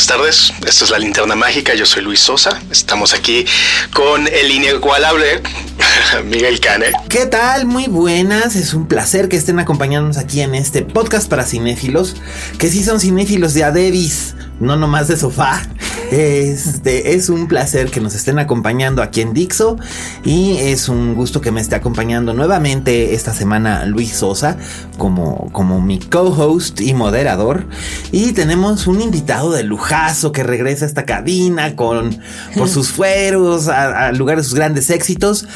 Buenas tardes, esta es la linterna mágica, yo soy Luis Sosa, estamos aquí con el inigualable Miguel Cane. ¿Qué tal? Muy buenas, es un placer que estén acompañándonos aquí en este podcast para cinéfilos, que sí son cinéfilos de Adebis, no nomás de sofá. Este es un placer que nos estén acompañando aquí en Dixo y es un gusto que me esté acompañando nuevamente esta semana Luis Sosa como, como mi co-host y moderador. Y tenemos un invitado de lujazo que regresa a esta cabina con por sus fueros, a, a lugar de sus grandes éxitos.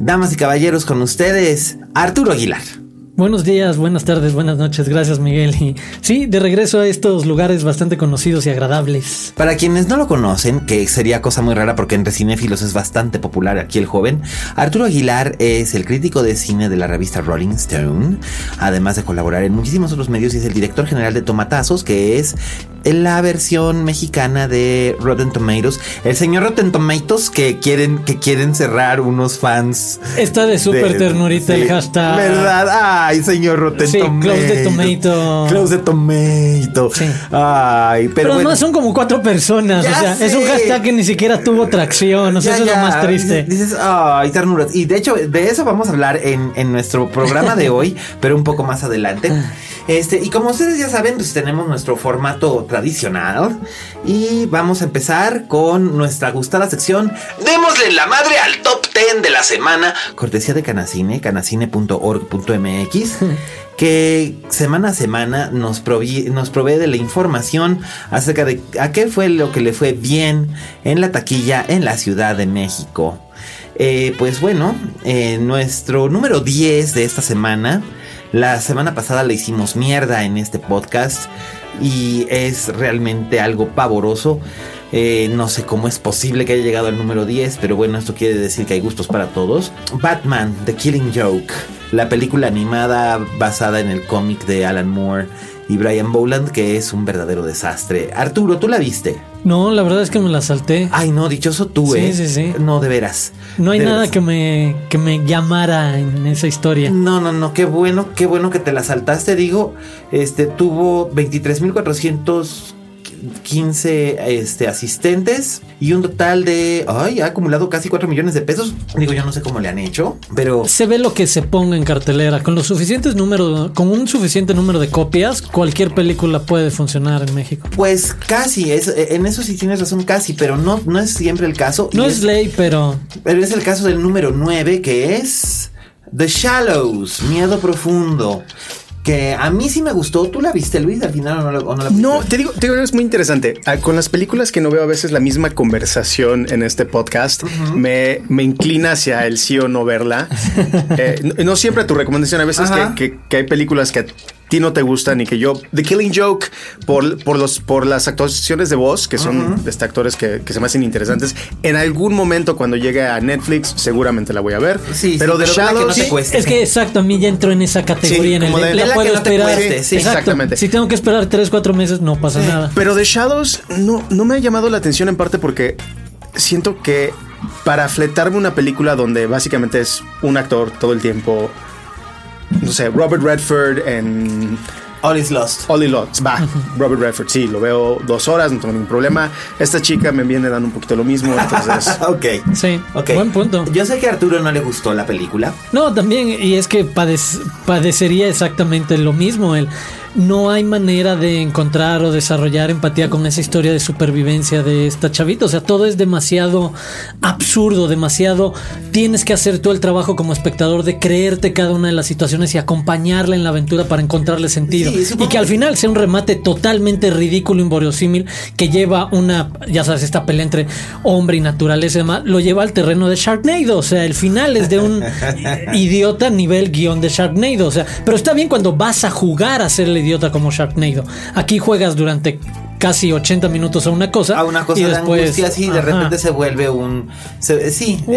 Damas y caballeros, con ustedes, Arturo Aguilar. Buenos días, buenas tardes, buenas noches, gracias Miguel. Y sí, de regreso a estos lugares bastante conocidos y agradables. Para quienes no lo conocen, que sería cosa muy rara porque entre cinéfilos es bastante popular aquí el joven, Arturo Aguilar es el crítico de cine de la revista Rolling Stone, además de colaborar en muchísimos otros medios y es el director general de Tomatazos, que es la versión mexicana de Rotten Tomatoes. El señor Rotten Tomatoes que quieren, que quieren cerrar unos fans. Está de súper ternurita sí, el hashtag. ¿Verdad? Ay, señor Rotten Sí, close the tomato. Close the tomato. Sí. Ay, pero, Pero, bueno. además son como cuatro personas. Ya o sea, es un hashtag que ni siquiera tuvo tracción. O sea, Ya, eso es lo más triste. Dices, ay, ternura. Y de hecho, de eso vamos a hablar en, en nuestro programa de hoy, pero un poco más adelante. Este, y como ustedes ya saben, pues tenemos nuestro formato tradicional. Y vamos a empezar con nuestra gustada sección. Démosle la madre al top 10 de la semana. Cortesía de Canacine, canacine.org.mx. que semana a semana nos, provi- nos provee de la información acerca de a qué fue lo que le fue bien en la taquilla en la Ciudad de México. Eh, pues bueno, eh, nuestro número 10 de esta semana, la semana pasada le hicimos mierda en este podcast y es realmente algo pavoroso. Eh, no sé cómo es posible que haya llegado al número 10, pero bueno, esto quiere decir que hay gustos para todos. Batman, The Killing Joke, la película animada basada en el cómic de Alan Moore y Brian Boland, que es un verdadero desastre. Arturo, ¿tú la viste? No, la verdad es que me la salté. Ay, no, dichoso tú, Sí, ¿eh? sí, sí. No, de veras. No hay nada veras. que me, que me llamara en esa historia. No, no, no, qué bueno, qué bueno que te la saltaste, digo. Este tuvo 23.415 este, asistentes y un total de. Ay, ha acumulado casi 4 millones de pesos. Digo, yo no sé cómo le han hecho, pero. Se ve lo que se ponga en cartelera. Con los suficientes números, con un suficiente número de copias, cualquier película puede funcionar en México. Pues casi, es, en eso sí tienes razón, casi, pero no, no es siempre el caso. No Y es ley, pero Pero es el caso del número 9, que es The Shallows, Miedo Profundo. Que a mí sí me gustó. ¿Tú la viste, Luis? Al final o no, o no la viste? No, te digo, te digo, es muy interesante. Ah, Con las películas que no veo a veces la misma conversación en este podcast, me, me inclina hacia el sí o no verla. Eh, no, no siempre tu recomendación, a veces que, que- que hay películas que ti no te gustan y que yo... The Killing Joke, por, por, los, por las actuaciones de voz, que son este, actores que, que se me hacen interesantes, en algún momento cuando llegue a Netflix seguramente la voy a ver. Sí, pero sí, The pero que no te es que exacto, a mí ya entro en esa categoría Sí, en el como de, de- la puedo que no te esperar. cueste, sí, Exacto. exactamente. Si tengo que esperar 3, 4 meses, no pasa nada. Pero The Shadows no, no me ha llamado la atención en parte porque siento que para fletarme una película donde básicamente es un actor todo el tiempo, no sé, Robert Redford en All is Lost. Ollie Lots, va, Robert Redford, sí, lo veo dos horas, no tengo ningún problema. Esta chica me viene dando un poquito lo mismo, entonces... ok. Sí, Ok. buen punto. Yo sé que a Arturo no le gustó la película. No, también, y es que padec- padecería exactamente lo mismo. El, no hay manera de encontrar o desarrollar empatía con esa historia de supervivencia de esta chavita. O sea, todo es demasiado absurdo, demasiado. Tienes que hacer todo el trabajo como espectador de creerte cada una de las situaciones y acompañarla en la aventura para encontrarle sentido. Sí, y que al final sea un remate totalmente ridículo, inverosímil, que lleva una, ya sabes, esta pelea entre hombre y naturaleza y demás, lo lleva al terreno de Sharknado. O sea, el final es de un idiota nivel guion de Sharknado. O sea, pero está bien cuando vas a jugar a ser el idiota como Sharknado. Aquí juegas durante casi 80 minutos a una cosa. A una cosa y de después, angustia así, de repente se vuelve un. se- sí, sí, sí.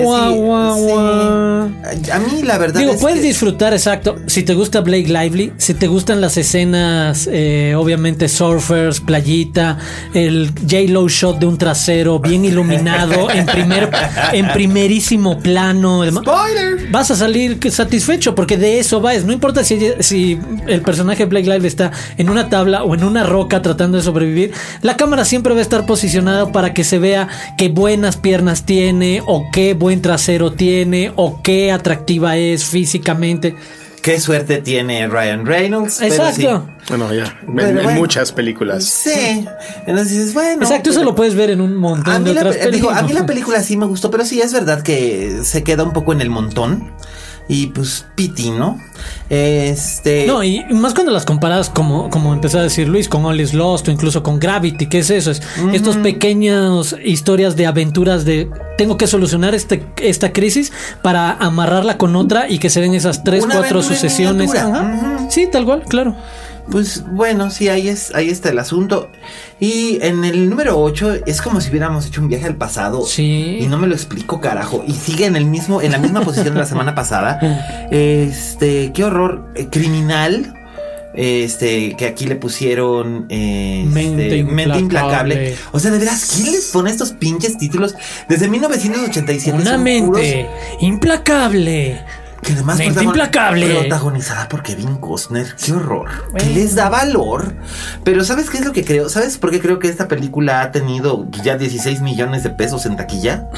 A mí la verdad Digo, es puedes que- disfrutar, exacto. Si te gusta Blake Lively, si te gustan las escenas, eh, obviamente surfers, playita, el J-Lo shot de un trasero bien iluminado, en primer, en primerísimo plano. ¡Spoiler! Vas a salir satisfecho porque de eso va. No importa si, si el personaje de Blake Lively está en una tabla o en una roca tratando de sobrevivir, la cámara siempre va a estar posicionada para que se vea qué buenas piernas tiene o qué buen trasero tiene o qué atractiva es físicamente. Qué suerte tiene Ryan Reynolds. pero Exacto. Bueno, ya. En, Pero en bueno. muchas películas. Sí. Sí. Entonces dices, bueno. Exacto, eso pero- lo puedes ver en un montón A de mí, la, otras pe- digo, películas. a mí la película sí me gustó, pero sí es verdad que se queda un poco en el montón. Y pues, piti, ¿no? Este. No, y más cuando las comparas, como, como empezó a decir Luis, con All is Lost o incluso con Gravity, ¿qué es eso? Es estos pequeñas historias de aventuras de tengo que solucionar este, esta crisis para amarrarla con otra y que se den esas tres, Una cuatro sucesiones. Sí, tal cual, claro. Pues bueno, sí, ahí, es, ahí está el asunto. Y en el número 8 es como si hubiéramos hecho un viaje al pasado. Sí. Y no me lo explico, carajo. Y sigue en el mismo, en la misma posición de la semana pasada. Este, qué horror. Eh, criminal. Este, que aquí le pusieron Mente este, Mente implacable. O sea, de veras, ¿quién les pone estos pinches títulos? Desde 1987. Una mente implacable. Que además Mente protagon- implacable. Protagonizada por Kevin Costner. Qué horror. Que les da valor. Pero ¿sabes qué es lo que creo? ¿Sabes por qué creo que esta película ha tenido ya 16 millones de pesos en taquilla?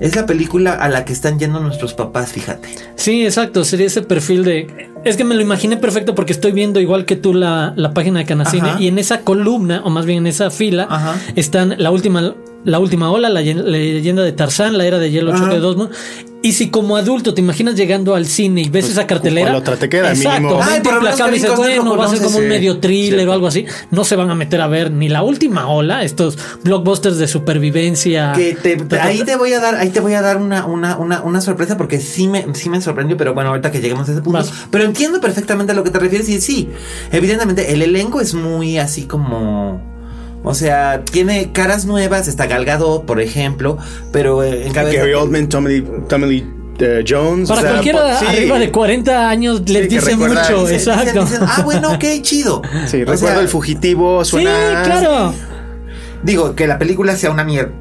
Es la película a la que están yendo nuestros papás, fíjate. Sí, exacto. Sería ese perfil de. Es que me lo imaginé perfecto porque estoy viendo igual que tú la, la página de Canacine Ajá. y en esa columna, o más bien en esa fila, Ajá. están la última, la última ola, la leyenda de Tarzán, la era de hielo, choque Ajá. de dos mundos. Y si como adulto te imaginas llegando al cine y ves esa cartelera. ¿cuál otra te queda, Exacto? Ay, implacable y dices, bueno, va a ser como un sí, medio thriller cierto. o algo así. No se van a meter a ver ni la última ola, estos blockbusters de supervivencia. Que te, te- ahí te voy a dar, ahí te voy a dar una, una, una, una sorpresa porque sí me, sí me sorprendió, pero bueno, ahorita que lleguemos a ese punto. Vas. Pero entiendo perfectamente a lo que te refieres y sí, evidentemente el elenco es muy así como. O sea, tiene caras nuevas, está Galgado, por ejemplo, pero eh, en cabeza. Gary Oldman, Tommy Lee, Tommy Lee, eh, Jones. Para o sea, cualquiera sí. arriba de 40 años les Sí, dice recuerda- mucho, dicen- exacto. dicen, ah, bueno, ok, chido. Sí, O recuerdo sea, el fugitivo, Sí, suena. claro. Digo, que la película sea una mierda.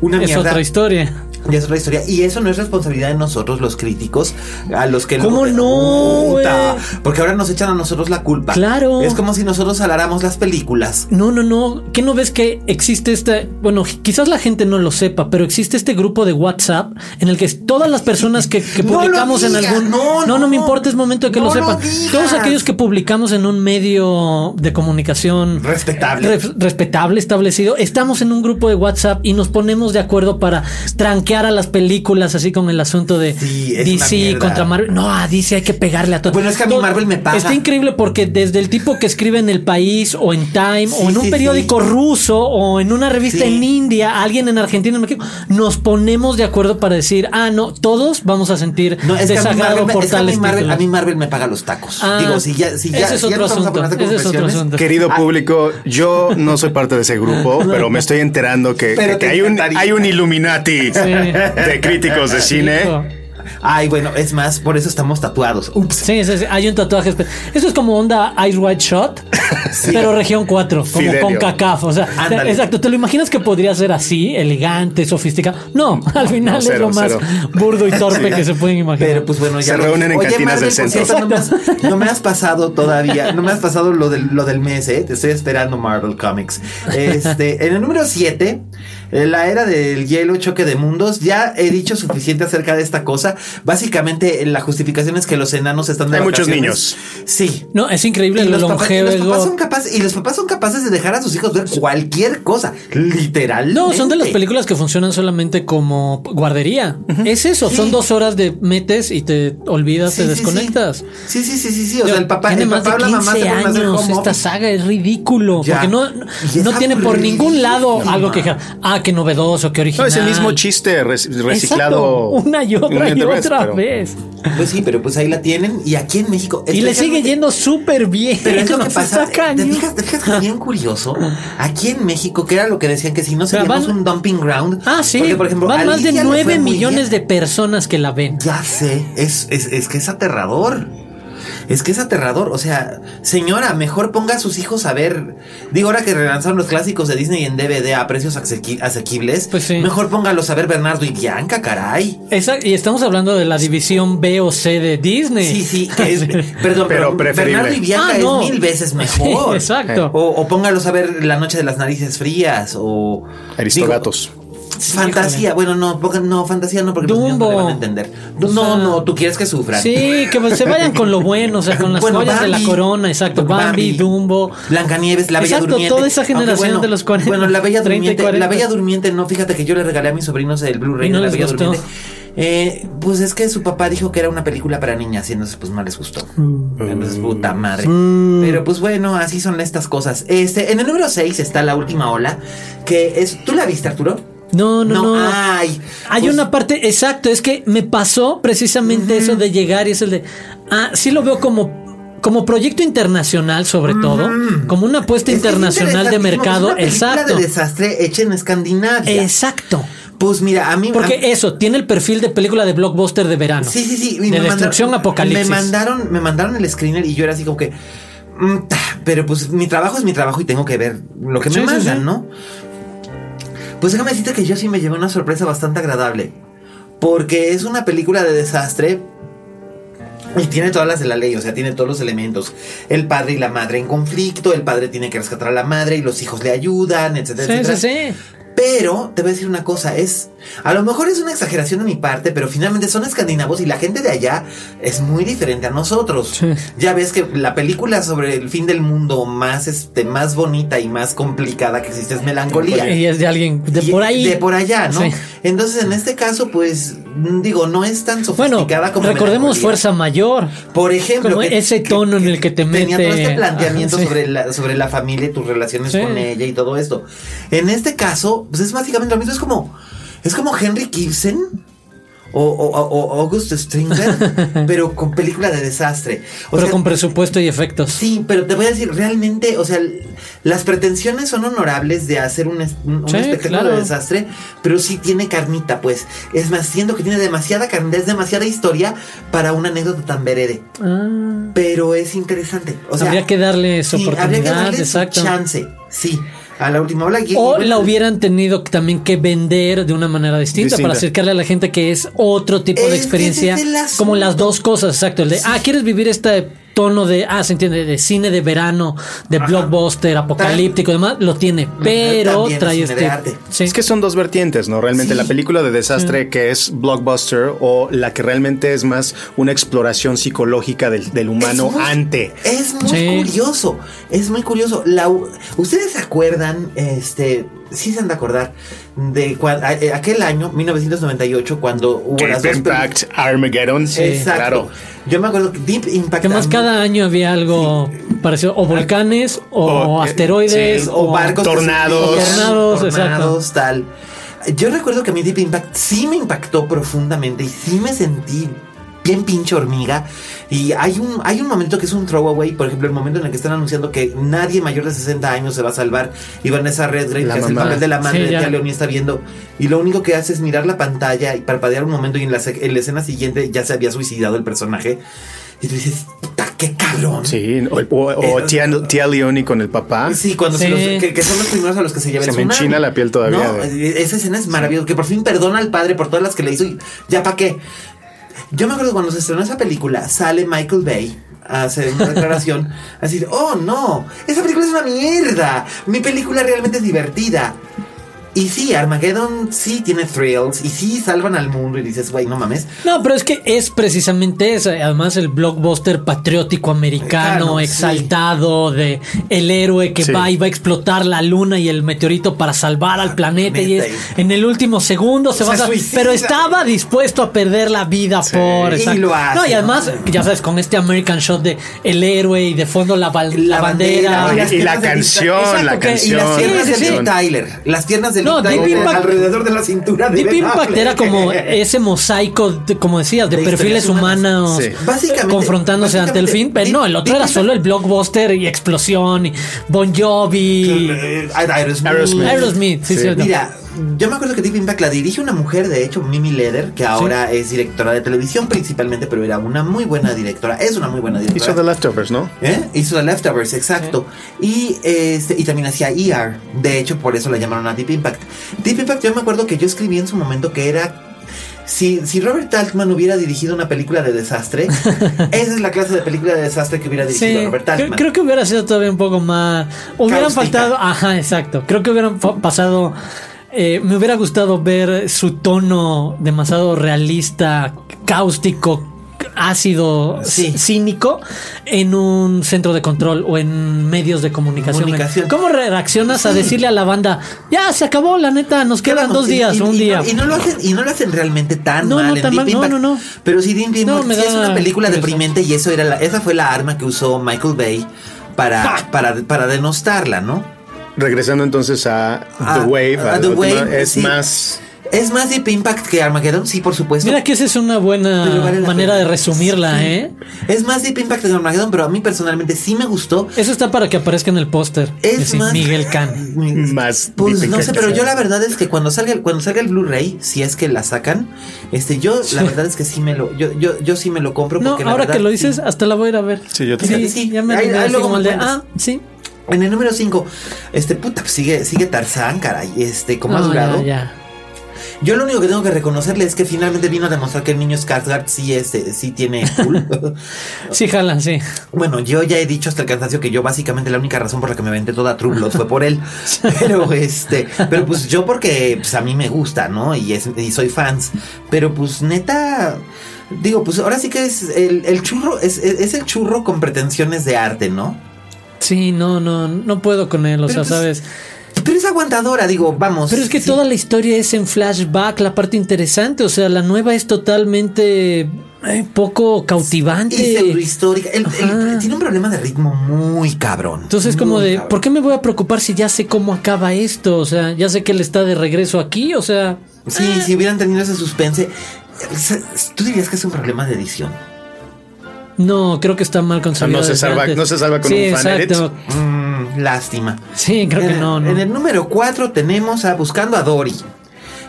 Una Es mierda. otra historia. Ya es otra historia. Y eso no es responsabilidad de nosotros, los críticos, a los que ¿Cómo no, Puta. Porque ahora nos echan a nosotros la culpa. Claro. Es como si nosotros aláramos las películas. No, no, no. ¿Qué no ves que existe este? Bueno, quizás la gente no lo sepa, pero existe este grupo de WhatsApp en el que todas las personas que, que No lo publicamos en algún. no, no, no. me importa, es momento de que No lo sepan. Todos aquellos que publicamos en un medio de comunicación Respetable. re- respetable, establecido, estamos en un grupo de WhatsApp y nos ponemos de acuerdo para tranquear a las películas, así con el asunto de Sí, DC contra Marvel. No, a DC hay que pegarle a todo. Bueno, es que a mí Todo- Marvel me paga. Está increíble porque desde el tipo que escribe en El País o en Time Sí, o en un sí, periódico sí. ruso o en una revista Sí. en India, alguien en Argentina, en México, nos ponemos de acuerdo para decir, ah, no, todos vamos a sentir No, es que a mí desagrado Marvel, me- por es que a mí Marvel, títulos. a mí Marvel me paga los tacos. Ah, Digo, si ya, si ya, ese es si ya otro a asunto, poner de ese es otro confesiones, asunto. Querido público, yo no soy parte de ese grupo, pero me estoy enterando que, que hay, un, hay un Illuminati de críticos de cine. Ay, bueno, es más, por eso estamos tatuados. Ups. Sí, sí, sí, hay un tatuaje. Eso es como onda Ice White Shot, pero región 4, como Fidelio. con CACAF. O sea, Ándale. exacto. ¿Te lo imaginas que podría ser así, elegante, sofisticado? No, al final No, es lo más cero. burdo y torpe que se pueden imaginar. Pero pues bueno, ya Se lo- reúnen en Oye, cantinas Marvel, del por centro. cierto, no, me has, no me has pasado todavía, no me has pasado lo del, lo del mes, ¿eh? Te estoy esperando Marvel Comics. Este, en el número 7 eh, la era del hielo, choque de mundos. Ya he dicho suficiente acerca de esta cosa. Básicamente, la justificación es que los enanos están de Hay muchos vacaciones. niños. Sí. No, es increíble Y los, papás, y longevo. los papás son capaces, y los papás son capaces de dejar a sus hijos ver cualquier cosa. Literalmente. No, son de las películas que funcionan solamente como guardería. Es eso, son dos horas de metes y te olvidas, Sí, te sí, desconectas. Sí, sí, sí, sí, sí. O sea, el papá, tiene el más papá o de la mamá 15 se ponen a hacer años. Esta saga es ridículo. Ya. Porque no, no tiene por ningún lado algo que ah, qué novedoso, qué No, original. es el mismo chiste rec- reciclado. Exacto, una y otra una y vez, otra pero- vez. Pues sí, pero pues ahí la tienen. Y aquí en México. Y le sigue yendo súper bien. Pero es lo que pasa. cañón. ¿Te fijas, te fijas bien curioso? Aquí en México, que era lo que decían que si no seríamos van- un dumping ground. Ah, sí. Porque, por ejemplo, Van más de Alicia le fue 9 muy millones de personas que la ven. Ya sé, es, es, es que es aterrador. Es que es aterrador. O sea, señora, mejor ponga a sus hijos a ver. Digo, ahora que relanzaron los clásicos de Disney en DVD a precios asequi- asequibles, Pues sí. mejor póngalos a ver Bernardo y Bianca, caray. Exacto, y estamos hablando de la división B o C de Disney. Sí, sí, que es, perdón, Pero. Bernardo y Bianca Ah, no. es mil veces mejor. Sí, exacto. O, o póngalos a ver La Noche de las Narices Frías o Aristogatos. digo, fantasía, bueno, no, no, fantasía no, porque los niños no Dumbo. van a entender. O No, sea, no, tú quieres que sufran. Sí, que se vayan con lo bueno, o sea, con las Bueno, joyas de la Bambi. corona, exacto. Bambi, Dumbo. Blancanieves, la Bella Exacto, Durmiente. toda esa generación de los 40, Bueno, la Bella 30 y Durmiente, 40. la Bella Durmiente, no, fíjate que yo le regalé a mis sobrinos el Blu-ray no de la Bella gustó. Durmiente. Eh, pues es que su papá dijo que era una película para niñas y entonces pues no les gustó. Mm. Entonces, puta madre. Pero pues bueno, así son estas cosas. Este, en el número 6 está la última ola, que es. ¿Tú la viste, Arturo? No, no, no. Ay. Hay pues, una parte, exacto, es que me pasó precisamente eso de llegar y es el de, ah, sí lo veo como, como proyecto internacional sobre todo, como una apuesta es internacional de mercado, es una película exacto. de desastre hecha en Escandinavia. Exacto. Pues mira, a mí. a- Porque eso, tiene el perfil de película de blockbuster de verano. Sí, sí, sí. De destrucción mandaron- apocalipsis. Me mandaron, me mandaron el screener y yo era así como que. mm, Pero pues mi trabajo es mi trabajo y tengo que ver lo que me sí, mandan, sí. ¿no? Pues déjame decirte que yo sí me llevé una sorpresa bastante agradable. Porque es una película de desastre. Y tiene todas las de la ley, o sea, tiene todos los elementos. El padre y la madre en conflicto, el padre tiene que rescatar a la madre y los hijos le ayudan, etcétera, Sí, etcétera. sí, sí. Pero te voy a decir una cosa, es a lo mejor es una exageración de mi parte, pero finalmente son escandinavos y la gente de allá es muy diferente a nosotros. Sí. Ya ves que la película sobre el fin del mundo más este más bonita y más complicada que existe es Melancolía. Y es de alguien de Y- por ahí. De por allá, ¿no? Sí. Entonces, en este caso, pues, digo, no es tan Bueno, sofisticada como recordemos Melancolía. Fuerza Mayor. Por ejemplo, Como ese tono en el que te tenía mete- todo este planteamiento Ajá, sí. sobre, la, sobre la familia y tus relaciones con ella y todo esto. En este caso, pues es básicamente lo mismo. Es como, es como Henry Gibson o, o- August Strindberg, pero con película de desastre. O pero sea, con presupuesto y efectos. Sí, pero te voy a decir, realmente, o sea, las pretensiones son honorables de hacer un, Sí, espectáculo claro. de desastre, pero sí tiene carnita, pues. Es más, siento que tiene demasiada carnita, es demasiada historia para una anécdota tan verede. Ah, Pero es interesante. O sea, habría que darle su sí, habría que oportunidad, darle exacto. chance, sí. A la última ola. y- O la hubieran tenido también que vender de una manera distinta, Distinta. para acercarle a la gente que es otro tipo Es de experiencia, como las dos cosas, exacto. El de, ah, ¿quieres vivir este tono de, ah, se entiende, de cine de verano, de blockbuster, apocalíptico y demás? Lo tiene, pero También trae cine este. de arte. Sí. Es que son dos vertientes, ¿no? Realmente Sí. la película de desastre que es blockbuster o la que realmente es más una exploración psicológica del, del humano Es muy- ante. Es muy Sí. curioso, es muy curioso. La, ¿Ustedes se acuerdan, este, sí se han de acordar, de a- eh, aquel año, 1998, cuando hubo las Deep dos Impact, Armageddon. peli- Exacto. Claro. Yo me acuerdo que Deep Impact. Que más cada año había algo parecido, o volcanes, o, O, eh, asteroides, sí, o barcos. Tornados. Tornados, tornados, tal. Yo recuerdo que a mí Deep Impact sí me impactó profundamente y sí me sentí bien pinche hormiga. Y hay un, hay un momento que es un throwaway, por ejemplo, el momento en el que están anunciando que nadie mayor de 60 años se va a salvar y Vanessa Redgrave, La que hace el papel de la madre Sí, de ya. tía Leonie, está viendo. Y lo único que hace es mirar la pantalla y parpadear un momento y en la, en la escena siguiente ya se había suicidado el personaje. Y tú dices, puta, qué cabrón. Sí, o, o- o Eh, tía, tía Leoni con el papá. Sí, cuando se los, que, que son los primeros a los que se lleva Se el me enchina la piel todavía No, esa escena es maravillosa. Que por fin perdona al padre por todas las que le hizo y ya para qué. Yo me acuerdo cuando se estrenó esa película, sale Michael Bay a hacer una declaración, a decir, oh no, esa película es una mierda. Mi película realmente es divertida. Y sí, Armageddon sí tiene thrills y sí salvan al mundo y dices, güey, no mames. No, pero es que es precisamente eso. Además, el blockbuster patriótico americano, sí. exaltado de el héroe que Sí. va y va a explotar la luna y el meteorito para salvar al planeta. Y es, en el último segundo se, Se va a. Pero estaba dispuesto a perder la vida por. Y lo hace, no, y además, ¿no? ya sabes, con este American shot de el héroe y de fondo la, bal- la La bandera. bandera, y la canción, la y las piernas Sí, de. Tyler. Las piernas de Liv No, Deep Impact- alrededor de la cintura de Deep Ben Impact Affleck. era como ese mosaico, de- como decías, de, De perfiles humanos Sí. Básicamente- confrontándose ante el fin. Pero no, el otro Deep era solo el blockbuster y explosión y Bon Jovi. Eh, Aerosmith. Aerosmith. Aerosmith, sí, Sí. Mira, yo me acuerdo que Deep Impact la dirige una mujer, de hecho, Mimi Leder, que ahora es directora de televisión principalmente, pero era una muy buena directora. Es una muy buena directora. Hizo The Leftovers, ¿no? ¿Eh? Hizo The Leftovers, exacto. Y, este, y también hacía ER. De hecho, por eso la llamaron a Deep Impact. Deep Impact, yo me acuerdo que yo escribí en su momento que era. Si, si Robert Altman hubiera dirigido una película de desastre, esa es la clase de película de desastre que hubiera dirigido Sí, Robert Altman. creo que hubiera sido todavía un poco más. Hubieran faltado. Ajá, exacto. Creo que hubieran pasado. Eh, me hubiera gustado ver su tono demasiado realista, cáustico, ácido, Sí. cínico en un centro de control o en medios de comunicación. Comunicación. ¿Cómo reaccionas a decirle a la banda, ya se acabó, la neta, nos quedan dos y- días, y- un y día? No, y no lo hacen, y no lo hacen realmente tan No, mal no en tan Deep mal, no, Impact. no, no. Pero sí, Deep Impact No, me sí es una película deprimente y eso era la, esa fue la arma que usó Michael Bay para, para, para denostarla, ¿no? Regresando entonces a A- The Wave, a a The es sí. más. Es más Deep Impact que Armageddon, sí, por supuesto. Mira que esa es una buena vale manera pena. de resumirla, Sí. ¿eh? Es más Deep Impact que Armageddon, pero a mí personalmente sí me gustó. Eso está para que aparezca en el póster. Es Decir, más Miguel Can. Más Pues Deep no sé, pero yo la verdad es que cuando salga el, cuando salga el Blu-ray, si es que la sacan, este, yo la verdad es que sí me lo, yo, yo, yo sí me lo compro. No, porque la ahora verdad que lo sí- dices, hasta la voy a ir a ver. Sí, yo Sí, también. Sí, ya me ahí- ahí luego como el de, ah, sí. En el número 5, este puta, pues sigue, sigue Tarzán, caray. Este, como ha No, durado. ya, ya. Yo lo único que tengo que reconocerle es que finalmente vino a demostrar que el niño Skarsgård sí, este, sí tiene cool. Sí, jalan, sí. bueno, yo ya he dicho hasta el cansancio que yo básicamente la única razón por la que me aventé toda True Blood fue por él. Pero este, pero pues yo porque pues a mí me gusta, ¿no? Y, es, y soy fans. Pero pues neta, digo, pues ahora sí que es el, el churro, es, es- es el churro con pretensiones de arte, ¿no? Sí, no, no, no puedo con él, o Pero sea, pues, ¿sabes? Pero es aguantadora, digo, vamos. Pero es que sí. toda la historia es en flashback, la parte interesante, o sea, la nueva es totalmente eh, poco cautivante. Y pseudohistórica. El- tiene un problema de ritmo muy cabrón. Entonces, como de, cabrón. ¿por qué me voy a preocupar si ya sé cómo acaba esto? O sea, ya sé que él está de regreso aquí, o sea. Sí, eh, si hubieran tenido ese suspense. ¿Tú dirías que es un problema de edición? No, creo que está mal concebido. no se salva- antes. no se salva con sí, un fan edit. exacto. Mm, lástima. Sí, creo que no, no. En el número 4 tenemos a Buscando a Dory.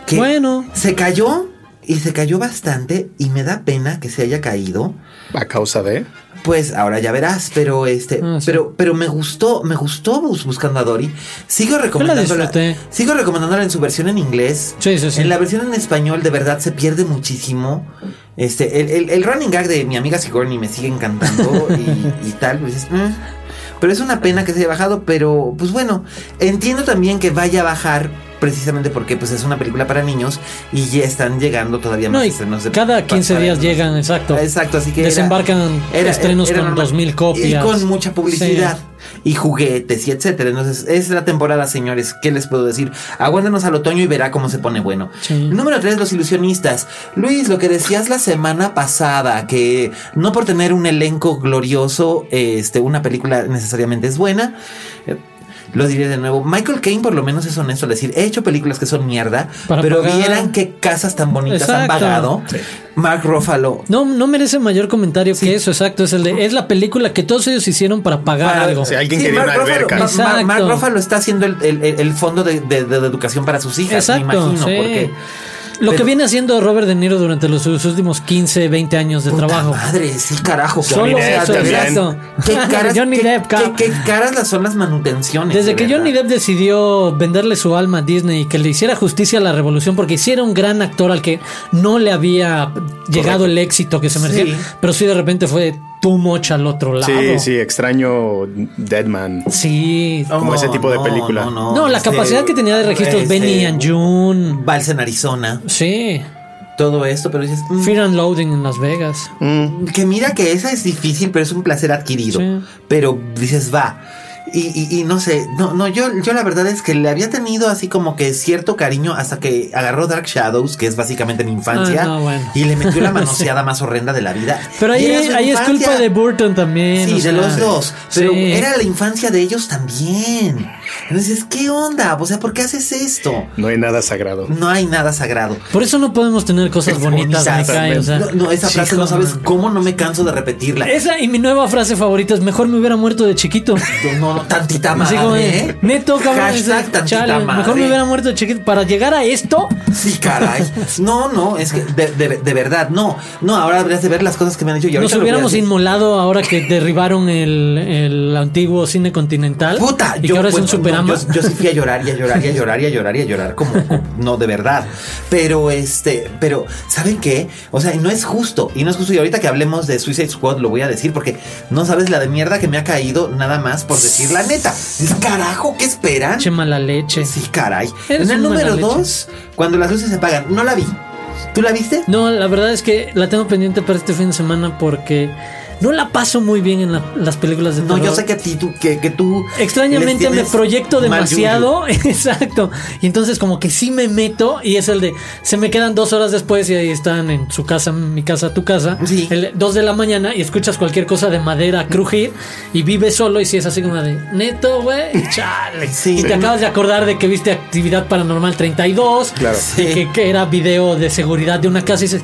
Que Bueno. Se cayó y se cayó bastante y me da pena que se haya caído. A causa de. Pues ahora ya verás, pero este, Ah, sí. pero, pero me gustó, me gustó Bus- buscando a Dory. Sigo recomendándola. Sigo recomendándola en su versión en inglés. Sí, sí, sí. En la versión en español, de verdad, se pierde muchísimo. Este, el, el- el running gag de mi amiga Sigourney me sigue encantando y, y tal. Pues, es, mm. Pero es una pena que se haya bajado, pero pues bueno, entiendo también que vaya a bajar precisamente porque pues es una película para niños y ya están llegando todavía más No, estrenos de- cada pa- 15 para días llegan, exacto. Exacto, así que era- Desembarcan estrenos con normal. 2000 copias. Y con mucha publicidad. Y juguetes y etcétera. Entonces, es la temporada, señores. ¿Qué les puedo decir? Aguántenos al otoño y verá cómo se pone bueno. Sí. Número 3, los ilusionistas. Luis, lo que decías la semana pasada, que no por tener un elenco glorioso, este, una película necesariamente es buena. Lo diré de nuevo. Michael Caine, por lo menos, es honesto al decir: he hecho películas que son mierda, Para pero pagar. vieran qué casas tan bonitas han pagado. Mark Ruffalo No, no merece mayor comentario que eso, exacto. Es el de, es la película que todos ellos hicieron para pagar Para- algo. Sí, alguien quería Mark una Ruffalo- alberca. Mark Ruffalo está haciendo el, el- el fondo de, de- de educación para sus hijas, Exacto. me imagino. sí. Porque, Lo que viene haciendo Robert De Niro durante los, sus últimos 15, 20 años de Puta trabajo. Madre, sí, carajo. Solo eso, exacto. ¿Qué caras, Johnny qué, Depp, qué- qué caras las son las manutenciones. Desde de que verdad. Johnny Depp decidió venderle su alma a Disney y que le hiciera justicia a la revolución, porque hiciera un gran actor al que no le había llegado el éxito que se merecía, Sí. pero sí de repente fue too much al otro lado. Sí, sí, extraño Deadman. Sí. Como ese tipo de película. No, no, No, la este, capacidad que tenía de registros este, Benny and June. Vals en Arizona, Sí. todo esto, pero dices, mm, Fear and Loading en Las Vegas. que mira que esa es difícil, pero es un placer adquirido. Sí. Pero dices, va. Y, y- y no sé, no, no, yo, yo la verdad es que le había tenido así como que cierto cariño hasta que agarró Dark Shadows, que es básicamente mi infancia, Ah, no, bueno. y le metió la manoseada más horrenda de la vida. Pero ahí, ahí es culpa de Burton también. Sí, de sea, los dos. Pero sí. era la infancia de ellos también. Entonces, ¿qué onda? O sea, ¿por qué haces esto? No hay nada sagrado. No hay nada sagrado. Por eso no podemos tener cosas bonitas, me cae, o sea. no, no, esa frase no sabes cómo no me canso de repetirla. Esa y mi nueva frase favorita es mejor me hubiera muerto de chiquito. No, no, tantita Así madre. como de, ¿eh? neto, cabrón. Hashtag ese, tantita chale, madre. mejor me hubiera muerto de chiquito. Para llegar a esto, Sí, caray. No, no, es que de, de- de verdad, no. No, ahora habrías de ver las cosas que me han dicho. Y nos hubiéramos inmolado ahora que derribaron el, el antiguo cine continental. Puta, y que ahora es un no, yo, yo sí fui a llorar y a llorar y a llorar y a llorar y a llorar como, no de verdad. Pero este, pero ¿saben qué? O sea, no es justo y no es justo y ahorita que hablemos de Suicide Squad lo voy a decir porque no sabes la de mierda que me ha caído nada más por decir la neta. Es carajo, ¿qué esperan? Che mala leche. Sí, caray. Eres en el número dos, cuando las luces se apagan, no la vi. ¿Tú la viste? No, la verdad es que la tengo pendiente para este fin de semana porque no la paso muy bien en la- las películas de No, terror. yo sé que a ti tú, que, que tú. Extrañamente me proyecto demasiado, exacto. Y entonces como que sí me meto y es el de, se me quedan dos horas después y ahí están en su casa, mi casa, tu casa, Sí. el, dos de la mañana y escuchas cualquier cosa de madera crujir y vives solo y si es así como de, neto, güey, chale. Sí. y te acabas de acordar de que viste Actividad Paranormal 32, Claro. y que, que era video de seguridad de una casa y dices...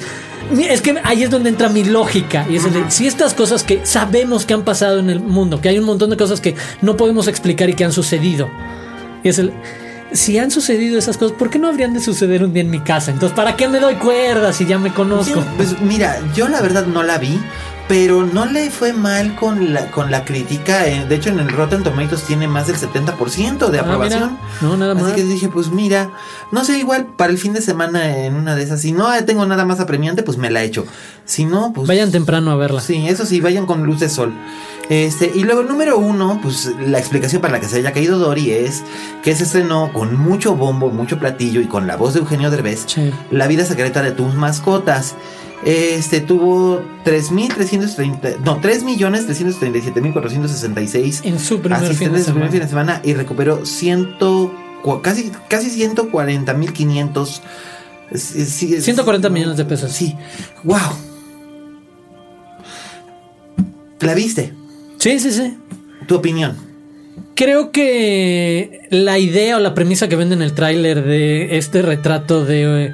"Mi- Es que ahí es donde entra mi lógica. Y es el de, si estas cosas que sabemos que han pasado en el mundo, que hay un montón de cosas que no podemos explicar y que han sucedido. Y es el. Si han sucedido esas cosas, ¿por qué no habrían de suceder un día en mi casa? Entonces, ¿para qué me doy cuerda si ya me conozco? Pues mira, yo la verdad no la vi, pero no le fue mal con la, con la crítica. eh, De hecho, en el Rotten Tomatoes tiene más del 70% de Ah, aprobación. mira. No, nada Así más. que dije, pues mira, no sé, igual para el fin de semana en una de esas. Si no tengo nada más apremiante, pues me la echo. Si no, pues. Vayan temprano a verla. Sí, eso sí, vayan con luz de sol. Este, y luego número uno, pues la explicación para la que se haya caído Dory es que se estrenó con mucho bombo, mucho platillo y con la voz de Eugenio Derbez, Sí. La vida secreta de tus mascotas. Este tuvo 3.330, no, 3.337.466 En su primer fin asistentes de en su primer semana. fin de semana y recuperó 100, cua- casi, casi 140.500. sí, sí, 140 millones de pesos. Sí, wow. ¿La viste? Sí, sí, sí. Tu opinión. Creo que la idea o la premisa que vende en el tráiler de este retrato de...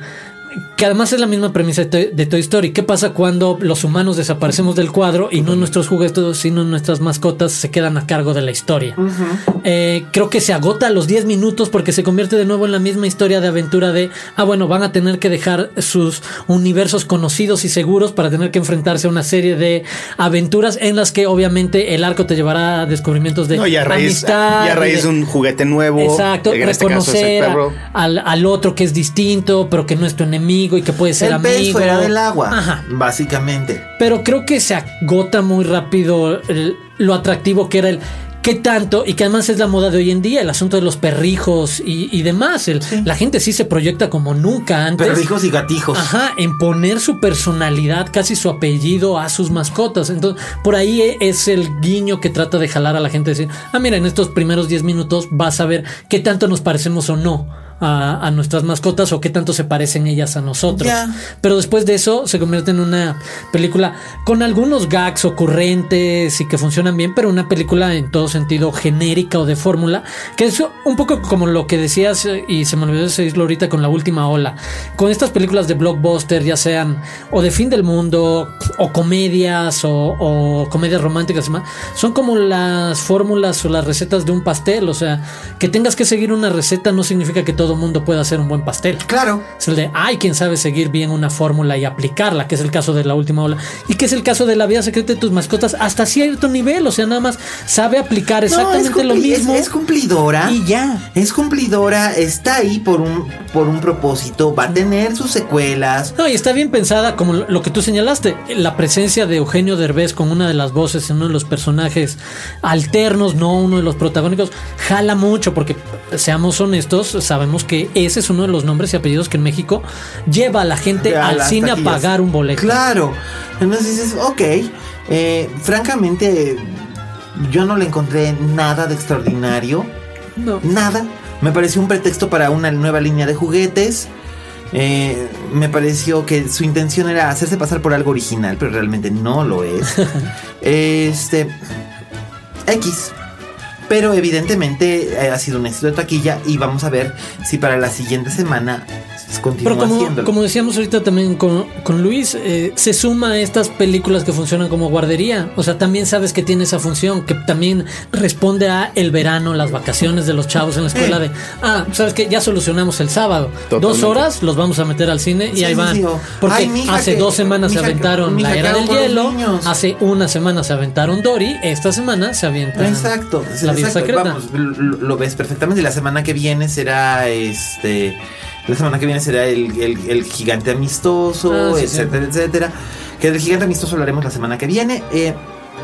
que además es la misma premisa de Toy, de Toy Story. ¿Qué pasa cuando los humanos desaparecemos del cuadro y no nuestros juguetes, sino nuestras mascotas se quedan a cargo de la historia? Eh, creo que se agota a los 10 minutos porque se convierte de nuevo en la misma historia de aventura de, ah, bueno, van a tener que dejar sus universos conocidos y seguros para tener que enfrentarse a una serie de aventuras en las que obviamente el arco te llevará a descubrimientos de No, y a raíz, amistad y a y raíz de un juguete nuevo. Exacto, este caso reconocer a- perro. al, al otro que es distinto, pero que no es tu enemigo y que puede ser el amigo. pez fuera del agua. Ajá. Básicamente. Pero creo que se agota muy rápido el- lo atractivo que era el qué tanto y que además es la moda de hoy en día, el asunto de los perrijos y, y demás. El- La gente sí se proyecta como nunca antes. Perrijos y gatijos. Ajá, en poner su personalidad, casi su apellido a sus mascotas. Entonces, por ahí e- es el guiño que trata de jalar a la gente, decir, ah, mira, en estos primeros 10 minutos vas a ver qué tanto nos parecemos o no. A, a nuestras mascotas o qué tanto se parecen ellas a nosotros. Ya. Pero después de eso se convierte en una película con algunos gags ocurrentes y que funcionan bien, pero una película en todo sentido genérica o de fórmula, que es un poco como lo que decías eh, y se me olvidó decirlo ahorita con la última ola. Con estas películas de blockbuster, ya sean o de fin del mundo o comedias o, o comedias románticas, y son como las fórmulas o las recetas de un pastel. O sea, que tengas que seguir una receta no significa que todo todo mundo puede hacer un buen pastel. Claro. Es el de, hay quien sabe seguir bien una fórmula y aplicarla, que es el caso de la última ola. Y que es el caso de la vida secreta de tus mascotas hasta cierto nivel. O sea, nada más sabe aplicar exactamente lo mismo. Es, cumplidora. Y ya. Es cumplidora, está ahí por un, por un propósito, va a tener sus secuelas. No, y está bien pensada, como lo que tú señalaste, la presencia de Eugenio Derbez con una de las voces en uno de los personajes alternos, no uno de los protagónicos, jala mucho, porque seamos honestos, sabemos que ese es uno de los nombres y apellidos que en México lleva a la gente al cine a pagar un boleto. Claro. Entonces dices, ok. eh, francamente, yo no le encontré nada de extraordinario. No. Nada. Me pareció un pretexto para una nueva línea de juguetes. Eh, me pareció que su intención era hacerse pasar por algo original, pero realmente no lo es. este. X. Pero evidentemente eh, ha sido un éxito de taquilla y vamos a ver si para la siguiente semana Pero como, como decíamos ahorita también con, con Luis, eh, se suma a estas películas que funcionan como guardería. O sea, también sabes que tiene esa función, que también responde a el verano, las vacaciones de los chavos en la escuela de, ah, sabes que ya solucionamos el sábado. Dos horas los vamos a meter al cine y ahí van. sí, Porque "Ay, mija, hace que- dos semanas se aventaron la era del hielo, niños". hace una semana se aventaron Dory, esta semana se avientan Exacto, la vida exacto. secreta. Vamos, lo, lo ves perfectamente. Y la semana que viene será este. La semana que viene será el, el- el gigante amistoso, Ah, sí, etcétera, etcétera. Que del gigante amistoso hablaremos la semana que viene. Eh,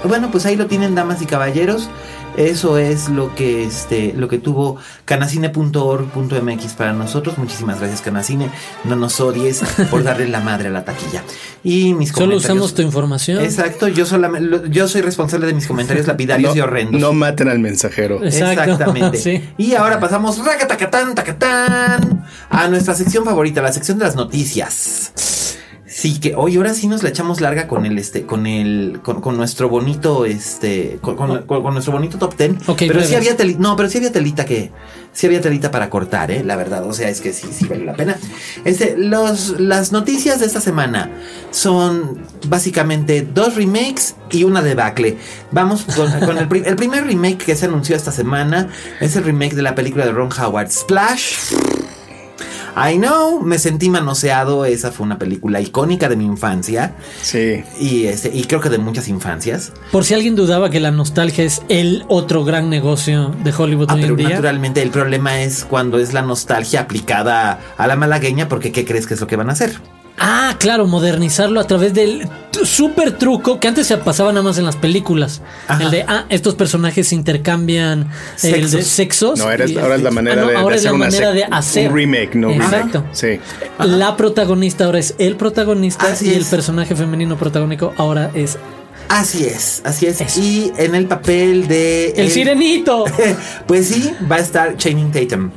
bueno, pues ahí lo tienen, damas y caballeros. Eso es lo que este, lo que tuvo canacine.org.mx para nosotros. Muchísimas gracias, Canacine. No nos odies por darle la madre a la taquilla. Y mis Solo comentarios- usamos tu información. Exacto, yo solamente yo soy responsable de mis comentarios lapidarios y horrendos. no maten al mensajero. Exacto, Exactamente. sí. Y ahora pasamos racatacatán, tacatán, a nuestra sección favorita, la sección de las noticias. Sí, que hoy ahora sí nos la echamos larga con el este, con el, con, con nuestro bonito, este, con, con- con- con nuestro bonito top ten. Ok, pero sí había telita, no, pero sí había telita que, sí había telita para cortar, eh, la verdad. O sea, es que sí, sí vale la pena. Este, los, las noticias de esta semana son básicamente dos remakes y una debacle. Vamos con, con el, pri- el primer remake que se anunció esta semana es el remake de la película de Ron Howard, Splash. I know, me sentí manoseado. Esa fue una película icónica de mi infancia Sí. y, este, y creo que de muchas infancias. Por si alguien dudaba que la nostalgia es el otro gran negocio de Hollywood Ah, hoy pero en día. naturalmente el problema es cuando es la nostalgia aplicada a la malagueña, porque ¿qué crees que es lo que van a hacer? Ah, claro, modernizarlo a través del super truco que antes se pasaba nada más en las películas. Ajá. El de, ah, estos personajes intercambian el de Sexos. sexos. No, ahora es, y- ahora es la manera Ah, no, de, de ahora es hacer la manera de hacer. un remake, no Exacto. remake. Sí. La protagonista ahora es el protagonista Así y el personaje femenino protagónico ahora es Así es, así es. Eso. Y en el papel de... el sirenito. Pues sí, va a estar Channing Tatum.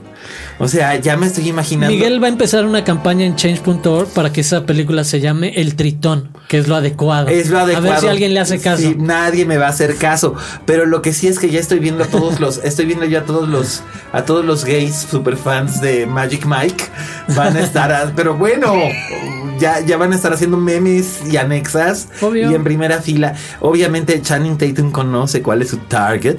O sea, ya me estoy imaginando... Miguel va a empezar una campaña en change.org para que esa película se llame El Tritón, que es lo adecuado. Es lo adecuado. A ver si alguien le hace caso. Sí, nadie me va a hacer caso. Pero lo que sí es que ya estoy viendo a todos los, estoy viendo ya a todos los, a todos los gays super fans de Magic Mike. Van a estar, a- pero bueno, ya, ya van a estar haciendo memes y anexas. Obvio. Y en primera fila. Obviamente Channing Tatum conoce cuál es su target.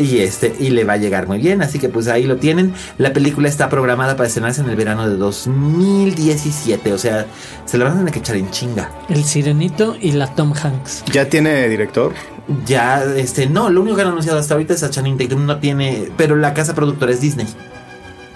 Y este, y le va a llegar muy bien. Así que pues ahí lo tienen. La película está programada para estrenarse en el verano de 2017. O sea, se la van a tener que echar en chinga. El sirenito y la Tom Hanks. ¿Ya tiene director? Ya, este, no, lo único que han anunciado hasta ahorita es a Channing Tatum, no tiene, pero la casa productora es Disney.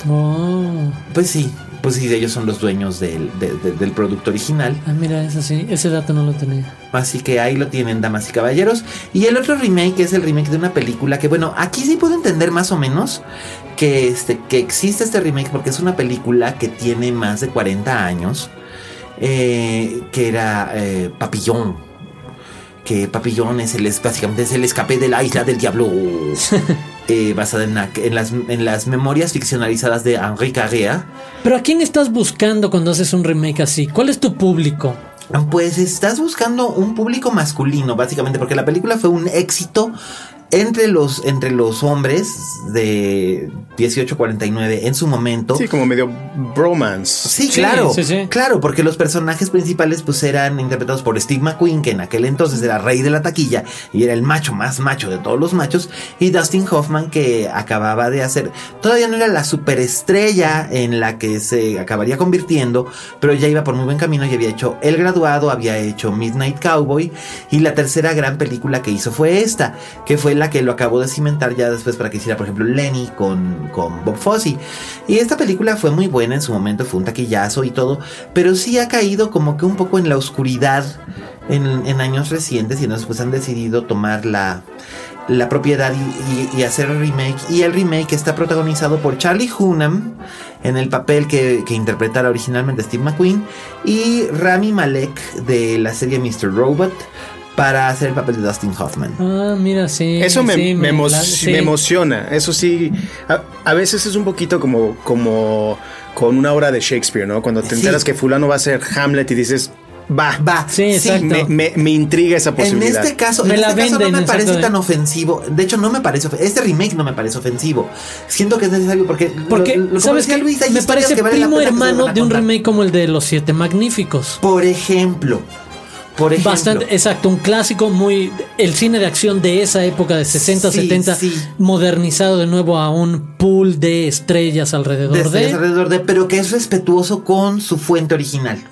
Oh. Pues sí, pues sí, ellos son los dueños del, de- de- del producto original. Ah, mira, eso sí, ese dato no lo tenía. Así que ahí lo tienen, damas y caballeros. Y el otro remake es el remake de una película que, bueno, aquí sí puedo entender más o menos que, este, que existe este remake porque es una película que tiene más de 40 años, eh, que era eh, Papillón. Que Papillón es el, es básicamente es el escape de la isla del diablo. eh, basada en, la- en las, en las memorias ficcionalizadas de Henri Carrère. Pero ¿a quién estás buscando cuando haces un remake así? ¿Cuál es tu público? Pues estás buscando un público masculino, básicamente, porque la película fue un éxito entre los, entre los hombres de 1849 en su momento. Sí, como medio bromance. Sí, Sí, claro. sí, sí. Claro, porque los personajes principales pues eran interpretados por Steve McQueen, que en aquel entonces era rey de la taquilla y era el macho más macho de todos los machos, y Dustin Hoffman que acababa de hacer, todavía no era la superestrella en la que se acabaría convirtiendo, pero ya iba por muy buen camino y había hecho El Graduado, había hecho Midnight Cowboy y la tercera gran película que hizo fue esta, que fue la que lo acabó de cimentar ya después para que hiciera, por ejemplo, Lenny con, con Bob Fosse. Y esta película fue muy buena en su momento, fue un taquillazo y todo, pero sí ha caído como que un poco en la oscuridad en, años recientes y entonces pues han decidido tomar la, la propiedad y hacer el remake. Y el remake está protagonizado por Charlie Hunnam en el papel que, que interpretara originalmente Steve McQueen y Rami Malek de la serie Mr. Robot para hacer el papel de Dustin Hoffman. Ah, mira, sí. Eso me, sí, me emo- la- sí. me emociona. Eso sí. A, a veces es un poquito como, como con una obra de Shakespeare, ¿no? Cuando te Sí. enteras que fulano va a ser Hamlet y dices, va, Va, Sí, exacto. Me, me- me intriga esa En posibilidad. este caso, Me en la este caso no me parece tan ofensivo. De hecho, no me parece Este remake no me parece ofensivo. Siento que es necesario porque. lo- Porque, lo- como ¿sabes qué? Luis, hay Me parece que vale la primo que hermano de un remake como el de Los Siete Magníficos. Por ejemplo. Por ejemplo. Bastante, exacto, un clásico muy. El cine de acción de esa época de 60, Sí, 70, sí. modernizado de nuevo a un pool de estrellas alrededor de de. estrellas alrededor de, pero que es respetuoso con su fuente original.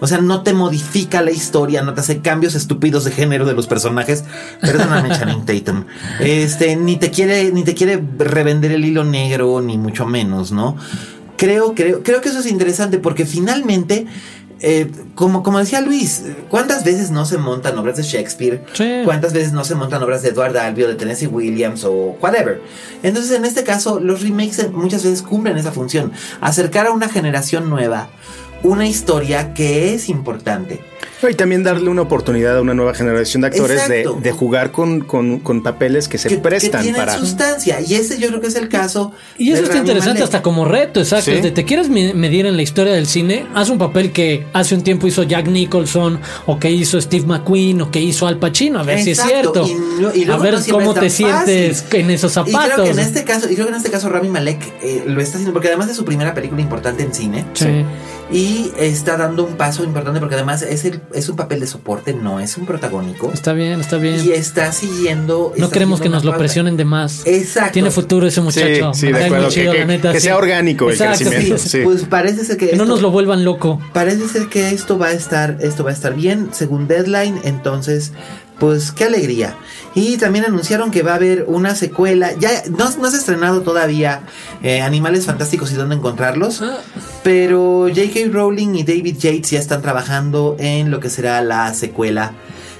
O sea, no te modifica la historia, no te hace cambios estúpidos de género de los personajes. Perdóname, Channing Tatum. Este, ni te quiere, ni te quiere revender el hilo negro, ni mucho menos, ¿no? Creo, creo, creo que eso es interesante porque finalmente. Eh, como, como decía Luis, ¿cuántas veces no se montan obras de Shakespeare? Sí. ¿Cuántas veces no se montan obras de Edward Albee o de Tennessee Williams o whatever? Entonces, en este caso, los remakes eh, muchas veces cumplen esa función. Acercar a una generación nueva una historia que es importante. No, Y también darle una oportunidad a una nueva generación de actores de, de jugar con, con- con papeles que se que, que prestan tienen para. sustancia. Y ese yo creo que es el caso. Y eso está Rami interesante Malek. hasta como reto, exacto. Sí. De, ¿Te quieres me- medir en la historia del cine? Haz un papel que hace un tiempo hizo Jack Nicholson, o que hizo Steve McQueen, o que hizo Al Pacino, a ver si es cierto. y lo- y a ver no cómo te sientes fácil. en esos Y creo zapatos. que en este caso, y creo que en este caso Rami Malek eh, lo está haciendo porque además es su primera película importante en cine. Sí. Y está dando un paso importante porque además es, el, es un papel de soporte, no es un protagónico. Está bien, está bien. Y está siguiendo. no está queremos que nos lo presionen de más. Exacto. Tiene futuro ese muchacho. Sí, sí, de acuerdo, chido, que- la neta, que sí. sea orgánico el Exacto, crecimiento. sí. Sí. Pues parece ser que. Que no nos lo vuelvan loco. Parece ser que esto va a estar, esto va a estar bien, según Deadline. Entonces, pues qué alegría. Y también anunciaron que va a haber una secuela. Ya no, no se ha estrenado todavía eh, Animales Fantásticos y dónde encontrarlos. Ah. Pero J.K. Rowling y David Yates ya están trabajando en lo que será la secuela.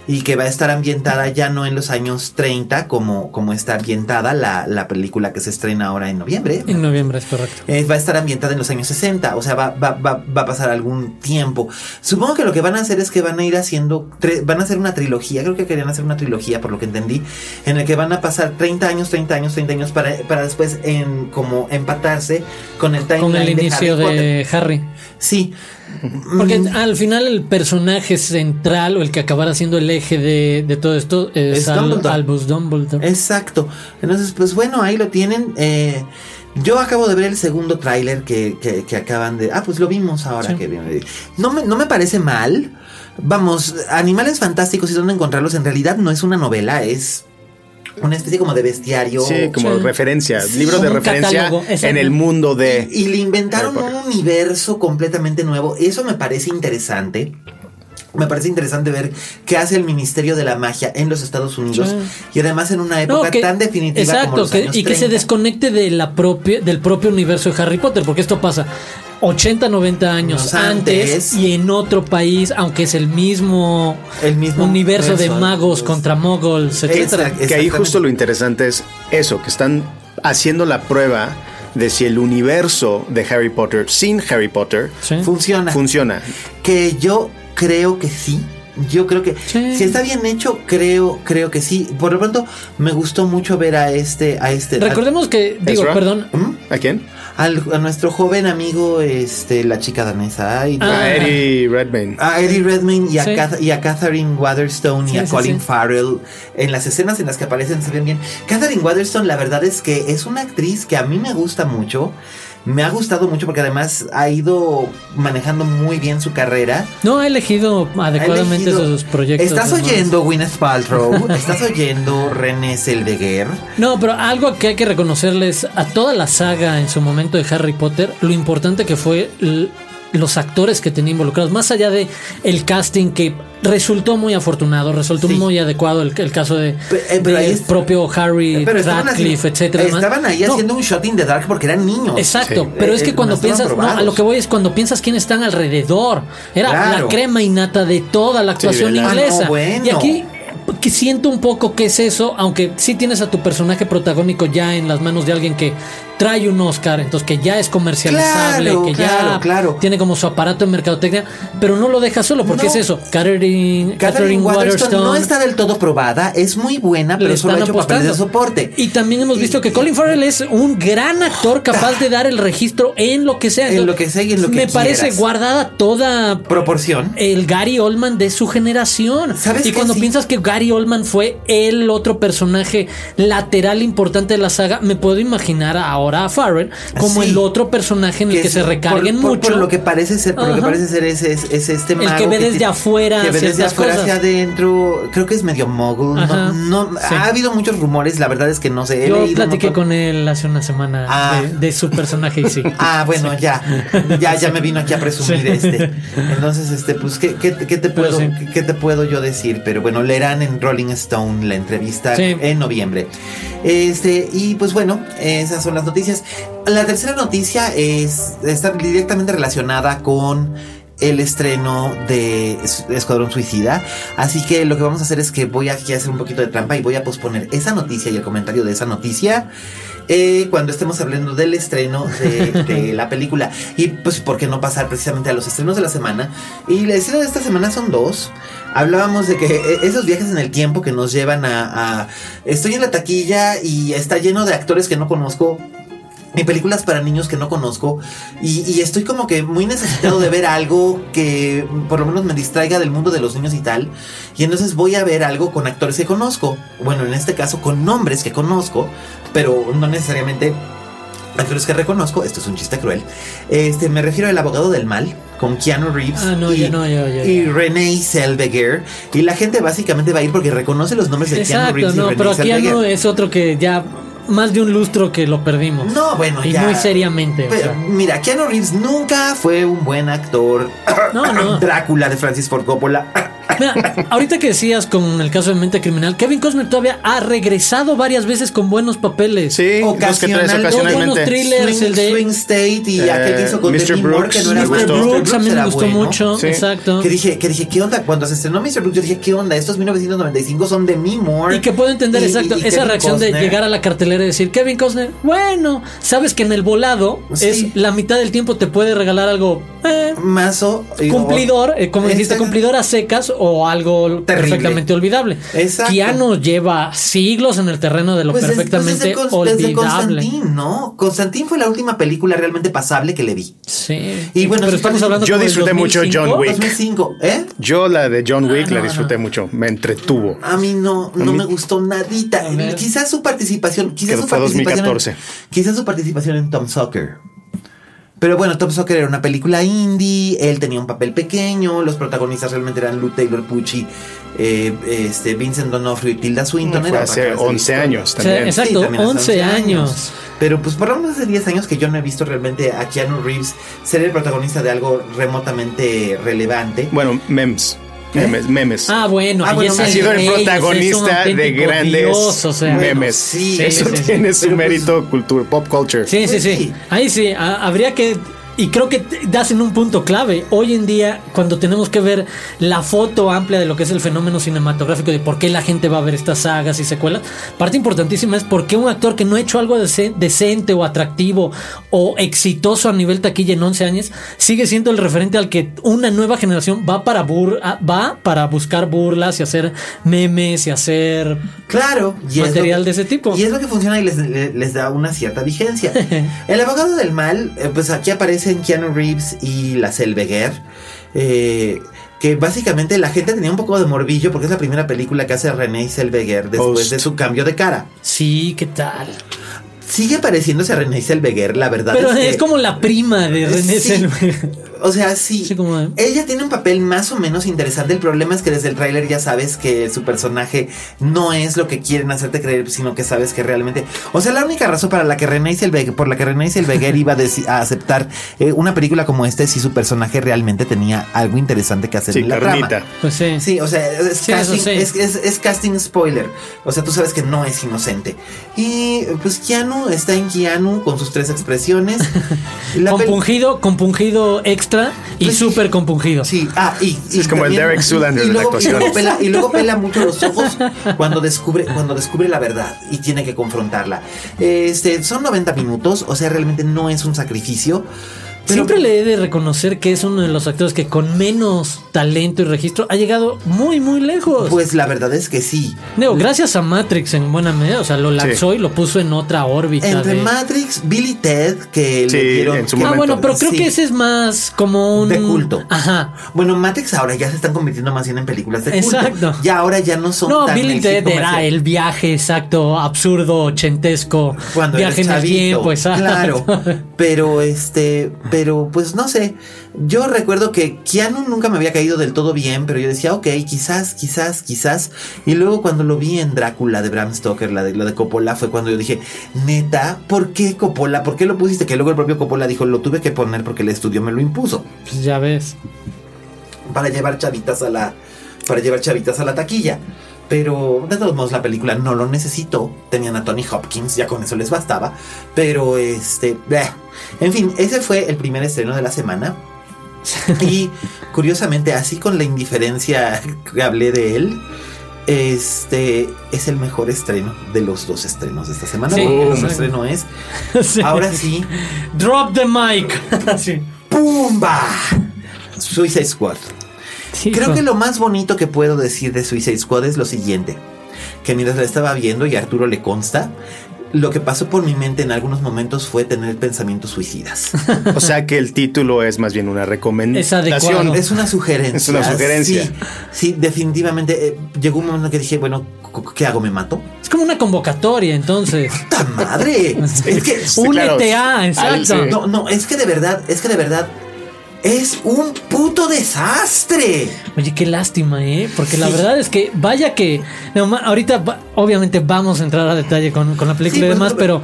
Y que va a estar ambientada ya no en los años 30 como, como está ambientada la, la película que se estrena ahora en noviembre. En noviembre es correcto. Eh, va a estar ambientada en los años 60, o sea, va, va, va, va a pasar algún tiempo. Supongo que lo que van a hacer es que van a ir haciendo, van a hacer una trilogía, creo que querían hacer una trilogía, por lo que entendí, en el que van a pasar 30 años, 30 años, 30 años para, para después en, como empatarse con el timeline Con el de inicio Harry Potter. de Harry. Sí. Porque Mm, al final el personaje central o el que acabará siendo el eje de, de todo esto es, Es Al- Dumbledore. Albus Dumbledore. Exacto. Entonces, pues bueno, ahí lo tienen. Eh, yo acabo de ver el segundo tráiler que, que, que acaban de... Ah, pues lo vimos ahora Sí. que viene. No me, no me parece mal. Vamos, Animales Fantásticos y dónde encontrarlos en realidad no es una novela, es una especie como de bestiario. Sí, como Sí. referencia, Sí, libro de referencia catálogo, en el mundo de. Y le inventaron un universo completamente nuevo. Eso me parece interesante. Me parece interesante ver qué hace el Ministerio de la Magia en los Estados Unidos Sí. y además en una época que- tan definitiva exacto, como los que- años y que se 30. desconecte de la propia, del propio universo de Harry Potter, porque esto pasa 80, 90 años antes, antes. y en otro país, aunque es el mismo, El mismo universo de magos contra moguls, etcétera. Exacto. Que ahí justo lo interesante es eso, que están haciendo la prueba de si el universo de Harry Potter sin Harry Potter Sí. Funciona. funciona. que yo creo que sí. Yo creo que Sí. si está bien hecho, creo, creo que sí. Por lo pronto, me gustó mucho ver a este, a este. Recordemos que, digo, Ezra. perdón, ¿Mm? ¿A quién? Al- a nuestro joven amigo, este, la chica danesa. Ay, Ah. A Eddie Redmayne. A Eddie Redmayne y a, Sí. Kath- y a Catherine Waterstone y Sí, a sí, Colin sí. Farrell en las escenas en las que aparecen se ven bien. Catherine Waterstone, la verdad es que es una actriz que a mí me gusta mucho. Me ha gustado mucho porque además ha ido manejando muy bien su carrera. No ha elegido Ha adecuadamente elegido- sus proyectos. Estás oyendo Gwyneth Paltrow, estás oyendo René Zellweger. No, pero algo que hay que reconocerles a toda la saga en su momento de Harry Potter, lo importante que fue los actores que tenía involucrados, más allá de el casting que resultó muy afortunado, resultó Sí. muy adecuado el, el caso de, eh, pero es- propio Harry Pero estaban Radcliffe, etcétera. Estaban ahí No, haciendo un shot in the dark porque eran niños. Exacto, Sí. pero es Eh, que eh, cuando piensas, no, a lo que voy es cuando piensas quiénes están alrededor. Era Claro. la crema innata de toda la actuación de inglesa. Ah, no, bueno. Y aquí que siento un poco que es eso, aunque sí tienes a tu personaje protagónico ya en las manos de alguien que trae un Oscar, entonces que ya es comercializable, Claro, que claro, ya claro. tiene como su aparato de mercadotecnia, pero no lo deja solo, porque No. es eso. Catherine, Catherine Catherine Waterstone no está del todo probada, es muy buena, pero solo ha hecho papeles de soporte. Y también hemos visto que Colin Farrell es un gran actor capaz de dar el registro en lo que sea. En lo que sea y en lo que Me parece quieras. guardada toda Proporción. el Gary Oldman de su generación. ¿Sabes y cuando Sí. piensas que Gary Oldman fue el otro personaje lateral importante de la saga, me puedo imaginar ahora a Farrell como Sí. el otro personaje en el que, se recarguen por- por- mucho. Por lo que parece ser, por lo que parece ser es, es, es este El que mago ve desde afuera que ve desde afuera cosas. hacia adentro. Creo que es medio mogul. Ajá. No, no- Sí. ha habido muchos rumores, la verdad es que no sé. Yo platiqué con él hace una semana Ah. de, de su personaje y sí. Ah, bueno, ya, ya, ya me vino aquí a presumir Sí. este. Entonces, este, pues, ¿qué, qué, qué te Pero puedo, qué, te puedo yo decir? Pero bueno, leerán en Rolling Stone la entrevista en noviembre. Este, y pues bueno, esas son las noticias. La tercera noticia es, está directamente relacionada con el estreno de Es- Escuadrón Suicida. Así que lo que vamos a hacer es que voy a hacer un poquito de trampa y voy a posponer esa noticia y el comentario de esa noticia eh, cuando estemos hablando del estreno de, de la película. Y pues, ¿por qué no pasar precisamente a los estrenos de la semana? Y el estreno de esta semana son dos. Hablábamos de que eh, esos viajes en el tiempo que nos llevan a, a- Estoy en la taquilla y está lleno de actores que no conozco. Y películas para niños que no conozco. Y, y estoy como que muy necesitado de ver algo que por lo menos me distraiga del mundo de los niños y tal. Y entonces voy a ver algo con actores que conozco. Bueno, en este caso con nombres que conozco. Pero no necesariamente actores que reconozco. Esto es un chiste cruel. Este, me refiero al abogado del mal. Con Keanu Reeves Ah, no, y, ya no, ya, ya, y. Renee Zellweger. Y la gente básicamente va a ir porque reconoce los nombres de Keanu Reeves y no, Renee pero Zellweger. no es otro que ya más de un lustro que lo perdimos. No, bueno, y ya. muy seriamente. o sea. mira, Keanu Reeves nunca fue un buen actor. No, no. Drácula de Francis Ford Coppola. Mira, ahorita que decías con el caso de Mente Criminal, Kevin Costner todavía ha regresado varias veces con buenos papeles. Sí, los que traes Ocasional- Dos buenos ocasionalmente. thrillers, Swing, el de Swing State y Eh, aquel que hizo con Mr. Demi Moore, Brooks, que no era Mr. Brooks a mí me gustó bueno. mucho, Sí. exacto. Que dije, que dije, ¿qué onda? Cuando se estrenó Mr. Brooks, yo dije, ¿qué onda? Estos 1995 son de Me Moore. Y que puedo entender Y- exacto y- y esa Kevin reacción de llegar a la cartelera y decir, Kevin Costner, bueno, sabes que en el volado Sí. es la mitad del tiempo te puede regalar algo eh, Mazo. cumplidor, eh, como dijiste, cumplidor a secas o algo Terrible. perfectamente olvidable. Exacto. Keanu lleva siglos en el terreno de lo Pues desde- perfectamente pues desde, Cons- desde olvidable. Constantine, ¿no? Constantine fue la última película realmente pasable que le vi. Sí. Y bueno, pero estamos hablando yo disfruté mucho 2005. John Wick. 2005, ¿eh? Yo la de John Wick Ah, la no, disfruté no. mucho, me entretuvo. A mí no, no me gustó nadita. Quizás su participación, quizás Que su fue participación, 2014. En, quizás su participación en Tom Sawyer. Pero bueno, Tom Sawyer era una película indie, él tenía un papel pequeño, los protagonistas realmente eran Lou Taylor Pucci, eh, este, Vincent D'Onofrio y Tilda Swinton. Fue era hace otra clase de 11 historia. años O sea, también. exacto, también hace 11 años. Pero pues por lo menos hace 10 años que yo no he visto realmente a Keanu Reeves ser el protagonista de algo remotamente relevante. Bueno, memes. Memes, memes. Ah, bueno, Ah, bueno, es ha sido el protagonista de grandes dios, o sea. memes. sí, Eso sí, sí. tiene su Pero, pues, mérito cultura, pop culture. Sí, sí, sí. Ahí sí, ha- habría que y creo que das en un punto clave. Hoy en día, cuando tenemos que ver la foto amplia de lo que es el fenómeno cinematográfico, de por qué la gente va a ver estas sagas y secuelas, parte importantísima es por qué un actor que no ha hecho algo dece- decente o atractivo o exitoso a nivel taquilla en 11 años, sigue siendo el referente al que una nueva generación va para, bur- va para buscar burlas y hacer memes y hacer... Claro, y Material que- de ese tipo. Y es lo que funciona y les, le- les da una cierta vigencia. El abogado del mal, eh, pues aquí aparecen Keanu Reeves y la Selveguer. eh, que básicamente la gente tenía un poco de morbillo porque es la primera película que hace René Selveguer después Host. de su cambio de cara. Sí, ¿qué tal? Sigue pareciéndose a René Selveguer, la verdad. Pero es, es que- como la prima de René Sí. Zellweger. O sea, sí. Sí, como- Ella tiene un papel más o menos interesante. El problema es que desde el tráiler ya sabes que su personaje no es lo que quieren hacerte creer, sino que sabes que realmente. O sea, la única razón para la que René Zellweger, por la que René Zellweger iba a, a aceptar eh, una película como esta es si su personaje realmente tenía algo interesante que hacer Sí, en la carnita. trama. Pues sí. Sí, o sea, es, Sí, casting, sí. es, es- es casting spoiler. O sea, tú sabes que no es inocente. Y pues Keanu está en Keanu con sus tres expresiones. La compungido, compungido extra y Pues sí. súper compungido. Sí, ah, y, y es como el Derek Zoolander y de la luego, y actuación. luego pela, y luego pela mucho los ojos cuando descubre, cuando descubre la verdad y tiene que confrontarla. Este, son 90 minutos, o sea, realmente no es un sacrificio. Pero Siempre le he de reconocer que es uno de los actores que con menos talento y registro ha llegado muy, muy lejos. Pues la verdad es que sí. Digo, gracias a Matrix en buena medida, o sea, lo lanzó y lo puso en otra órbita. Entre de- Matrix, Billy Ted, que Sí, le dieron. en su que- Ah, bueno, pero creo Sí. que ese es más como un. De culto. Ajá. Bueno, Matrix ahora ya se están convirtiendo más bien en películas de culto. Exacto. Ya ahora ya no son No, tan Billy Ted era el viaje exacto, absurdo, ochentesco. cuando viaje en el tiempo, exacto. Claro. Pero este, pero pues no sé. Yo recuerdo que Keanu nunca me había caído del todo bien, pero yo decía, ok, quizás, quizás, quizás. Y luego cuando lo vi en Drácula de Bram Stoker, la de, lo de Coppola, fue cuando yo dije, neta, ¿por qué Coppola? ¿Por qué lo pusiste? Que luego el propio Coppola dijo, lo tuve que poner porque el estudio me lo impuso. Pues ya ves. Para llevar chavitas a la, para llevar chavitas a la taquilla. Pero de todos modos la película no lo necesitó. Tenían a Tony Hopkins, ya con eso les bastaba. Pero este, bleh. en fin, ese fue el primer estreno de la semana. Y curiosamente, así con la indiferencia que hablé de él, este es el mejor estreno de los dos estrenos de esta semana. Sí, porque el otro exacto. estreno es, Sí. ahora sí, Drop the mic. sí. ¡Pumba! Suicide Squad. Sí, Creo hijo. que lo más bonito que puedo decir de Suicide Squad es lo siguiente. Que mientras la estaba viendo y a Arturo le consta, lo que pasó por mi mente en algunos momentos fue tener pensamientos suicidas. O sea que el título es más bien una Es recomendación. adecuado. es una sugerencia. Es una sugerencia. Sí, sí, definitivamente. eh, llegó un momento que dije, bueno, ¿qué hago? ¿Me mato? Es como una convocatoria, entonces. ¡Ta madre! es que... Sí, claro. Únete a, exacto. Al- sí. No, no, es que de verdad, es que de verdad... Es un puto desastre. Oye, qué lástima, ¿eh? Porque la Sí. verdad es que, vaya que. no, ahorita, obviamente, vamos a entrar a detalle con, con la película Sí, y demás, pero.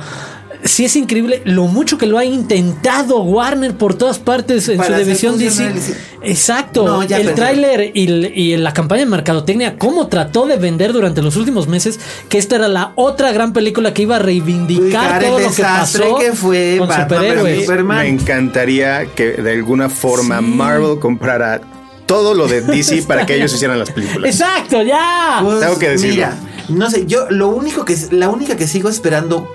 Sí es increíble lo mucho que lo ha intentado Warner por todas partes en Para su división DC. Exacto. No, ya el tráiler y, el- y la campaña de mercadotecnia, cómo trató de vender durante los últimos meses que esta era la otra gran película que iba a reivindicar el todo lo que pasó que fue con Batman superhéroes. versus Superman. Me encantaría que de alguna forma Marvel comprara todo lo de DC para que ellos hicieran las películas. Exacto, ya. Pues, Tengo que decirlo. Mira, no sé, yo lo único que la única que sigo esperando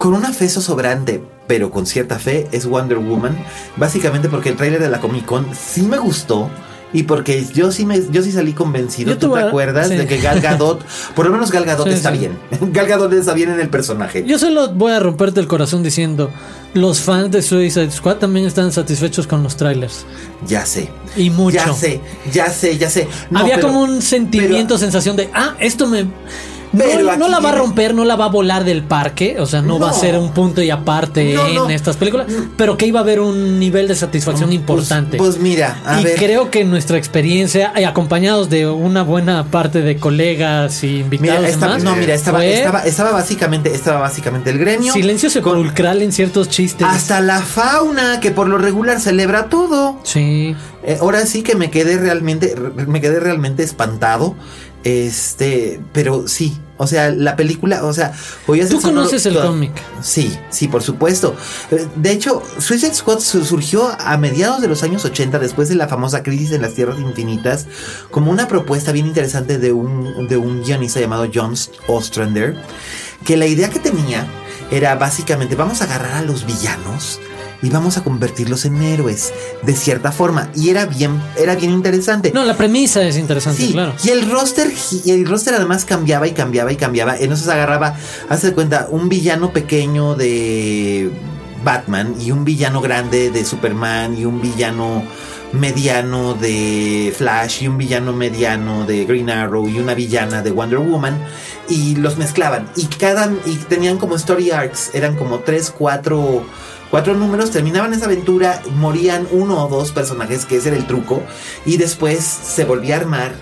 con una fe sobrante, pero con cierta fe, es Wonder Woman. Básicamente porque el tráiler de la Comic Con sí me gustó. Y porque yo sí me, yo sí salí convencido, Yo ¿tú te acuerdas? sí. De que Gal Gadot, por lo menos Gal Gadot Sí, está sí. bien. Gal Gadot está bien en el personaje. Yo solo voy a romperte el corazón diciendo, los fans de Suicide Squad también están satisfechos con los trailers. Ya sé. Y mucho. Ya sé, ya sé, ya sé. No, Había pero- como un sentimiento, pero- sensación de, ah, esto me... No, Pero no aquí la va a romper, no la va a volar del parque, o sea, no, va a ser un punto y aparte No, en estas películas, pero que iba a haber un nivel de satisfacción importante. Pues, pues mira, a y ver. creo que nuestra experiencia, y acompañados de una buena parte de colegas y invitados Mira, demás, no, mira, estaba, fue estaba, estaba básicamente, estaba básicamente el gremio. silencio sepulcral en ciertos chistes. Hasta la fauna, que por lo regular celebra todo. Sí. Eh, ahora sí que me quedé realmente, re- me quedé realmente espantado. Este, pero sí, O sea, la película, o sea, ¿Tú conoces el cómic? Sí, sí, por supuesto. Eh, de hecho, Suicide Squad surgió a mediados de los años 80, después de la famosa crisis en las Tierras Infinitas, como una propuesta bien interesante de un, de un guionista llamado John Ostrander, que la idea que tenía era básicamente, vamos a agarrar a los villanos y vamos a convertirlos en héroes de cierta forma y era bien era bien interesante. No, la premisa es interesante, sí, claro. Y el roster y el roster además cambiaba y cambiaba y cambiaba. Entonces agarraba, hace de cuenta, un villano pequeño de Batman y un villano grande de Superman y un villano mediano de Flash y un villano mediano de Green Arrow y una villana de Wonder Woman y los mezclaban y cada y tenían como story arcs eran como tres cuatro cuatro números, terminaban esa aventura, morían uno o dos personajes, que ese era el truco, y después se volvía a armar.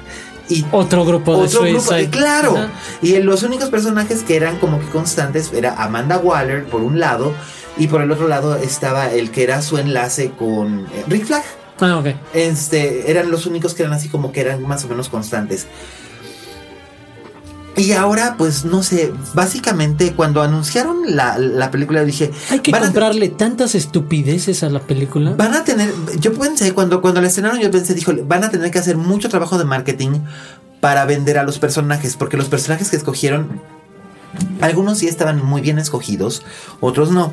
Y otro grupo de otro grupo, claro. Y los únicos personajes que eran como que constantes era Amanda Waller por un lado y por el otro lado estaba el que era su enlace con eh, Rick Flag. Ah, ok. Este, eran los únicos que eran así como que eran más o menos constantes. Y ahora, pues no sé, básicamente cuando anunciaron la, película dije... Hay que comprarle tantas estupideces a la película. Van a tener, yo pensé, cuando, cuando la estrenaron yo pensé, dijo, van a tener que hacer mucho trabajo de marketing para vender a los personajes, porque los personajes que escogieron, algunos sí estaban muy bien escogidos, otros no.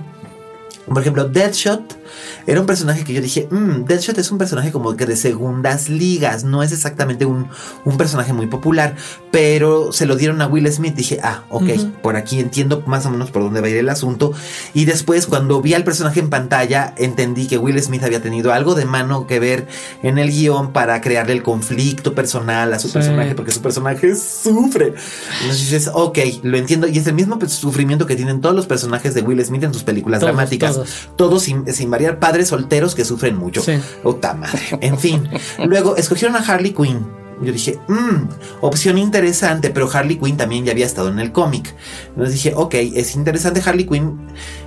Por ejemplo, Deadshot era un personaje que yo dije, mmm, Deadshot es un personaje como que de segundas ligas, no es exactamente un, un, personaje muy popular, pero se lo dieron a Will Smith. Dije, ah, ok, por aquí entiendo más o menos por dónde va a ir el asunto. Y después, cuando vi al personaje en pantalla, entendí que Will Smith había tenido algo de mano que ver en el guion para crearle el conflicto personal a su personaje, porque su personaje sufre. Entonces dices, ok, lo entiendo. Y es el mismo sufrimiento que tienen todos los personajes de Will Smith en sus películas dramáticas. Todos, sin, sin variar padres solteros que sufren mucho. Sí. madre. En fin. Luego escogieron a Harley Quinn. Yo dije, mmm, opción interesante, pero Harley Quinn también ya había estado en el cómic. Entonces dije, ok, es interesante Harley Quinn.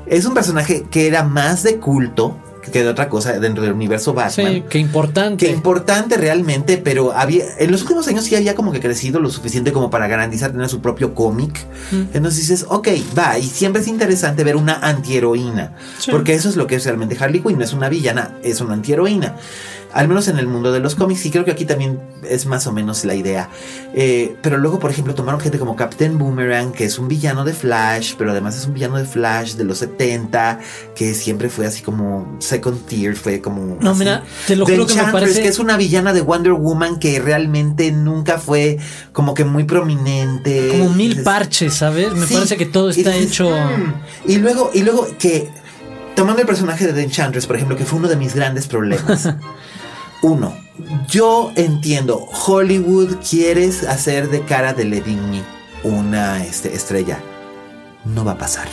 Es un personaje que era más de culto, que de otra cosa dentro del universo Batman. Sí, qué importante. Qué importante realmente, pero había en los últimos años sí había como que crecido lo suficiente como para garantizar tener su propio cómic. Mm. Entonces dices, ok, va, y siempre es interesante ver una antiheroína, porque eso es lo que es realmente Harley Quinn, no es una villana, es una antiheroína al menos en el mundo de los cómics, y creo que aquí también es más o menos la idea. Eh, pero luego, por ejemplo, tomaron gente como Captain Boomerang, que es un villano de Flash, pero además es un villano de Flash de los 70, que siempre fue así como second tier, fue como... No, mira, te lo juro que me parece... que es una villana de Wonder Woman que realmente nunca fue como que muy prominente. Como mil parches, ¿sabes? Me parece que todo está hecho... Mm". Y luego, y luego que... Tomando el personaje de The Enchantress, por ejemplo, que fue uno de mis grandes problemas. Uno, yo entiendo, Hollywood quieres hacer de cara de Levigny una este, estrella. No va a pasar.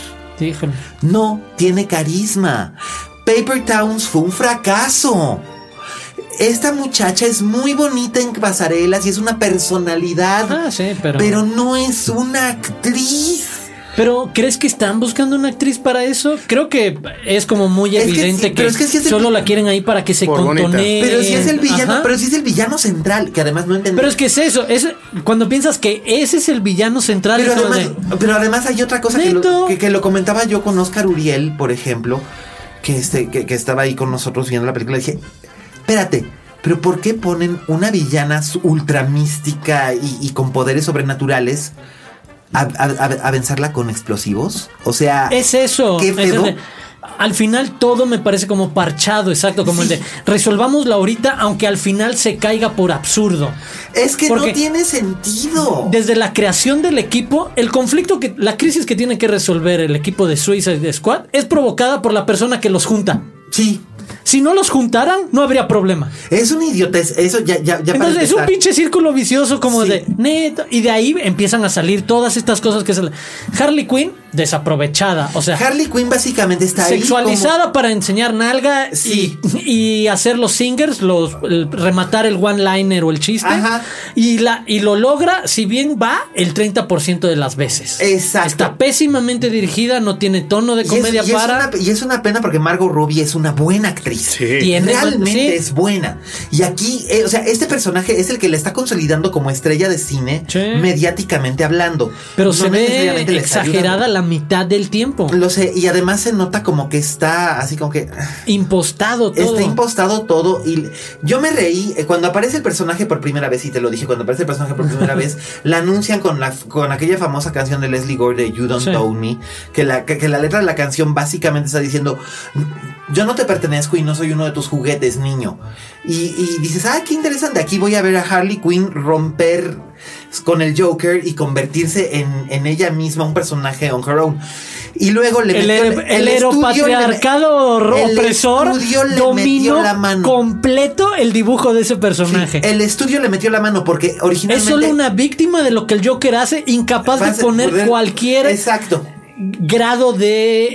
No tiene carisma. Paper Towns fue un fracaso. Esta muchacha es muy bonita en pasarelas y es una personalidad. Ah, sí, pero. Pero no es una actriz. Pero, ¿crees que están buscando una actriz para eso? Creo que es como muy evidente que, solo la quieren ahí para que se contone. Pero si es el villano, pero si es el villano central, que además no entendí. Pero es que es eso, es cuando piensas que ese es el villano central. Pero, además, hay otra cosa que lo, que, lo, comentaba yo con Oscar Uriel, por ejemplo, que, este, que, estaba ahí con nosotros viendo la película. dije, espérate, pero ¿por qué ponen una villana ultra mística y, y con poderes sobrenaturales? A, vencerla con explosivos? O sea, es eso. al final todo me parece como parchado, exacto, como el de resolvámosla ahorita, aunque al final se caiga por absurdo. Es que no tiene sentido. Desde la creación del equipo, el conflicto que, la crisis que tiene que resolver el equipo de Suicide Squad es provocada por la persona que los junta. Sí. Si no los juntaran, no habría problema. Es un idiotez. Eso ya, ya, ya Entonces, es un pinche círculo vicioso como de neto. Y de ahí empiezan a salir todas estas cosas que salen. Harley Quinn desaprovechada. O sea, Harley Quinn básicamente está ahí sexualizada como- para enseñar nalga Sí. y, y hacer los singers, los el- rematar el one liner o el chiste. Ajá. Y la y lo logra, si bien va el 30% de las veces. Exacto. Está pésimamente dirigida, no tiene tono de Y es- comedia es, para. una, y es una pena porque Margot Robbie es una buena actriz. Sí. Tiene- Realmente sí. es buena. Y aquí, eh, o sea, este personaje es el que le está consolidando como estrella de cine, Sí. mediáticamente hablando. Pero No se ve exagerada la mitad del tiempo. Lo sé, y además se nota como que está así como que Impostado todo. está impostado todo. Y yo me reí eh, cuando aparece el personaje por primera vez, y te lo dije, cuando aparece el personaje por primera vez, la anuncian con la con aquella famosa canción de Leslie Gore de You Don't Sí. Own Me, que la, que, que la letra de la canción básicamente está diciendo yo no te pertenezco y no soy uno de tus juguetes, niño. Y, y dices, ah, qué interesante. Aquí voy a ver a Harley Quinn romper con el Joker y convertirse en, en ella misma un personaje on her own. Y luego le El, metió el, el estudio le- heteropatriarcado el opresor estudio le dominó metió la mano. completo el dibujo de ese Sí, personaje. el estudio le metió la mano porque es originalmente. solo una víctima de lo que el Joker hace, incapaz de poner poder- cualquier Exacto. Grado de...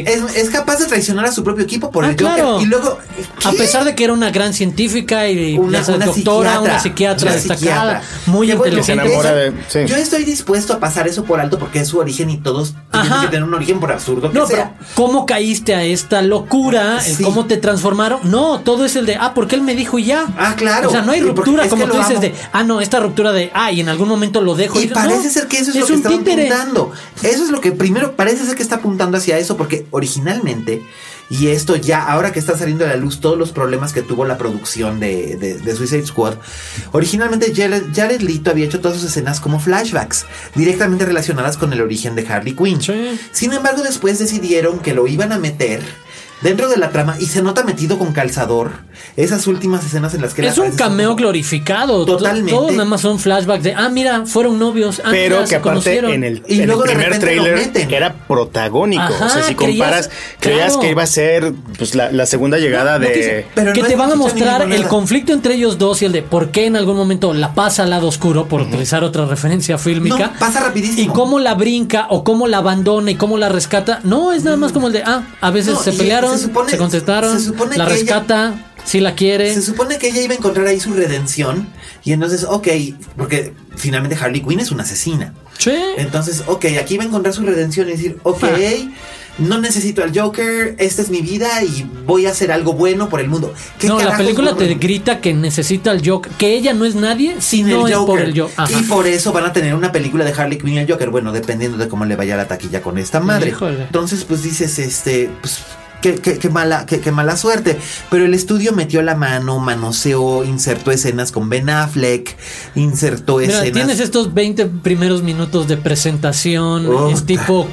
eh, Es, es capaz de traicionar a su propio equipo por Ah, el Joker. claro. Y luego. a pesar de que era una gran científica y una, ya sabes, una doctora, psiquiatra, una psiquiatra una destacada, psiquiatra. muy inteligente. se enamora Eso- de- sí. Yo estoy dispuesto a pasar eso por alto porque es su origen y todos tienen que tener un origen por absurdo que No, pero. ¿cómo caíste a esta locura? El Sí. ¿Cómo te transformaron? No, todo es el de, ah, porque él me dijo y ya. Ah, claro. O sea, no hay Y ruptura como tú dices amo. de, ah, no, esta ruptura de, ah, y en algún momento lo dejo. Y no, parece ser que eso es, lo que apuntando. Eso es lo que primero parece ser que está apuntando hacia eso, porque originalmente, y esto ya, ahora que está saliendo a la luz todos los problemas que tuvo la producción de, de- de Suicide Squad, originalmente Jared, Jared Leto había hecho todas sus escenas como flashbacks, directamente relacionadas con el origen de Harley Quinn. Sí. Sin embargo, después decidieron que lo iban a meter. Dentro de la trama, y se nota metido con calzador, esas últimas escenas en las que él Es un cameo como- glorificado. Totalmente. Todos nada más son flashbacks de, ah, mira, fueron novios. Ah, Pero mira, que se aparte conocieron. en el, Y en el luego primer trailer meten. era protagónico. Ajá, o sea, si comparas, creías claro. que iba a ser pues, la, la segunda llegada No, no, de. que, Pero que no te van a mostrar el conflicto entre ellos dos y el de por qué en algún momento la pasa al lado oscuro, por utilizar otra referencia fílmica. No, pasa rapidísimo. Y cómo la brinca o cómo la abandona y cómo la rescata. No, es nada más como el de, ah, a veces No, se y se supone- se contestaron, se supone la que ella- rescata, si la quiere. Se supone que ella iba a encontrar ahí su redención. Y entonces, ok, porque finalmente Harley Quinn es una asesina. Sí. Entonces, ok, aquí va a encontrar su redención y decir, ok, Ah. no necesito al Joker, esta es mi vida y voy a hacer algo bueno por el mundo. ¿Qué No, la película te grita que necesita al Joker, que ella no es nadie si sin no el Joker. por el Joker. Ajá. Y por eso van a tener una película de Harley Quinn y el Joker. Bueno, dependiendo de cómo le vaya la taquilla con esta madre. Híjole. Entonces, pues dices, este, pues. Qué, qué- qué mala, qué, qué mala suerte. Pero el estudio metió la mano, manoseó, insertó escenas con Ben Affleck, insertó Mira, escenas. tienes estos 20 primeros minutos de presentación, Oh, es tipo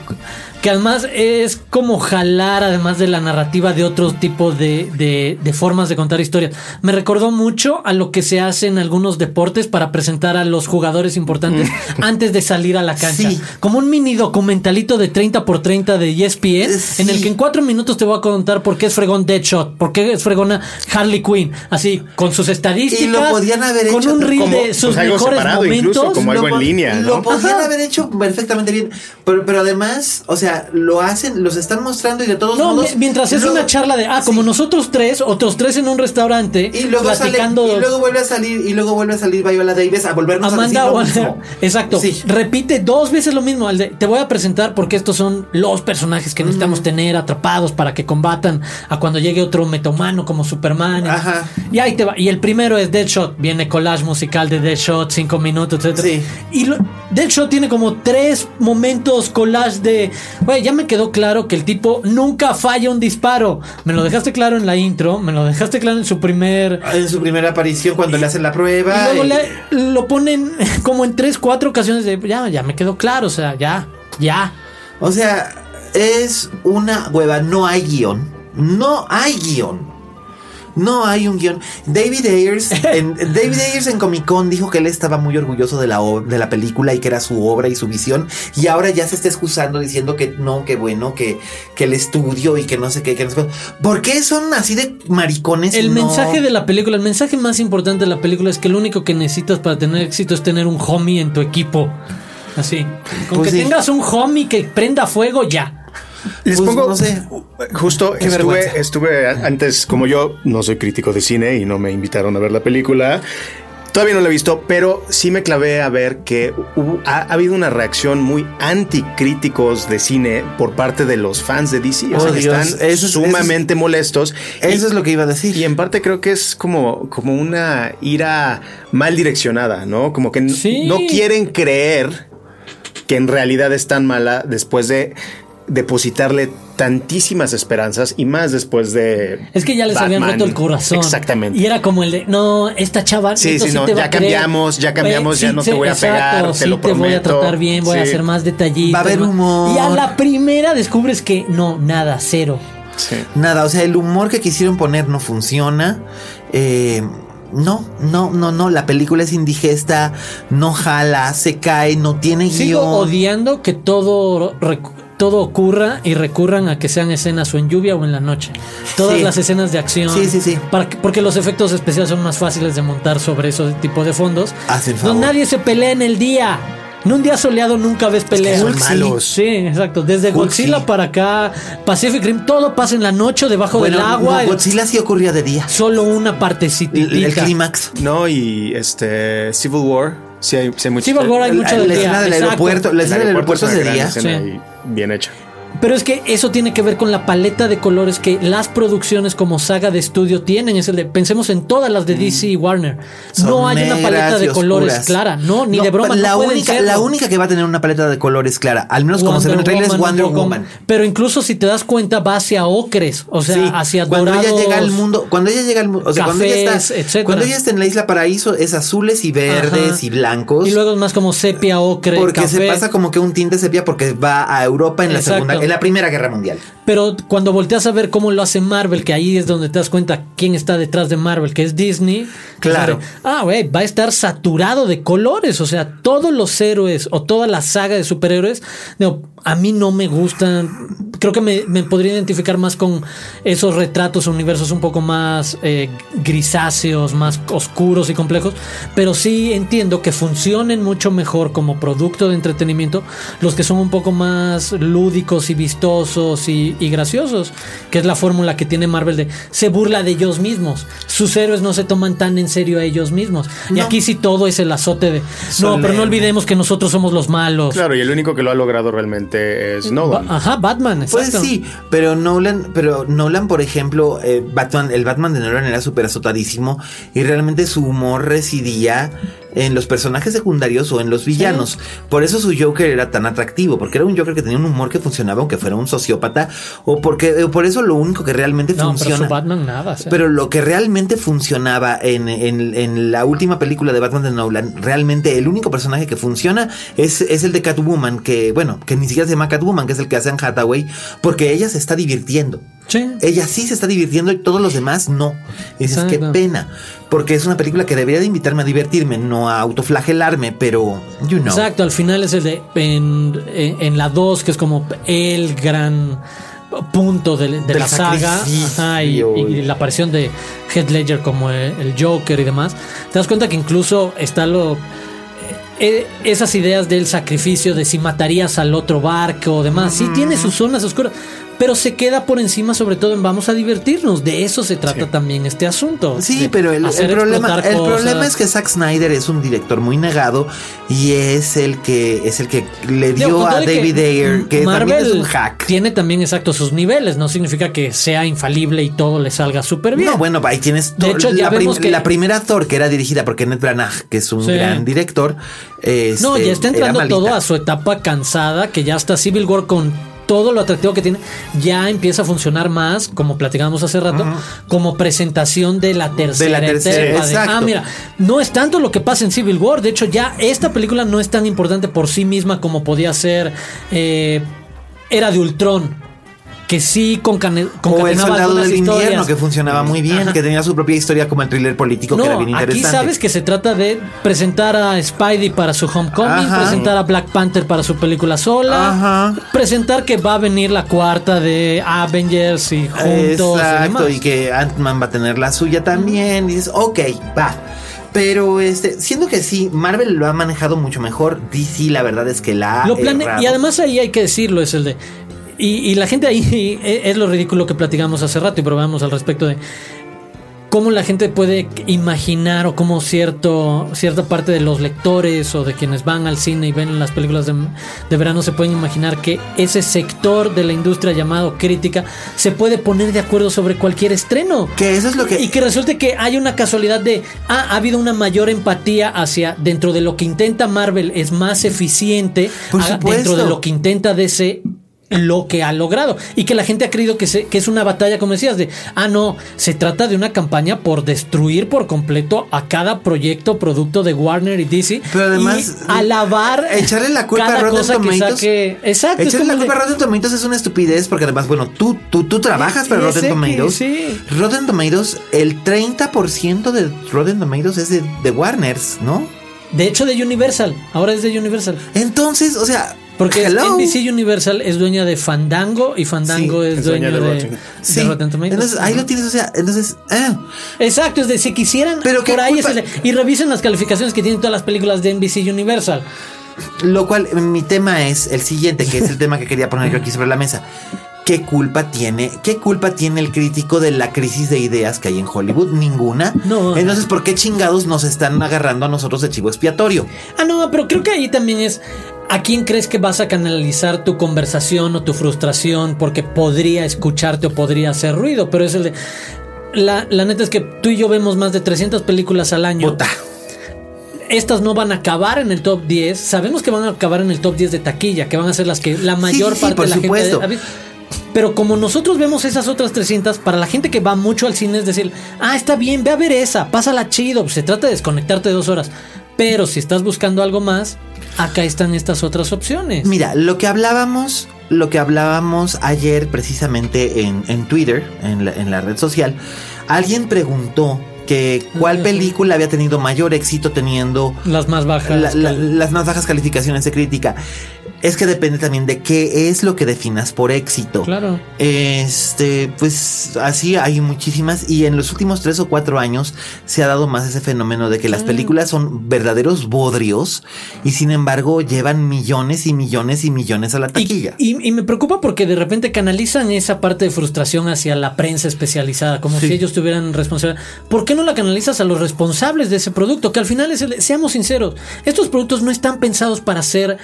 que además es como jalar además de la narrativa de otro tipo de, de- de formas de contar historias. Me recordó mucho a lo que se hace en algunos deportes para presentar a los jugadores importantes antes de salir a la cancha. Sí. Como un mini documentalito de 30 por 30 de ESPN Sí. en el que en cuatro minutos te voy a contar por qué es fregón Deadshot, por qué es fregona Harley Quinn, así con sus estadísticas, Y lo podían haber con hecho un reel como, de sus pues, mejores momentos. incluso, como algo en línea, Lo ¿no? podían Ajá. haber hecho perfectamente bien. Pero, pero además, o sea, lo hacen, los están mostrando y de todos No, modos. mi- mientras es luego- una charla de, ah, como Sí. nosotros tres, otros tres en un restaurante, Y luego, sale, platicando. y luego vuelve a salir, y luego vuelve a salir Viola Davis a volvernos Amanda a decir lo mismo. Exacto. Sí. Repite dos veces lo mismo. el de, te voy a presentar porque estos son los personajes que necesitamos tener atrapados para que combatan a cuando llegue otro metomano como Superman. Ajá. Y ahí te va. Y el primero es Deadshot. Viene collage musical de Deadshot, cinco minutos, etc. Sí. Y lo- Deadshot tiene como tres momentos collage de. Güey, ya me quedó claro que el tipo nunca falla un disparo. Me lo dejaste claro en la intro. Me lo dejaste claro en su primer. En su primera aparición, cuando le hacen la Y prueba. luego y- le- lo ponen como en tres, cuatro ocasiones de ya, ya me quedó claro, o sea, ya, ya. O sea, es una hueva. No hay guion. No hay guion. No hay un guion. David Ayers, en, David Ayers en Comic Con dijo que él estaba muy orgulloso de la, de la película y que era su obra y su visión. Y ahora ya se está excusando diciendo que no, que bueno, que, que el estudio y que no sé qué. Que no sé qué. ¿Por qué son así de maricones? El No. mensaje de la película, el mensaje más importante de la película es que lo único que necesitas para tener éxito es tener un homie en tu equipo. Así. Con Pues que sí. tengas un homie que prenda fuego, ya. Les Pues, pongo, no sé. justo Qué estuve, vergüenza. estuve a- antes, como yo no soy crítico de cine y no me invitaron a ver la película. Todavía no la he visto, pero sí me clavé a ver que hubo- ha, ha habido una reacción muy anticríticos de cine por parte de los fans de DC. O Oh, sea, que Dios. están Eso sumamente molestos. Eso Y- es lo que iba a decir. Y en parte creo que es como, como una ira mal direccionada, ¿no? Como que Sí. no quieren creer que en realidad es tan mala después de depositarle tantísimas esperanzas y más después de... Es que ya les habían roto el corazón. Exactamente. Y era como el de, no, esta chava. Sí, sí, no, ya cambiamos, ya cambiamos, ya no te voy a pegar, te sí lo te voy a prometo. tratar bien, voy a hacer más detallitos. Va a haber humor. Y a la primera descubres que no, nada, cero. Sí. Nada, o sea, el humor que quisieron poner no funciona. Eh, no, no, no, no. La película es indigesta, no jala, se cae, no tiene Sigo guion. odiando que todo todo ocurra y recurran a que sean escenas o en lluvia o en la noche. Todas Sí. las escenas de acción. Sí, sí, sí. para que- porque los efectos especiales son más fáciles de montar sobre ese tipo de fondos. Hacen No, favor. nadie se pelea en el día. En un día soleado nunca ves peleas. son Sí, malos. Sí, exacto. Desde Hulk Godzilla sí. para acá, Pacific Rim, todo pasa en la noche o debajo Bueno, del agua. no, Godzilla sí ocurría de día. Solo una partecita. El, el clímax. No, y este Civil War, sí hay, sí hay mucho- Civil War hay La- mucho la del día. escena del exacto. aeropuerto, la El escena del aeropuerto es de día. Bien hecha. Pero es que eso tiene que ver con la paleta de colores que las producciones como saga de estudio tienen. Es el de, pensemos en todas las de DC y Warner. Son no hay una paleta de colores oscuras. clara, no, ni No, de broma. La, no única, la única que va a tener una paleta de colores clara, al menos como se ve en el trailer, es Wonder Woman. Pero incluso si te das cuenta, va hacia ocres, o sea, Sí, hacia cuando dorados. ella llega al mundo, cuando ella llega al mundo, o sea, cuando ella está, cuando ella está en la isla paraíso es azules y verdes Ajá. y blancos. Y luego es más como sepia, ocre, porque café. se pasa como que un tinte sepia porque va a Europa en la Exacto. segunda, en la primera guerra mundial. Pero cuando volteas a ver cómo lo hace Marvel, que ahí es donde te das cuenta quién está detrás de Marvel, que es Disney. Claro. es de, Ah, güey, va a estar saturado de colores. O sea, todos los héroes o toda la saga de superhéroes, no, a mí no me gustan. Creo que me, me podría identificar más con esos retratos, universos un poco más eh, grisáceos, más oscuros y complejos. Pero sí entiendo que funcionen mucho mejor como producto de entretenimiento los que son un poco más lúdicos y vistosos y, y graciosos, que es la fórmula que tiene Marvel de se burla de ellos mismos. Sus héroes no se toman tan en serio a ellos mismos. Y aquí sí todo es el azote de no, Solemne. pero no olvidemos que nosotros somos los malos. Claro, y el único que lo ha logrado realmente es Ba- Nolan. Ajá, Batman, Pues exacto. sí, pero Nolan, pero Nolan, por ejemplo, eh, Batman, el Batman de Nolan era súper azotadísimo y realmente su humor residía en los personajes secundarios o en los villanos. Por eso su Joker era tan atractivo, porque era un Joker que tenía un humor que funcionaba aunque fuera un sociópata, o porque eh, por eso lo único que realmente No, pero funciona. su Batman nada. Pero lo que realmente funcionaba en, en- en la última película de Batman de Nolan, realmente el único personaje que funciona es, es el de Catwoman, que bueno, que ni siquiera se llama Catwoman, que es el que hace Anne Hathaway, porque ella se está divirtiendo. Sí. Ella sí se está divirtiendo y todos los demás no. Y dices, qué pena. Porque es una película que debería de invitarme a divertirme, no a autoflagelarme, pero, you know. Exacto, al final es el de en, en- en la 2, que es como el gran punto de, la saga ajá, y, y la aparición de Heath Ledger como el, el Joker y demás. Te das cuenta que incluso está lo esas ideas del sacrificio de si matarías al otro barco o demás. Sí tiene sus zonas oscuras, pero se queda por encima sobre todo en vamos a divertirnos. De eso se trata también este asunto. Sí, pero el, el problema, el cosas. problema es que Zack Snyder es un director muy negado y es el que es el que le dio a David Ayer, que también es un hack. Tiene también exacto sus niveles, no significa que sea infalible y todo le salga súper bien. No, bueno, ahí tienes De hecho, ya la, prim- vemos que- la primera Thor que era dirigida por Kenneth Branagh, que es un Sí. gran director. este, no, ya está era entrando todo a su etapa cansada, que ya está Civil War con todo lo atractivo que tiene, ya empieza a funcionar más, como platicábamos hace rato, como presentación de la tercera, tercera, etapa. de, exacto. ah, mira, no es tanto lo que pasa en Civil War, de hecho ya esta película no es tan importante por sí misma como podía ser eh, Era de Ultron. Que sí concane- O el concatenaba soldado del invierno, que funcionaba muy bien, Ajá. que tenía su propia historia como el thriller político, que era bien aquí interesante. sabes que se trata de presentar a Spidey para su homecoming, Ajá. presentar a Black Panther para su película sola, Ajá. presentar que va a venir la cuarta de Avengers y juntos y Exacto, demás. y que Ant-Man va a tener la suya también. Y dices, ok, va. Pero este, siendo que sí, Marvel lo ha manejado mucho mejor. DC, la verdad es que la ha Lo plane- errado. y además ahí hay que decirlo, es el de. Y, y la gente ahí es lo ridículo que platicamos hace rato y probamos al respecto de cómo la gente puede imaginar o cómo cierto, cierta parte de los lectores o de quienes van al cine y ven las películas de, de verano se pueden imaginar que ese sector de la industria llamado crítica se puede poner de acuerdo sobre cualquier estreno. Que eso es lo que. Y que resulte que hay una casualidad de, ah, ha habido una mayor empatía hacia, dentro de lo que intenta Marvel es más eficiente, Por dentro de lo que intenta DC lo que ha logrado y que la gente ha creído que, se- que es una batalla como decías de ah no se trata de una campaña por destruir por completo a cada proyecto producto de Warner y DC Pero además, y alabar echarle la culpa a Rotten Tomatoes. saque exacto Echarle la culpa de- a Rotten Tomatoes es una estupidez porque además, bueno, tú, tú, tú trabajas para Rotten Tomatoes. sí. Rotten Tomatoes, el 30% de Rotten Tomatoes es de, de Warners, ¿no? De hecho de Universal ahora es de Universal Entonces, o sea, Porque hello. NBC Universal es dueña de Fandango y Fandango Sí, es es dueño dueña de, de de Rotten. Sí, Rotten Tomatoes. entonces ahí lo tienes, o sea, entonces, ah, Exacto, es de si quisieran Pero por ahí es el y revisen las calificaciones que tienen todas las películas de NBC Universal. Lo cual, mi tema es el siguiente, que es el tema que quería poner yo aquí sobre la mesa. ¿Qué culpa tiene? ¿Qué culpa tiene el crítico de la crisis de ideas que hay en Hollywood? Ninguna. No. Entonces, ¿por qué chingados nos están agarrando a nosotros de chivo expiatorio? Ah, no, pero creo que ahí también es a quién crees que vas a canalizar tu conversación o tu frustración porque podría escucharte o podría hacer ruido, pero es el de la, la neta es que tú y yo vemos más de 300 películas al año. Puta. estas no van a acabar en el top 10. Sabemos que van a acabar en el top 10 de taquilla, que van a ser las que la mayor sí, parte por de la supuesto. gente. Pero como nosotros vemos esas otras 300, para la gente que va mucho al cine es decir, ah, está bien, ve a ver esa, pásala chido, se trata de desconectarte dos horas. Pero si estás buscando algo más, acá están estas otras opciones. Mira, lo que hablábamos, lo que hablábamos ayer precisamente en, en Twitter, en la, en la red social, alguien preguntó que cuál película había tenido mayor éxito teniendo Las más bajas. la- la- cal- las más bajas calificaciones de crítica. Es que depende también de qué es lo que definas por éxito. Claro. Este, pues así hay muchísimas y en los últimos tres o cuatro años se ha dado más ese fenómeno de que las películas son verdaderos bodrios y sin embargo llevan millones y millones y millones a la Y, taquilla. y- y me preocupa porque de repente canalizan esa parte de frustración hacia la prensa especializada, como Sí. si ellos tuvieran responsabilidad. ¿Por qué no la canalizas a los responsables de ese producto? Que al final es el, seamos sinceros, estos productos no están pensados para ser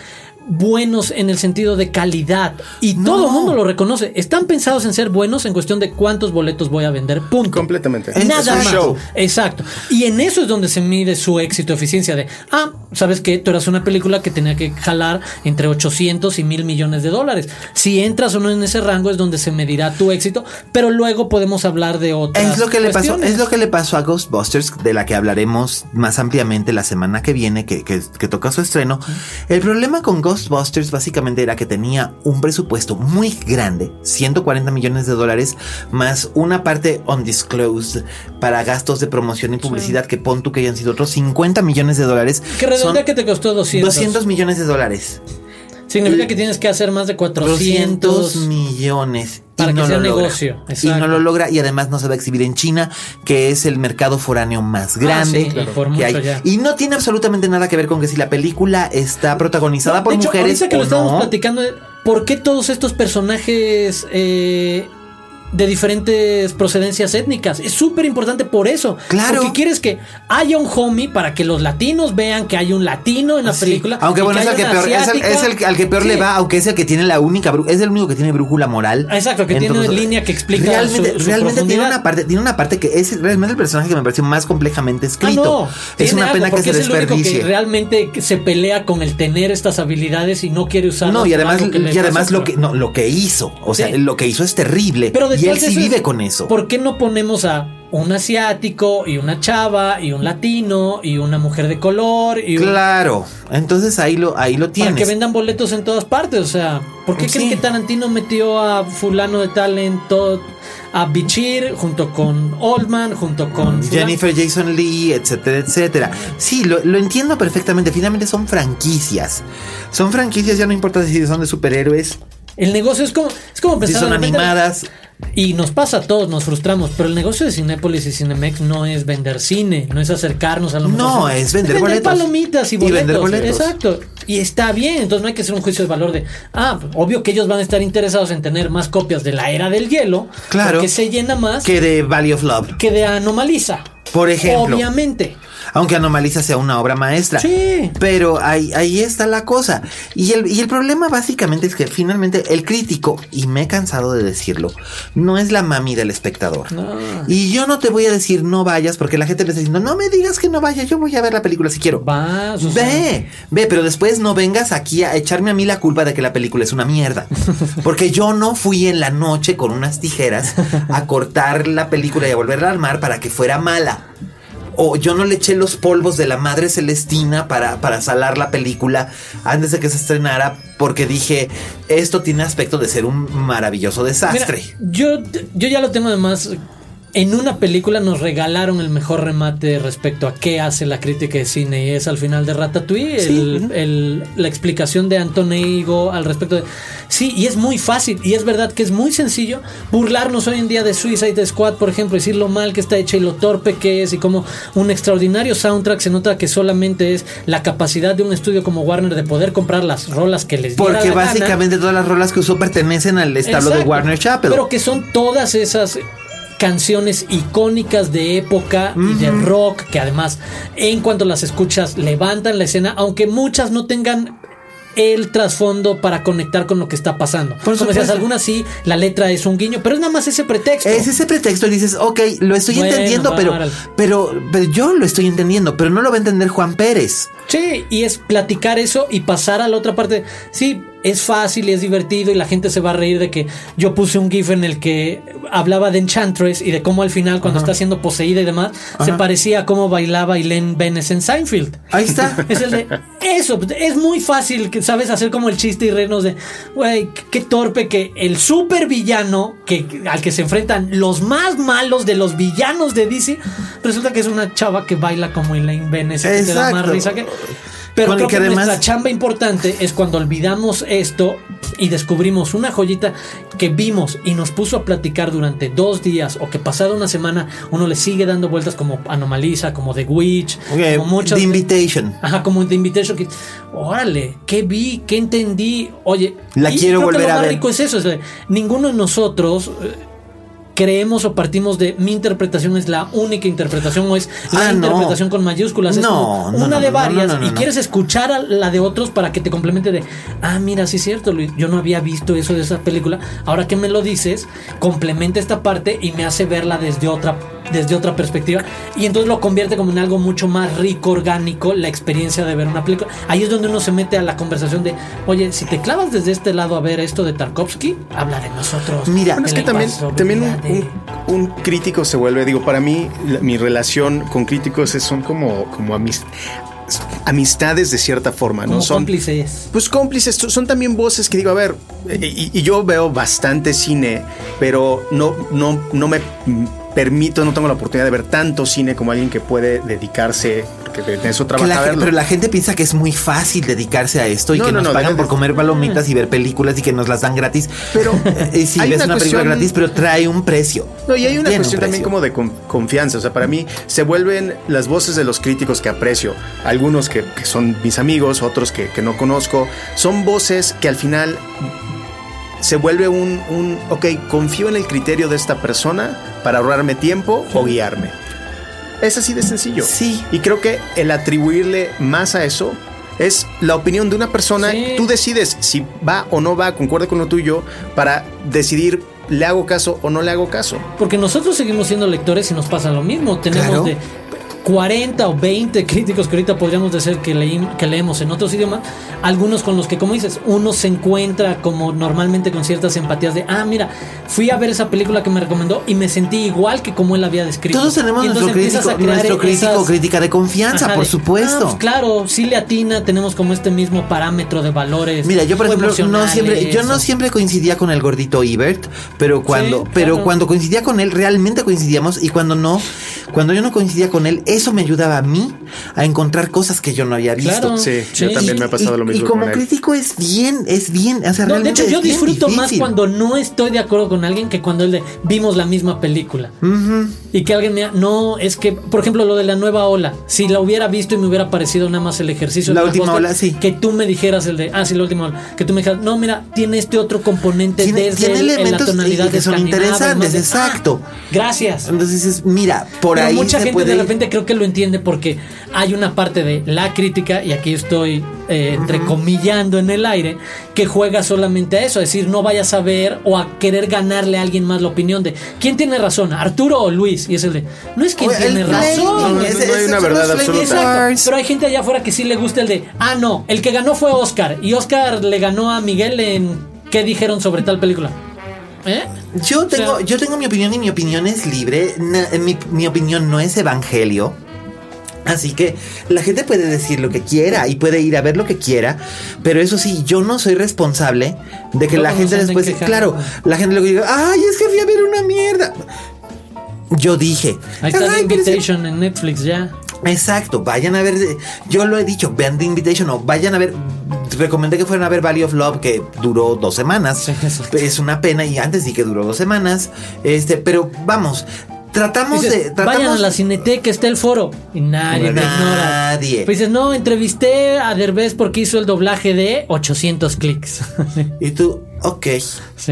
buenos en el sentido de calidad y No. todo el mundo lo reconoce. Están pensados en ser buenos en cuestión de cuántos boletos voy a vender. Punto. Completamente. Es Nada un más. show. Exacto. Y en eso es donde se mide su éxito, eficiencia de, ah, sabes que tú eras una película que tenía que jalar entre 800 y mil millones de dólares. Si entras o no en ese rango es donde se medirá tu éxito, pero luego podemos hablar de otras. Es lo que le pasó, es lo que le pasó a Ghostbusters, de la que hablaremos más ampliamente la semana que viene, que, que, que toca su estreno. El problema con Ghostbusters básicamente era que tenía un presupuesto muy grande, 140 millones de dólares, más una parte undisclosed para gastos de promoción y publicidad que pon tú que hayan sido otros 50 millones de dólares. Que redondea Son que te costó 200. 200 millones de dólares. Significa que tienes que hacer más de 400. 200 millones. Para y que no sea lo logra. negocio, Y exacto. no lo logra y además no se va a exhibir en China, que es el mercado foráneo más grande Ah, sí, y por que mucho hay. ya. Y no tiene absolutamente nada que ver con que si la película está protagonizada No, por de hecho, mujeres que lo o no. platicando, ¿por qué todos estos personajes eh, de diferentes procedencias étnicas? Es súper importante por eso. Claro. Porque quieres que haya un homie para que los latinos vean que hay un latino en la Sí. película. Aunque bueno, es el que peor, es el, es el al que peor Sí. le va, aunque es el que tiene la única, es el único que tiene brújula moral. Exacto, que tiene una línea que explica realmente, su- su realmente tiene una parte, tiene una parte que es realmente el personaje que me pareció más complejamente Ah, escrito. no, es una algo, pena que se es el único desperdicie. que realmente se pelea con el tener estas habilidades y no quiere usarlas. No, y además, y además lo que no, lo que hizo, o sea, Sí. lo que hizo es terrible. Pero y él sí es, vive con eso. ¿Por qué no ponemos a un asiático y una chava y un latino y una mujer de color y un- Claro, entonces ahí lo, ahí lo para tienes. que vendan boletos en todas partes? O sea, ¿por qué Sí. creen que Tarantino metió a fulano de talento a Bichir junto con Oldman junto con fulano? Jennifer Jason Lee, etcétera, etcétera. Sí, lo, lo entiendo perfectamente. Finalmente son franquicias. Son franquicias, ya no importa si son de superhéroes, El negocio es como es como si pensar son de repente- animadas. Y nos pasa a todos, nos frustramos, pero el negocio de Cinépolis y Cinemex no es vender cine, no es acercarnos a lo No, mejor. es vender boletos. palomitas y Y boletos. vender boletos. Exacto. Y está bien, entonces no hay que hacer un juicio de valor de, ah, obvio que ellos van a estar interesados en tener más copias de la era del hielo, Claro. porque se llena más Que de Valley of Love. que de Anomaliza. Por ejemplo. Obviamente. Aunque Anomaliza sea una obra maestra. Sí. Pero ahí, ahí está la cosa. Y el, y el problema básicamente es que finalmente el crítico, y me he cansado de decirlo, no es la mami del espectador. Y yo no te voy a decir no vayas porque la gente le está diciendo, no me digas que no vayas, yo voy a ver la película si quiero. Vas, sea, Ve, ve, pero después no vengas aquí a echarme a mí la culpa de que la película es una mierda. Porque yo no fui en la noche con unas tijeras a cortar la película y a volverla a armar para que fuera mala. O yo no le eché los polvos de la madre Celestina para, para salar la película antes de que se estrenara porque dije, esto tiene aspecto de ser un maravilloso Mira, desastre. yo, yo ya lo tengo además. En una película nos regalaron el mejor remate respecto a qué hace la crítica de cine y es al final de Ratatouille el- el- la explicación de Antoneigo al respecto de sí y es muy fácil y es verdad que es muy sencillo burlarnos hoy en día de Suicide Squad por ejemplo decir lo mal que está hecha y lo torpe que es y como un extraordinario soundtrack se nota que solamente es la capacidad de un estudio como Warner de poder comprar las rolas que les Porque la gana. básicamente todas las rolas que usó pertenecen al establo de. Warner Chapel. Pero que son todas esas canciones icónicas de época y de rock que además en cuanto las escuchas levantan la escena, aunque muchas no tengan el trasfondo para conectar con lo que está pasando. Por Como decías, algunas sí, la letra es un guiño, pero es nada más ese pretexto. Es ese pretexto y dices, ok, lo estoy Bueno, entendiendo, pero, pero, pero yo lo estoy entendiendo, pero no lo va a entender Juan Pérez. Sí, y es platicar eso y pasar a la otra parte. Sí, es fácil y es divertido y la gente se va a reír de que yo puse un GIF en el que hablaba de Enchantress y de cómo al final, cuando está siendo poseída y demás, se parecía a cómo bailaba Elaine Benes en Seinfeld. Ahí está. Es el de eso, es muy fácil que sabes hacer como el chiste y reírnos de, güey, qué torpe que el super villano que al que se enfrentan los más malos de los villanos de DC resulta que es una chava que baila como Elaine Benes y que te da más Exacto. risa que pero Con creo que que, además- nuestra chamba importante es cuando olvidamos esto y descubrimos una joyita que vimos y nos puso a platicar durante dos días o que pasada una semana uno le sigue dando vueltas como Anomaliza, como The Witch, Ok, como muchas The Invitation. Ajá, como The Invitation. Que, órale, ¿qué vi? ¿Qué entendí? Oye, La y quiero creo que volver lo a más ver. rico es eso. es ninguno de nosotros eh, creemos o partimos de mi interpretación es la única interpretación o es la Ah, no. interpretación con mayúsculas. es No, no, una de varias y quieres escuchar a la de otros para que te complemente de, ah, mira, sí es cierto, Luis, yo no había visto eso de esa película. Ahora que me lo dices, complementa esta parte y me hace verla desde otra desde otra perspectiva y entonces lo convierte como en algo mucho más rico, orgánico, la experiencia de ver una película. Ahí es donde uno se mete a la conversación de, oye, si te clavas desde este lado a ver esto de Tarkovsky, habla de nosotros. Mira, Bueno, es que también, también un, crítico se vuelve, digo, para mí, la- mi relación con críticos es- son como, como amis- amistades de cierta forma, como ¿no? Son, cómplices. Pues cómplices, son son también voces que digo, a ver, y, y yo veo bastante cine, pero no, no, no me permito, no tengo la oportunidad de ver tanto cine como alguien que puede dedicarse, porque de eso trabaja la pero la gente piensa que es muy fácil dedicarse a esto y No, que no, nos no, pagan por comer palomitas y ver películas y que nos las dan gratis. Pero si hay ves una una película cuestión- gratis, pero trae un precio. No, y hay una Tiene un cuestión también como de con- confianza. O sea, para mí se vuelven las voces de los críticos que aprecio. Algunos que, que son mis amigos, otros que, que no conozco. Son voces que al final se vuelve un, un, ok, confío en el criterio de esta persona para ahorrarme tiempo o guiarme. Es así de sencillo. Sí. Y creo que el atribuirle más a eso es la opinión de una persona. Sí. Tú decides si va o no va, concuerda con lo tuyo, para decidir le hago caso o no le hago caso. Porque nosotros seguimos siendo lectores y nos pasa lo mismo. Tenemos Claro. de 40 o 20 críticos que ahorita podríamos decir que, leí- que leemos en otros idiomas. Algunos con los que, como dices, uno se encuentra como normalmente con ciertas empatías de, ah, mira, fui a ver esa película que me recomendó y me sentí igual que como él había descrito. Todos tenemos nuestro crítico, a crear nuestro crítico esas- o crítica de confianza, Ajá, por de, supuesto. ah, pues claro, sí le atina, tenemos como este mismo parámetro de valores. Mira, yo por ejemplo no siempre, yo no siempre coincidía con el gordito Ibert, pero cuando, Sí, pero cuando coincidía con él realmente coincidíamos y cuando no, cuando yo no coincidía con él, eso me ayudaba a mí a encontrar cosas que yo no había visto. Claro. Sí, Sí. yo también me ha pasado y, lo y mismo. como con él. crítico es bien, es bien. O sea, No, de hecho, yo disfruto más cuando no estoy de acuerdo con alguien que cuando el de vimos la misma película. Y que alguien me no, es que, por ejemplo, lo de la nueva ola, si la hubiera visto y me hubiera parecido nada más el ejercicio La de última ola, sí. que tú me dijeras el de, ah, sí, la última ola, que tú me dijeras, no, mira, tiene este otro componente Tiene- desde tiene el- en la elementos tonalidad y que son interesantes, de- exacto. Ah, gracias. Entonces dices, mira, por Pero ahí mucha se gente puede de repente creo que lo entiende porque hay una parte de la crítica, y aquí estoy eh, entrecomillando en el aire, que juega solamente a eso, es decir, no vayas a ver o a querer ganarle a alguien más la opinión de quién tiene razón, Arturo o Luis, y es el de, no es quien tiene razón. no, es- no hay una verdad absoluta. Exacto, pero hay gente allá afuera que sí le gusta el de, ah, no, el que ganó fue Oscar, y Oscar le ganó a Miguel en qué dijeron sobre tal película. ¿Eh? Yo tengo, O sea- yo tengo mi opinión y mi opinión es libre. Na- mi, mi opinión no es evangelio. Así que la gente puede decir lo que quiera y puede ir a ver lo que quiera, pero eso sí, yo no soy responsable de que la gente después, claro, la gente luego diga, ay, es que fui a ver una mierda. Yo dije, Ahí está "Ay, The pero es que-". Invitation en Netflix ya. Exacto, vayan a ver, yo lo he dicho, vean The Invitation o vayan a ver, recomendé que fueran a ver Valley of Love que duró dos semanas, es una pena y antes sí que duró dos semanas, este, pero vamos, tratamos Dices, de, tratamos vayan a la cineteca, está el foro. Y nadie te ignora. Nadie. Pues dices, no, entrevisté a Derbez porque hizo el doblaje de 800 clics. y tú, ok. Sí.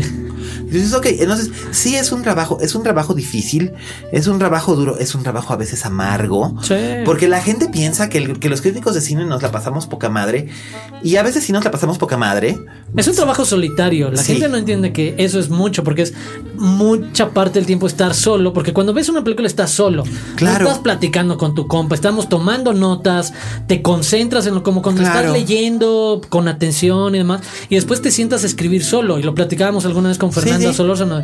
Y dices, ok, entonces sí es un trabajo, es un trabajo difícil, es un trabajo duro, es un trabajo a veces amargo, Sí. porque la gente piensa que, el- que los críticos de cine nos la pasamos poca madre, y a veces sí nos la pasamos poca madre, Es un trabajo solitario. La Sí. gente no entiende que eso es mucho porque es mucha parte del tiempo estar solo. Porque cuando ves una película estás solo. Claro. No estás platicando con tu compa. Estamos tomando notas. Te concentras en lo como cuando Claro. estás leyendo con atención y demás. Y después te sientas a escribir solo. Y lo platicábamos alguna vez con Fernanda sí. Solórzano.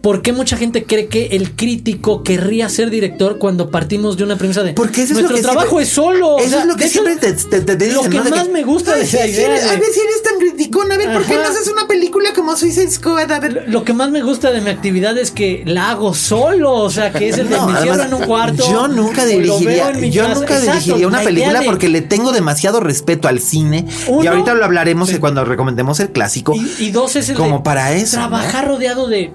¿Por qué mucha gente cree que el crítico querría ser director cuando partimos de una premisa de Porque eso es nuestro lo que trabajo siempre- es solo? O Eso sea, es lo que siempre te, te, te- te lo dicen, que más me gusta de "Ay, esa sí, sí, idea A ver si eres tan criticón, a ver, ¿por qué no haces una película como Suicide Squad? A ver. Lo que más me gusta de mi actividad es que la hago solo, o sea, que es el de No, me además, en un cuarto. Yo nunca dirigiría, yo casa. nunca Exacto, dirigiría una película de- porque le tengo demasiado respeto al cine. y ahorita lo hablaremos sí. cuando recomendemos el clásico. Y, y dos es el Como de para eso, Trabajar rodeado de.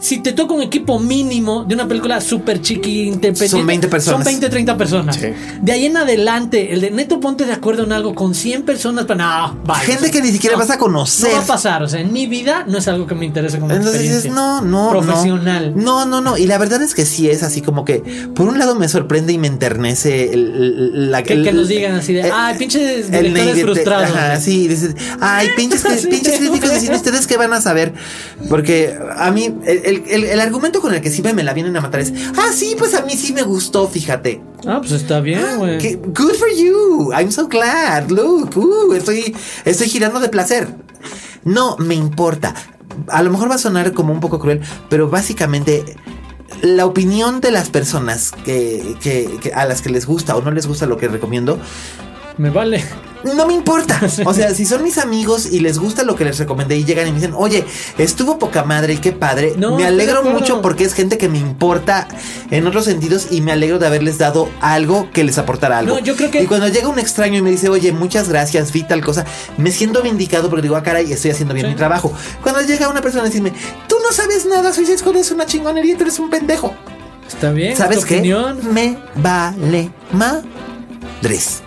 Si te toca un equipo mínimo de una película súper chiqui, independiente, Son 20 personas. Son 20, 30 personas. Sí. De ahí en adelante, el de neto ponte de acuerdo en algo con 100 personas, pero no, vaya. Gente que ni siquiera vas a conocer. No va a pasar, o sea, en mi vida no es algo que me interese como Entonces dices, no, no, profesional. No, no, no. Y la verdad es que sí es así como que, por un lado me sorprende y me enternece el- el- la Que, que el- nos digan así de, ay, pinches directores frustrados. Ajá, sí, dices, ay, pinches, Sí, pinches críticos de cine, güey. ¿ustedes qué van a saber? Porque a mí, el, el- el- el argumento con el que siempre me la vienen a matar es, ah, sí, pues a mí sí me gustó, fíjate. Ah, pues está bien, güey. Que- good for you. I'm so glad. Look, uh, estoy, estoy girando de placer. No me importa. A lo mejor va a sonar como un poco cruel, pero básicamente la opinión de las personas que, que- que- a las que les gusta o no les gusta lo que recomiendo, Me vale. no me importa. O sea, si son mis amigos y les gusta lo que les recomendé y llegan y me dicen, oye, estuvo poca madre y qué padre, No, me alegro mucho porque es gente que me importa en otros sentidos y me alegro de haberles dado algo que les aportara algo. No, yo creo que- Y cuando llega un extraño y me dice, oye, muchas gracias, vi tal cosa, me siento vindicado porque digo, ah, caray, estoy haciendo bien Sí. mi trabajo. Cuando llega una persona a decirme, tú no sabes nada, soy Squad es una chingonería, tú eres un pendejo. Está bien. ¿Sabes qué? opinión. Me vale madres.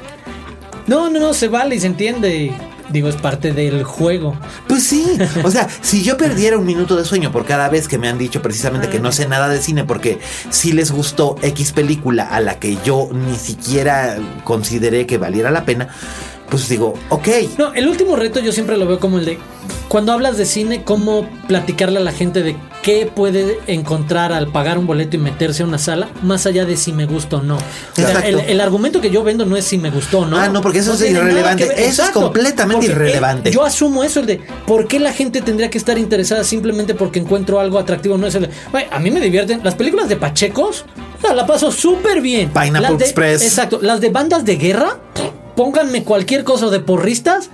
No, no, no, se vale y se entiende. Digo, es parte del juego. Pues sí, o sea, si yo perdiera un minuto de sueño por cada vez que me han dicho precisamente que no sé nada de cine porque si les gustó X película a la que yo ni siquiera consideré que valiera la pena, pues digo, ok, No, el último reto yo siempre lo veo como el de cuando hablas de cine, cómo platicarle a la gente de qué puede encontrar al pagar un boleto y meterse a una sala, más allá de si me gusta o no. O sea, el, el argumento que yo vendo no es si me gustó o no. Ah, no, porque eso es irrelevante. Eso es completamente Porque, irrelevante. eh, yo asumo eso, el de por qué la gente tendría que estar interesada simplemente porque encuentro algo atractivo. No es el de, "Güey, a mí me divierten las películas de Pachecos. sea, la paso súper bien. Pineapple Las de- Express. Exacto. Las de bandas de guerra. Pónganme cualquier cosa de porristas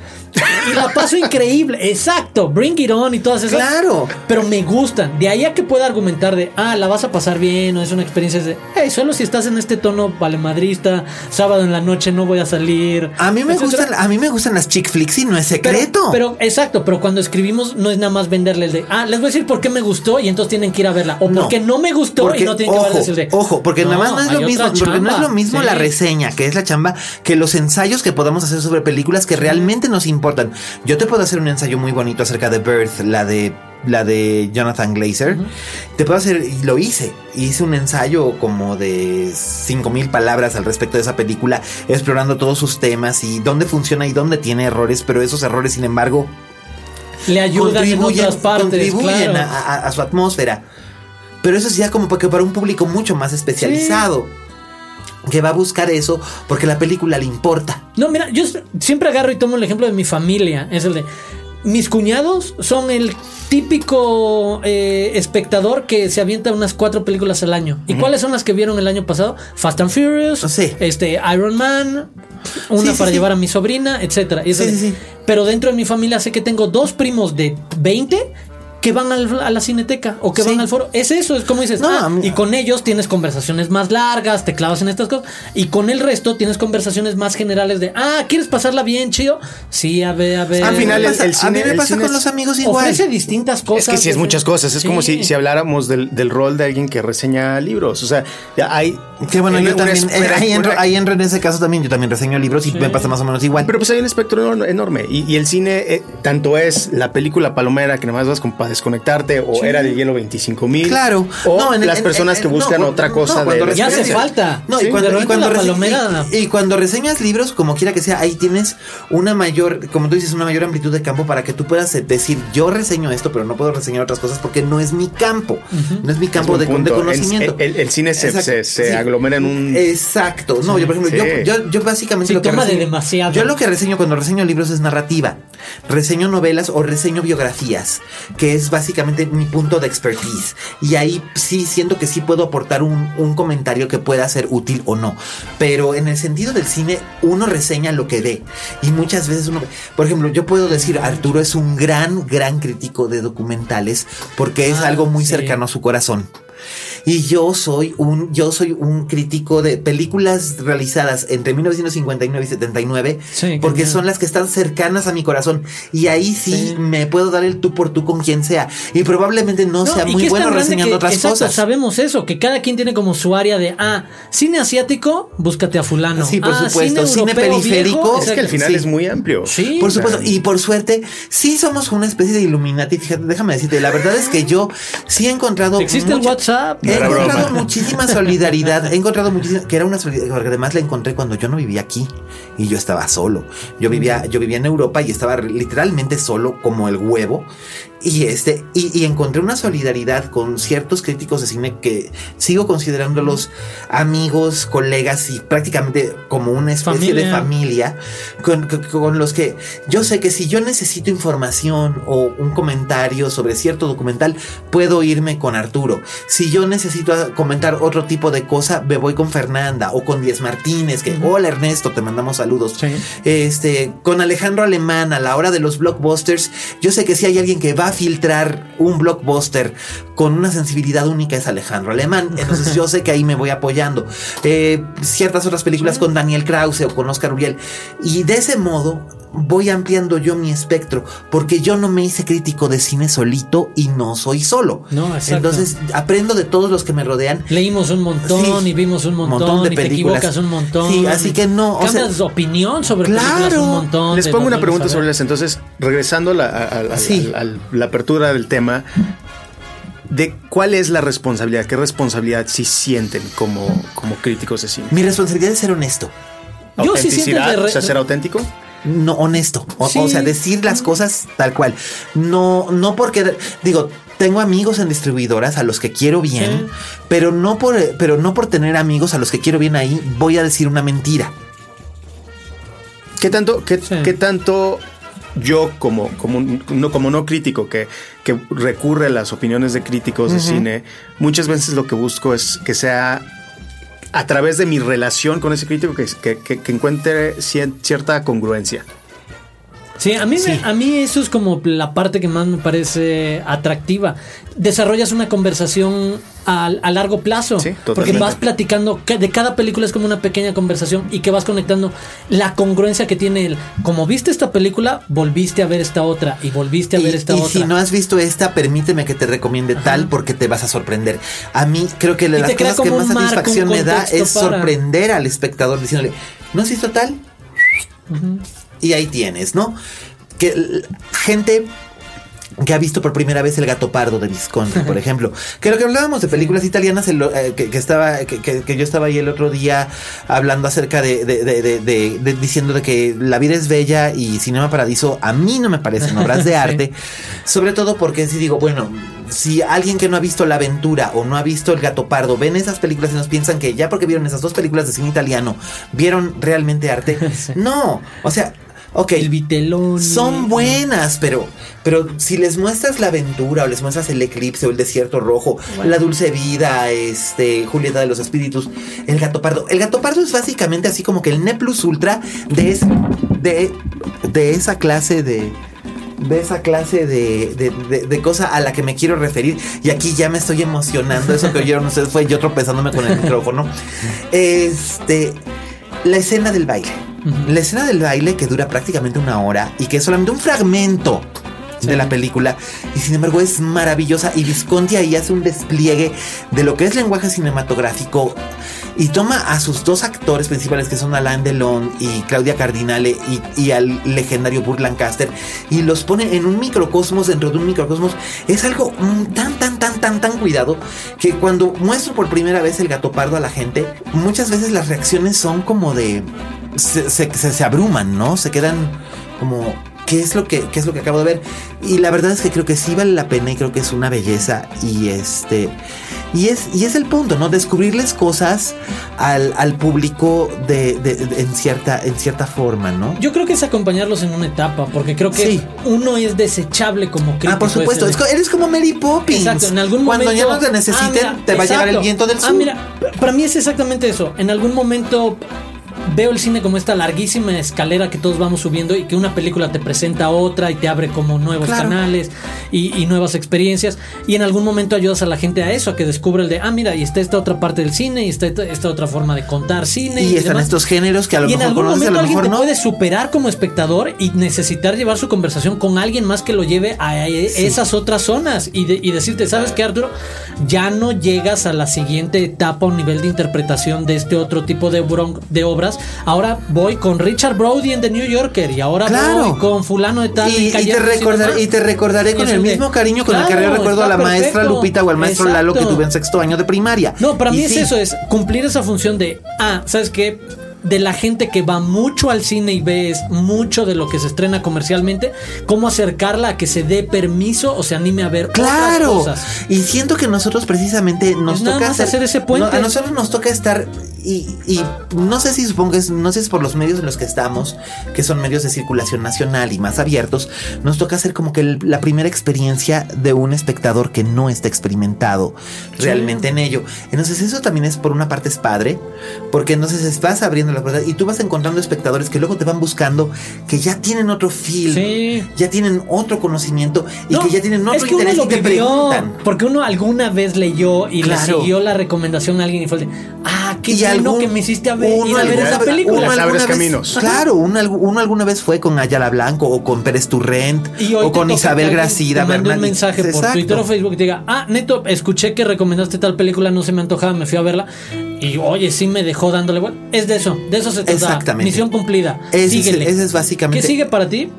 y la paso increíble. Exacto, Bring It On y todas esas. Claro. Pero me gustan. De ahí a que pueda argumentar de, ah, la vas a pasar bien o es una experiencia de, hey, solo si estás en este tono valemadrista, sábado en la noche no voy a salir. A mí me etcétera. gustan, a mí me gustan las chick flicks y no es secreto. pero, exacto, pero cuando escribimos no es nada más venderles de, ah, les voy a decir por qué me gustó y entonces tienen que ir a verla. O No. porque no me gustó Porque, y no tienen que ojo, verla. decir de, ojo, porque nada más no es lo mismo, porque no es lo mismo la reseña, que es la chamba, que los ensayos que podamos hacer sobre películas que realmente nos importan. Yo te puedo hacer un ensayo muy bonito acerca de Birth, la de la de Jonathan Glazer. Te puedo hacer, y lo hice. Hice un ensayo como de 5000 palabras al respecto de esa película, explorando todos sus temas y dónde funciona y dónde tiene errores, pero esos errores, sin embargo, Le ayudan en otras partes. contribuyen claro. a, a- a su atmósfera. Pero eso es ya como porque para un público mucho más especializado. Que va a buscar eso porque la película le importa. No, mira, yo siempre agarro y tomo el ejemplo de mi familia. Es el de. Mis cuñados son el típico eh, espectador que se avienta unas cuatro películas al año. ¿Y cuáles son las que vieron el año pasado? Fast and Furious, Sí. este, Iron Man, una Sí, para sí. llevar a mi sobrina, sí. Pero dentro de mi familia sé que tengo dos primos de 20 que van al- a la cineteca o que Sí. van al foro. Es eso, es como dices. No, ah, y con ellos tienes conversaciones más largas, te clavas en estas cosas. Y con el resto tienes conversaciones más generales de, ah, ¿quieres pasarla bien, chido? Sí, a ver, a ver. Al final, el- el a cine- mí me el pasa cine con es- los amigos igual. Ofrece distintas cosas. Es que sí es muchas cosas. Es como si, si habláramos del, del rol de alguien que reseña libros. O sea, ya hay. Que bueno, yo también, eh, ahí, entro, ahí entro en ese caso también, yo también reseño libros y me pasa más o menos igual. Pero pues hay un espectro enorme. Y, y el cine, eh, tanto es la película palomera que nada más vas para desconectarte, o era de hielo 25 mil. Claro. O No, en el- las personas en- que buscan no, otra cosa de. Ya hace falta. No, Sí, y, cuando, y repente cuando la rese- palomera- y- y cuando reseñas libros, como quiera que sea, ahí tienes una mayor, como tú dices, una mayor amplitud de campo para que tú puedas eh, decir, yo reseño esto, pero no puedo reseñar otras cosas porque no es mi campo. No es mi campo Es de, conocimiento. El- el- el cine se- Exacto. se- se aglomera en un- Exacto. No, yo por ejemplo, yo, yo, yo básicamente lo que toma de reseño- demasiado. Yo lo que reseño cuando reseño libros es narrativa. Reseño novelas o reseño biografías, que es básicamente mi punto de expertise. Y ahí sí siento que sí puedo aportar un, un comentario que pueda ser útil o no. Pero en el sentido del cine, uno reseña lo que ve. Y muchas veces uno... Por ejemplo, yo puedo decir, Arturo es un gran, gran crítico de documentales porque es Ah, algo muy sí. cercano a su corazón. Y yo soy un, yo soy un crítico de películas realizadas entre 1959 y 79, Sí, porque genial. son las que están cercanas a mi corazón. Y ahí sí, Sí. me puedo dar el tú por tú con quien sea. Y probablemente no, sea muy bueno reseñando que- otras exacto, cosas. Sabemos eso, que cada quien tiene como su área de, ah, cine asiático, búscate a fulano. Sí, por Ah, supuesto, cine periférico. viejo, Es que al final Sí. es muy amplio. Sí. Por supuesto, y por suerte, sí somos una especie de Illuminati. Fíjate, déjame decirte, la verdad es que yo sí he encontrado. Existe el WhatsApp. He Era encontrado broma. muchísima solidaridad. He encontrado muchísima. Que era una solidaridad. Porque además la encontré cuando yo no vivía aquí. Y yo estaba solo. Yo vivía, yo vivía en Europa y estaba literalmente solo como el huevo. Y este, y, y encontré una solidaridad con ciertos críticos de cine que sigo considerándolos amigos, colegas y prácticamente como una especie de Familia. con, con- con los que yo sé que si yo necesito información o un comentario sobre cierto documental, puedo irme con Arturo. Si yo necesito comentar otro tipo de cosa, me voy con Fernanda o con Díaz Martínez, que hola Ernesto, te mandamos saludos. Sí. Este, con Alejandro Alemán a la hora de los blockbusters, yo sé que si hay alguien que va a filtrar un blockbuster con una sensibilidad única es Alejandro Alemán. Entonces yo sé que ahí me voy apoyando. Eh, ciertas otras películas con Daniel Krause o con Oscar Uriel. Y de ese modo voy ampliando yo mi espectro, porque yo no me hice crítico de cine solito y no soy solo. No, exacto. Entonces aprendo de todos los que me rodean. Leímos un montón Sí. y vimos un montón, y te equivocas un montón. Sí, así que no, o Cambias sea- opinión sobre películas Claro. un montón. Les de pongo una pregunta sobre las. Entonces, regresando a la, a- a- a- Sí. a- a la apertura del tema, de cuál es la responsabilidad, qué responsabilidad sí sienten como, como críticos de cine. Mi responsabilidad es ser honesto. Yo sí siento Autenticidad, de re- o sea, ser auténtico. No, honesto. O, Sí. o sea, decir las cosas tal cual. No, no porque, digo, tengo amigos en distribuidoras a los que quiero bien, Sí. pero no por, pero no por tener amigos a los que quiero bien ahí, voy a decir una mentira. ¿Qué tanto, qué, Sí. qué tanto yo como, como, no, como no crítico que, que recurre a las opiniones de críticos de cine, muchas veces lo que busco es que sea a través de mi relación con ese crítico que, que, que- encuentre cierta congruencia. Sí, a mí, me- a mí eso es como la parte que más me parece atractiva. Desarrollas una conversación a, a largo plazo. Sí, porque vas platicando, ca- de cada película es como una pequeña conversación y que vas conectando la congruencia que tiene el, como viste esta película, volviste a ver esta otra y volviste a ver Y, esta y otra. si no has visto esta, permíteme que te recomiende tal porque te vas a sorprender. A mí creo que de Y las cosas que más marco, satisfacción me da es para- sorprender al espectador diciéndole, ¿no has visto tal? Y ahí tienes, ¿no? Que gente que ha visto por primera vez El gato pardo de Visconti, por ejemplo. Que lo que hablábamos de películas italianas, el- eh, que, que estaba, que, que- que yo estaba ahí el otro día hablando acerca de, de- de- de- de- de- diciendo de que La vida es bella y Cinema Paradiso a mí no me parecen obras de Sí. arte, sobre todo porque si digo, bueno, si alguien que no ha visto La Aventura o no ha visto El Gato Pardo ven esas películas y nos piensan que ya porque vieron esas dos películas de cine italiano, vieron realmente arte. Sí. No, o sea, ok. el Vitelloni. Son buenas, pero, pero si les muestras la aventura o les muestras el eclipse o el desierto rojo, la dulce vida, este, Julieta de los Espíritus, el gato pardo. El gato pardo es básicamente así como que el Ne Plus Ultra de, es- de, de esa clase de. De esa clase de, de, de- de cosa a la que me quiero referir. Y aquí ya me estoy emocionando. Eso que oyeron ustedes fue yo tropezándome con el micrófono. Este. La escena del baile. La escena del baile que dura prácticamente una hora y que es solamente un fragmento de la película y sin embargo es maravillosa y Visconti ahí hace un despliegue de lo que es lenguaje cinematográfico y toma a sus dos actores principales que son Alain Delon y Claudia Cardinale y, y al legendario Burt Lancaster y los pone en un microcosmos dentro de un microcosmos es algo mm, tan tan tan tan tan cuidado que cuando muestro por primera vez el gato pardo a la gente muchas veces las reacciones son como de se, se, se- se abruman, ¿no? Se quedan como, ¿qué es, lo que, ¿qué es lo que acabo de ver? Y la verdad es que creo que sí vale la pena y creo que es una belleza. Y este. Y es, y es el punto, ¿no? Descubrirles cosas al, al público de, de- de- en, cierta, en cierta forma, ¿no? Yo creo que es acompañarlos en una etapa, porque creo que Sí. uno es desechable como crítico. Ah, por supuesto. Es eres como Mary Poppins. Exacto, en algún Cuando momento. ya no te necesiten, Ah, mira, te va a llegar el viento del sur. Ah, mira, para mí es exactamente eso. En algún momento veo el cine como esta larguísima escalera que todos vamos subiendo y que una película te presenta otra y te abre como nuevos Claro. canales y, y nuevas experiencias. Y en algún momento ayudas a la gente a eso, a que descubra el de, ah, mira, y está esta otra parte del cine y está esta, otra forma de contar cine. Y están demás. estos géneros que a lo y en mejor algún conoces, a momento alguien mejor te no. puede superar como espectador y necesitar llevar su conversación con alguien más que lo lleve a esas otras zonas y, de- y decirte, ¿sabes qué, Arturo? Ya no llegas a la siguiente etapa o nivel de interpretación de este otro tipo de, de Ahora voy con Richard Brody en The New Yorker y ahora Claro. voy con fulano de tal. Y, y te recordar- y te recordaré con el mismo cariño con el que yo recuerdo a la maestra. Lupita o al maestro Lalo que tuve en sexto año de primaria. No, para Y mí es eso, es cumplir esa función de, ah, ¿sabes qué? De la gente que va mucho al cine y ves mucho de lo que se estrena comercialmente, cómo acercarla a que se dé permiso o se anime a ver Claro. otras cosas. Y siento que nosotros precisamente nos nada toca hacer ese puente. no, a nosotros nos toca estar y, y no sé si supongo que es, no sé si es por los medios en los que estamos, que son medios de circulación nacional y más abiertos, nos toca hacer como que el- la primera experiencia de un espectador que no está experimentado realmente en ello. Entonces eso también es por una parte es padre, porque entonces vas abriendo y tú vas encontrando espectadores que luego te van buscando que ya tienen otro feel, Sí. ya tienen otro conocimiento y No, que ya tienen es otro que uno interés lo y te vivió, preguntan. Porque uno alguna vez leyó y Claro. le siguió la recomendación a alguien y fue de, ah, qué Y bueno algún- que me hiciste a ver, uno ir a ver esa película. uno Las alguna abres vez- caminos. Claro, uno, uno alguna vez fue con Ayala Blanco o con Pérez Turrent Y o con Isabel que Gracida te mande un mensaje por Exacto. Twitter o Facebook y te diga, ah, neto, escuché que recomendaste tal película, no se me antojaba, me fui a verla. Y oye, sí me dejó dándole vuelta. Es de eso, de eso se trata. Exactamente. Misión cumplida. Ese es- ese es básicamente- ¿Qué sigue para ti?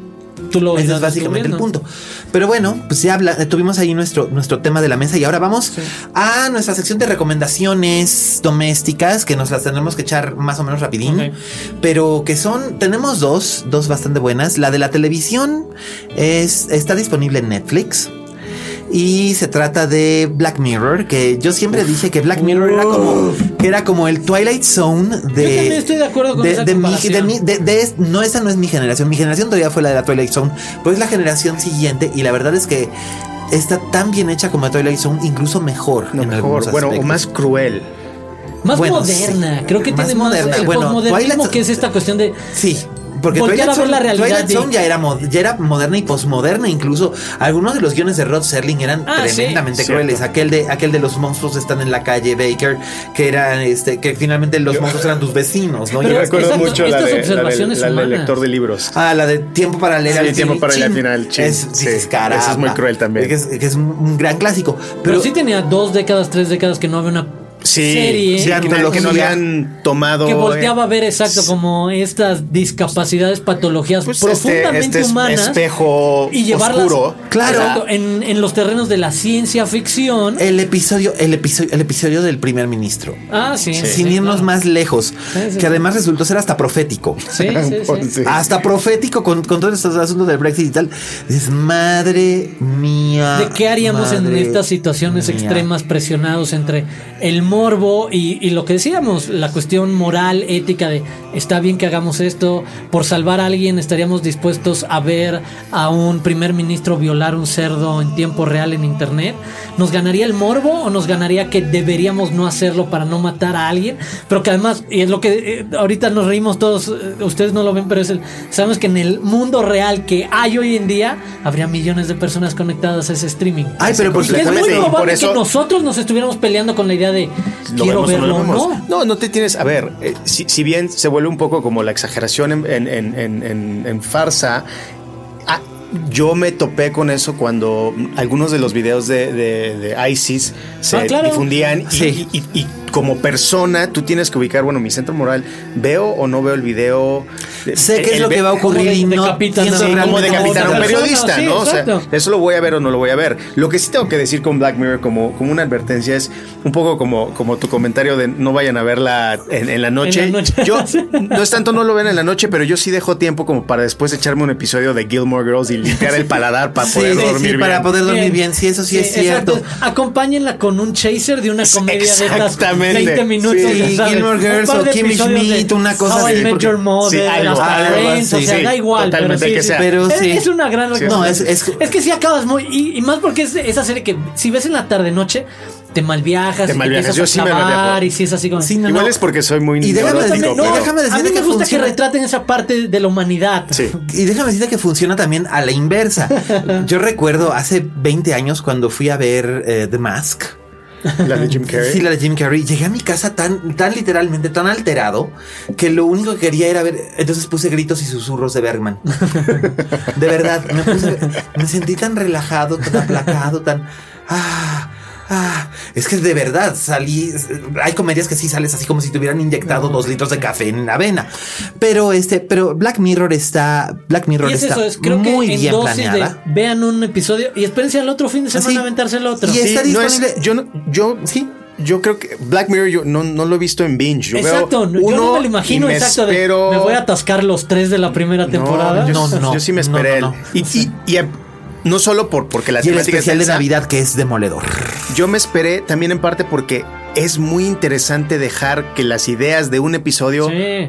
Tú lo Ese es básicamente el punto. Pero bueno, pues ya habla- tuvimos ahí nuestro, nuestro tema de la mesa y ahora vamos a nuestra sección de recomendaciones domésticas que nos las tenemos que echar más o menos rapidín. Pero que son, tenemos dos, dos bastante buenas. La de la televisión es, está disponible en Netflix. Y se trata de Black Mirror, que yo siempre dije que Black Mirror era como, que era como el Twilight Zone de. Yo también estoy de acuerdo con esa de mi- comparación. de mi- de- de- no, esa no es mi generación. Mi generación todavía fue la de la Twilight Zone, pero es la generación siguiente. Y la verdad es que está tan bien hecha como Twilight Zone, incluso mejor. No, en mejor, bueno, o más cruel. Más Bueno, moderna. sí. Creo que Más tiene moderna. más el Bueno, posmodernismo que es esta cuestión de Sí. Porque a ver la realidad. Twilight de- Zone ya era, mo- ya era moderna y posmoderna. Incluso algunos de los guiones de Rod Serling eran Ah, sí. tremendamente Cierto. crueles. Aquel de, aquel de los monstruos están en la calle Baker, que era este, que finalmente los monstruos eran tus vecinos, ¿no? Pero Yo recuerdo exacto, mucho la, estas de, la, observaciones la humanas. lector de libros. Ah, la de tiempo para leer Sí, al. Tiempo para leer al final, chin. Es, Sí, dices, caramba. ese es muy cruel también. Que es, que es un, un gran clásico. Pero, Pero, sí tenía dos décadas, tres décadas que no había una Sí, serie sí, de que, no- que no habían tomado. que volteaba a eh, ver exacto como estas discapacidades, patologías pues, profundamente este, este humanas espejo y llevarlas oscuro. Claro. exacto, en, en los terrenos de la ciencia ficción. el episodio, el episodio, el episodio del primer ministro. ah, sí. sí, sin irnos claro. más lejos, Sí, sí, que sí. además resultó ser hasta profético. Sí, sí, sí. Sí. Hasta profético con, con todos estos asuntos del Brexit y tal. Dices, madre mía. ¿De qué haríamos en estas situaciones mía. extremas presionados entre el morbo y, y lo que decíamos, la cuestión moral, ética de está bien que hagamos esto, por salvar a alguien estaríamos dispuestos a ver a un primer ministro violar un cerdo en tiempo real en internet? ¿Nos ganaría el morbo o nos ganaría que deberíamos no hacerlo para no matar a alguien? Pero que además, y es lo que eh, ahorita nos reímos todos, eh, ustedes no lo ven, pero es el, sabemos que en el mundo real que hay hoy en día, habría millones de personas conectadas a ese streaming. Ay, pero por Y que es muy probable por eso- que nosotros nos estuviéramos peleando con la idea de lo quiero vemos o no no. No, no te tienes. A ver, eh, si, si bien se vuelve un poco como la exageración en, en- en- en- en- en farsa. ah, yo me topé con eso cuando algunos de los videos de, de- de ISIS se Ah, claro. difundían y, Sí. y- y como persona tú tienes que ubicar, bueno, mi centro moral, veo o no veo el video. Sé qué es lo que va a ocurrir y no pienso Sí, como decapitar a un periodista, sí, ¿no? O sea, eso lo voy a ver o no lo voy a ver. Lo que sí tengo que decir con Black Mirror como, como una advertencia es un poco como, como tu comentario de no vayan a verla en, en la noche. En la noche. Yo no es tanto no lo ven en la noche, pero yo sí dejo tiempo como para después echarme un episodio de Gilmore Girls y limpiar el paladar para poder sí, dormir sí, bien. para poder dormir bien. Sí, eso sí, es exacto. cierto. Acompáñenla con un chaser de una comedia de estas Exactamente. 20 minutos. Sí, sabes. Gilmore Girls o Kimmy Schmidt, una cosa así, Met Your Mother, Sí, algo, hasta algo Friends, o sea, sí, da igual. totalmente, pero que sea. Pero es, sí. es una gran no, es- es- que si acabas muy. Y, y más porque es esa serie que si ves en la tarde-noche, te malviajas. Te malviajas. empiezas Yo a sí me malviajo. Y si es así como. Sí, no, Igual no. es porque soy muy Y déjame decirte- no, déjame a decirte mí me que gusta funciona. que retraten esa parte de la humanidad. Sí. Y déjame decirte que funciona también a la inversa. Yo recuerdo hace 20 años cuando fui a ver eh, The Mask. La de Jim Carrey. Sí, la de Jim Carrey. Llegué a mi casa tan, tan literalmente, tan alterado, que lo único que quería era ver. Entonces puse gritos y susurros de Bergman. De verdad, me, puse- me sentí tan relajado, tan aplacado, tan. Ah, ah. Es que de verdad salí. Hay comedias que sí sales así como si te hubieran inyectado dos litros de café en la vena. Pero este, pero Black Mirror está. Black Mirror Y es está eso, es, creo muy que en bien dosis planeada. de vean un episodio y espérense al otro fin de semana Sí. a aventarse el otro. Y es- está no es- disponible- yo, no- yo Sí. Yo creo que Black Mirror yo no, no lo he visto en binge. Yo exacto, veo yo no me lo imagino me exacto de, espero- me voy a atascar los tres de la primera temporada. yo, No, no, yo sí me no, esperé. no, no. Y, y- y, no solo por porque la Y el temática es especial de Navidad que es demoledor. Yo me esperé también en parte porque es muy interesante dejar que las ideas de un episodio Sí.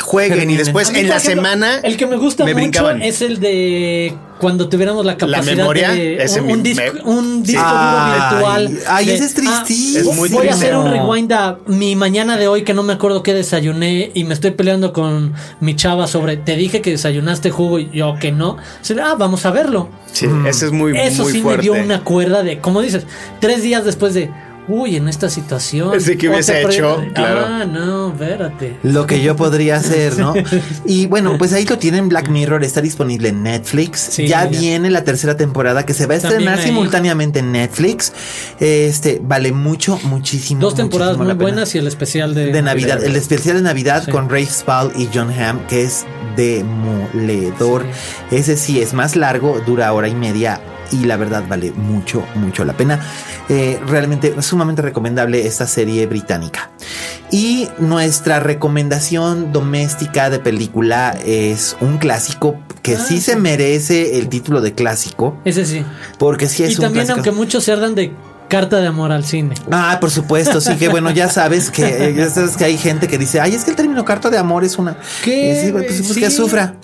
jueguen y después mí, en la ejemplo, semana El que me gusta me mucho brincaban. es el de cuando tuviéramos la capacidad memoria, de ese un, mi- un disco, me- un disco Ay, duro virtual. ay, de, ese es ah, tristísimo. Es muy voy a hacer un rewind a mi mañana de hoy que no me acuerdo qué desayuné y me estoy peleando con mi chava sobre te dije que desayunaste jugo y yo que no. Ah, vamos a verlo. Sí, ese es muy, Eso muy sí fuerte. me dio una cuerda de, como dices, tres días después de, uy, en esta situación. Ese que hubiese hecho, claro. Ah, no, espérate. Lo que yo podría hacer, ¿no? Y bueno, pues ahí lo tienen Black Mirror, está disponible en Netflix. Sí, ya ya. viene la tercera temporada que se va a estrenar ahí. simultáneamente en Netflix. Este vale mucho, muchísimo. Dos temporadas muchísimo muy buenas y el especial de, de Navidad, el especial de Navidad Sí. con Rafe Spall y John Hamm, que es demoledor. Ese sí es más largo, dura hora y media y la verdad vale mucho, mucho la pena. Eh, realmente sumamente recomendable esta serie británica. Y nuestra recomendación doméstica de película es un clásico que Ah, sí sí. se merece el título de clásico, Ese sí. porque sí es y un también, clásico. aunque muchos se ardan de carta de amor al cine. Ah, por supuesto, sí que bueno, ya sabes que eh, ya sabes que hay gente que dice, ay, es que el término carta de amor es una ¿Qué? Sí, pues, pues, Sí. que sufra.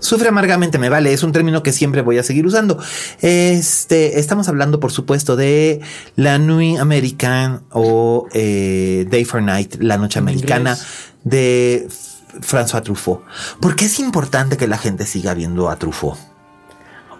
Sufre amargamente, me vale, es un término que siempre voy a seguir usando. Este, estamos hablando, por supuesto, de la Nuit American o eh, Day for Night, la noche americana de François Truffaut. ¿Por qué es importante que la gente siga viendo a Truffaut?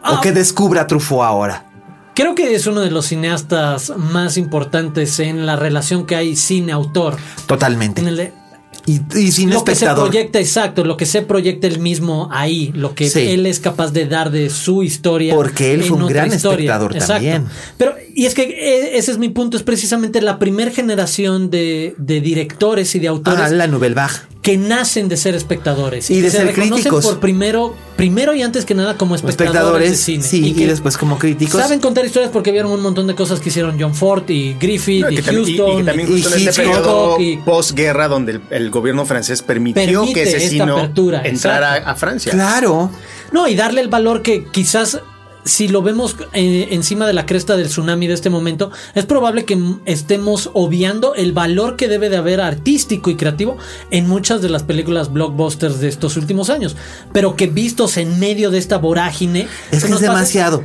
Ah. O que descubra a Truffaut ahora. Creo que es uno de los cineastas más importantes en la relación que hay cine-autor. Totalmente. En el de- Y, y sin lo que se espectador. proyecta, exacto, lo que se proyecta él mismo ahí, lo que Sí. él es capaz de dar de su historia. Porque él fue un gran espectador también. Pero, y es que eh, ese es mi punto, es precisamente la primera generación de, de directores y de autores Ah, la Nouvelle Vague. Que nacen de ser espectadores Y que de se ser reconocen críticos. por primero, primero y antes que nada como espectadores, espectadores, de cine. sí, y que después como críticos. Saben contar historias porque vieron un montón de cosas que hicieron John Ford y Griffith No, y y- Houston. y, que también y justo en este periodo y- posguerra donde el, el gobierno francés permitió que ese sino entrara a Francia. Claro. No, y darle el valor que quizás si lo vemos eh, encima de la cresta del tsunami de este momento, es probable que estemos obviando el valor que debe de haber artístico y creativo en muchas de las películas blockbusters de estos últimos años, pero que vistos en medio de esta vorágine Es que es pasa- demasiado.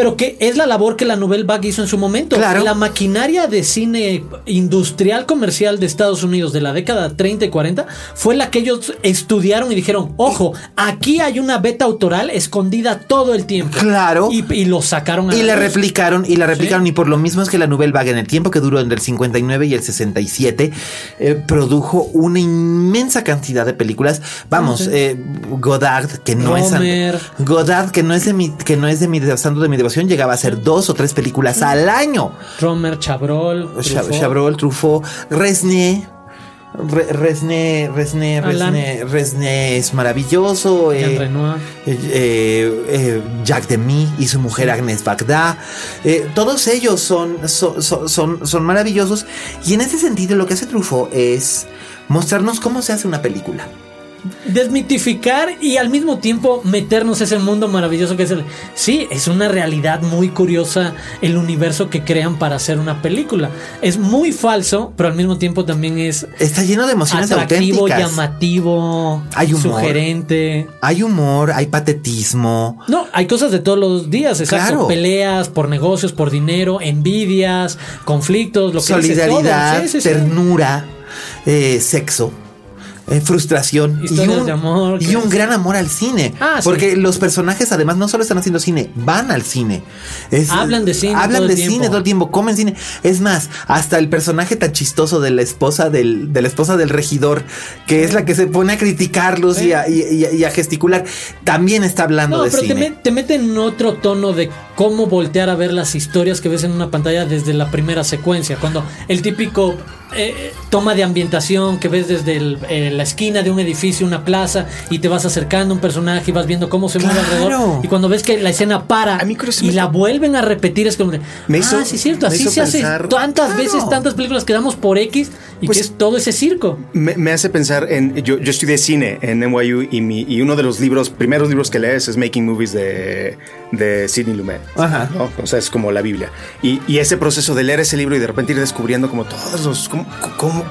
Pero que es la labor que la Nouvelle Vague hizo en su momento. Claro. La maquinaria de cine industrial comercial de Estados Unidos de la década 30 y 40 fue la que ellos estudiaron y dijeron, ojo, aquí hay una beta autoral escondida todo el tiempo. Claro. Y, y lo sacaron a Y la replicaron, y la replicaron, y por lo mismo es que la Nouvelle Vague, en el tiempo que duró entre el 59 y el 67, eh, produjo una inmensa cantidad de películas. Vamos, Sí. eh, Godard, que no Romer. es Godard, que no es de mi, que no es de mi de mi llegaba a hacer dos o tres películas al año. Romer, Chabrol, Cha- Truffaut. Chabrol, Truffaut, Resné. Re- Resné, Resné. Resné, Resné es maravilloso. Eh, Renoir. eh, eh, eh, Jacques Demy y su mujer Agnes Bagdad. Eh, todos ellos son, son, son, son- son maravillosos. Y en ese sentido, lo que hace Truffaut es mostrarnos cómo se hace una película. Desmitificar y al mismo tiempo meternos ese mundo maravilloso que es el... Sí, es una realidad muy curiosa el universo que crean para hacer una película. Es muy falso, pero al mismo tiempo también es Está lleno de emociones atractivo, auténticas. llamativo, Hay humor. sugerente. Hay humor, hay patetismo. No, hay cosas de todos los días, exacto. Claro. Peleas por negocios, por dinero, envidias, conflictos, lo que dices, todo. solidaridad, Sí, sí. ternura, eh, sexo. Eh, frustración y un, de amor, y un gran amor al cine. Ah, sí. porque los personajes además no solo están haciendo cine, van al cine. Es- Hablan de cine Hablan todo el de tiempo. cine todo el tiempo, comen cine. Es más, hasta el personaje tan chistoso de la esposa del, de la esposa del regidor, que es la que se pone a criticarlos y, a, y- y- y a gesticular, también está hablando No, de pero te, cine. me- te mete en otro tono de cómo voltear a ver las historias que ves en una pantalla desde la primera secuencia. Cuando el típico eh, toma de ambientación que ves desde el- eh, la esquina de un edificio, una plaza, y te vas acercando a un personaje y vas viendo cómo se mueve Claro. alrededor. Y cuando ves que la escena para A mí creo y la vuelven a repetir, es como de, Me hizo- ah, sí, es cierto, así se hace pensar- tantas Claro. veces, tantas películas que damos por X y Pues- que es todo ese circo. Me, me hace pensar en. Yo, yo estudié cine en NYU y, mi, y uno de los libros, primeros libros que lees es Making Movies de, de Sidney Lumet. Ajá. ¿no? O sea, es como la Biblia. Y, y ese proceso de leer ese libro y de repente ir descubriendo como todos los. Cómo, cómo,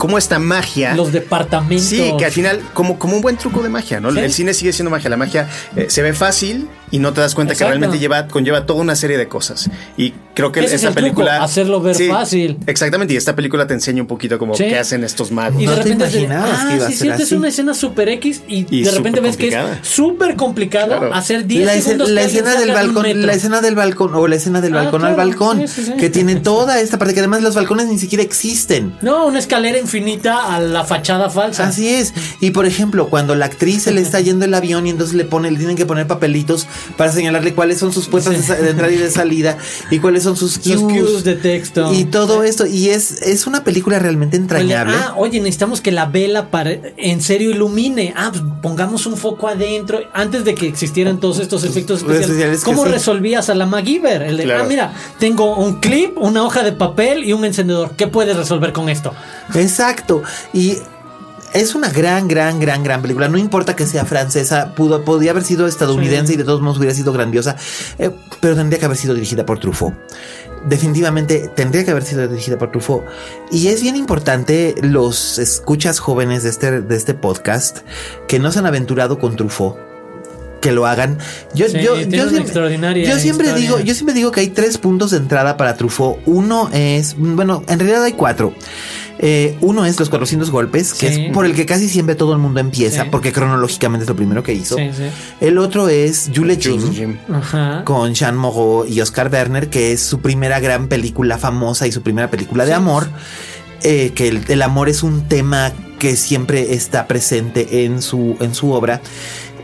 cómo esta magia. Los departamentos. Sí, que al final, como, como un buen truco de magia, ¿no? Sí. El cine sigue siendo magia. La magia eh, se ve fácil y no te das cuenta Exacto. que realmente lleva, conlleva toda una serie de cosas. Y creo que Ese es esta truco, película. hacerlo ver fácil. Exactamente. Y esta película te enseña un poquito como Sí. qué hacen estos magos. Y No de te repente imaginabas ah, que iba a sí, ser cierto, es así. una escena super X y, Y de repente ves que es súper complicado Claro. hacer 10 La, segundos la escena del balcón, la escena del balcón o la escena del Ah, balcón al balcón, sí, sí, sí. que tiene toda esta parte que además los balcones ni siquiera existen. No, una escalera infinita a la fachada falsa. Así es. Y por ejemplo, cuando la actriz se le está yendo el avión y entonces le pone, le tienen que poner papelitos para señalarle cuáles son sus puertas de, entrada y de salida y cuáles son sus cues, Los cues de texto. y todo esto. Y es, es una película realmente Oye, entrañable. ah, oye, necesitamos que la vela para, en serio ilumine. Ah, pues pongamos un foco adentro. Antes de que existieran todos estos efectos especiales. Especiales ¿Cómo sí. resolvías a la MacGyver? El de, Claro. ah, mira, tengo un clip, una hoja de papel y un encendedor. ¿Qué puedes resolver con esto? Exacto. Y es una gran, gran, gran, gran película. No importa que sea francesa, pudo, podía haber sido estadounidense Sí. y de todos modos hubiera sido grandiosa, eh, pero tendría que haber sido dirigida por Truffaut. Definitivamente tendría que haber sido dirigida por Truffaut. Y es bien importante los escuchas jóvenes de este, de este podcast que no se han aventurado con Truffaut. Que lo hagan. Yo, Sí, yo, tiene yo una siempre, yo digo, yo siempre digo que hay tres puntos de entrada para Truffaut. Uno es, bueno, en realidad hay cuatro. Eh, uno es los 400 golpes, que Sí. es por el que casi siempre todo el mundo empieza, Sí. porque cronológicamente es lo primero que hizo. Sí, sí. El otro es Jules Jim, con Jean Moreau y Oscar Werner, que es su primera gran película famosa y su primera película de amor. eh, que el, el amor es un tema que siempre está presente en su, en su obra.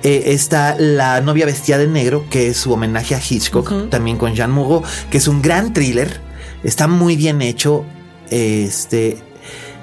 Eh, está La novia vestida de negro, que es su homenaje a Hitchcock, también con Jean Moreau, que es un gran thriller. Está muy bien hecho. Este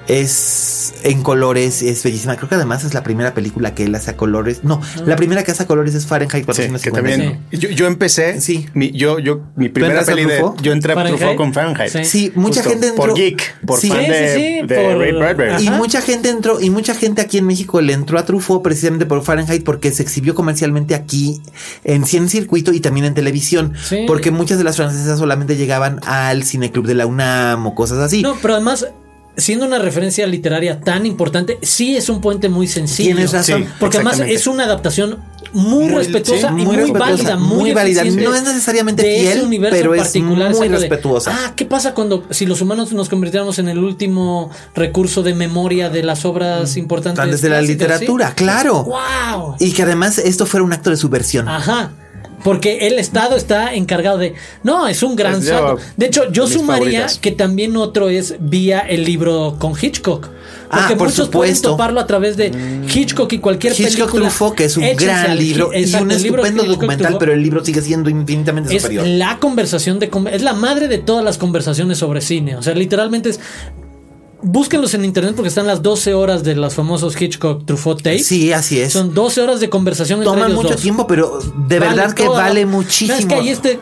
es en colores, es bellísima. Creo que además es la primera película que él hace a colores. No, la primera que hace a colores es Fahrenheit Sí, que 451. también. Yo, yo empecé. Sí. Mi, yo, yo, mi primera peli de. Yo entré a Fahrenheit. Truffaut con Fahrenheit. Sí. Sí, mucha Justo, gente entró. Por geek, por Sí. fan Sí, de, sí, sí, de por- Ray Bradbury. Y mucha gente entró, y mucha gente aquí en México le entró a Truffaut precisamente por Fahrenheit porque se exhibió comercialmente aquí en cien circuito y también en televisión. Sí. Porque muchas de las francesas solamente llegaban al cineclub de la UNAM o cosas así. No, pero además, siendo una referencia literaria tan importante, sí es un puente muy sencillo. Tienes razón. Sí. Porque además es una adaptación muy, Muy- respetuosa sí, y muy muy, respetuosa, válida, muy, muy válida. No es necesariamente de ese fiel, universo pero es particular, muy exacto, de, respetuosa. ah, ¿qué pasa cuando si los humanos nos convirtiéramos en el último recurso de memoria de las obras importantes Desde la literatura, ¿sí? claro. ¡Wow! Y que además esto fuera un acto de subversión. Ajá. Porque el Estado está encargado de. No, es un gran Es de- hecho, yo sumaría favoritas. que también otro es vía el libro con Hitchcock. Porque Ah, por muchos pueden supuesto. toparlo a través de Hitchcock y cualquier Hitchcock película. Truffaut, que es un gran libro y exacto, un estupendo documental, Truffaut pero el libro sigue siendo infinitamente es superior. la conversación de es la madre de todas las conversaciones sobre cine. O sea, literalmente es búsquenlos en internet porque están las 12 horas de los famosos Hitchcock Truffaut tapes. Sí, así es. Son 12 horas de conversación entre Toman ellos mucho dos. tiempo, pero de Vale verdad que vale muchísimo. Es que ahí este,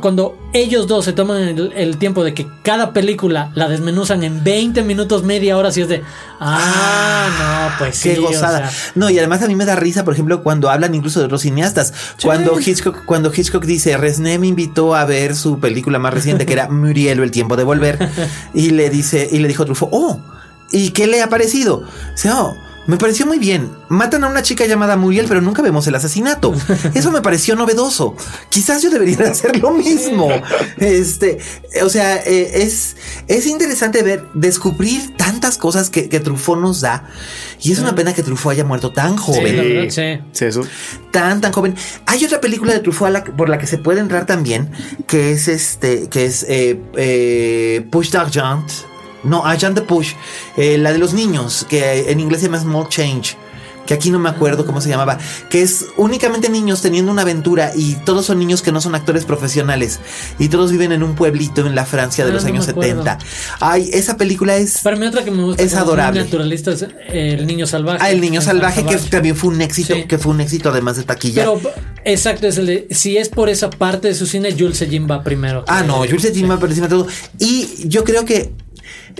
cuando ellos dos se toman el, el tiempo de que cada película la desmenuzan en 20 minutos, media hora, si es de, ah, no, pues sí. Qué o gozada. sea, no, y además a mí me da risa, por ejemplo, cuando hablan incluso de otros cineastas. Cuando Hitchcock, cuando Hitchcock dice, Resné me invitó a ver su película más reciente, que era Muriel El tiempo de volver, y le dice, y le dijo a Truffaut, oh, ¿y qué le ha parecido? Dice, oh, me pareció muy bien. Matan a una chica llamada Muriel, pero nunca vemos el asesinato. Eso me pareció novedoso. Quizás yo debería de hacer lo mismo. Este, o sea, eh, es, es interesante ver, descubrir tantas cosas que, que Truffaut nos da. Y es una pena que Truffaut haya muerto tan joven sí. Sí, eso. tan tan joven. Hay otra película de Truffaut la por la que se puede entrar también, que es este, que es eh, eh, Push d'Argent. No, Agent de Push, eh, la de los niños, que en inglés se llama Small Change. Que aquí no me acuerdo cómo se llamaba, que es únicamente niños teniendo una aventura y todos son niños que no son actores profesionales y todos viven en un pueblito en la Francia de Ah, los no años acuerdo. 70. Ay, esa película es Para mí otra que me gusta Es adorable. naturalista es eh, El Niño Salvaje. Ah, El Niño Salvaje, que también fue un éxito, Sí. que fue un éxito además de taquilla. Pero exacto, es el de, si es por esa parte de su cine, Jules Jim va primero. Ah, no, Jules Jim va por encima de todo. Y yo creo que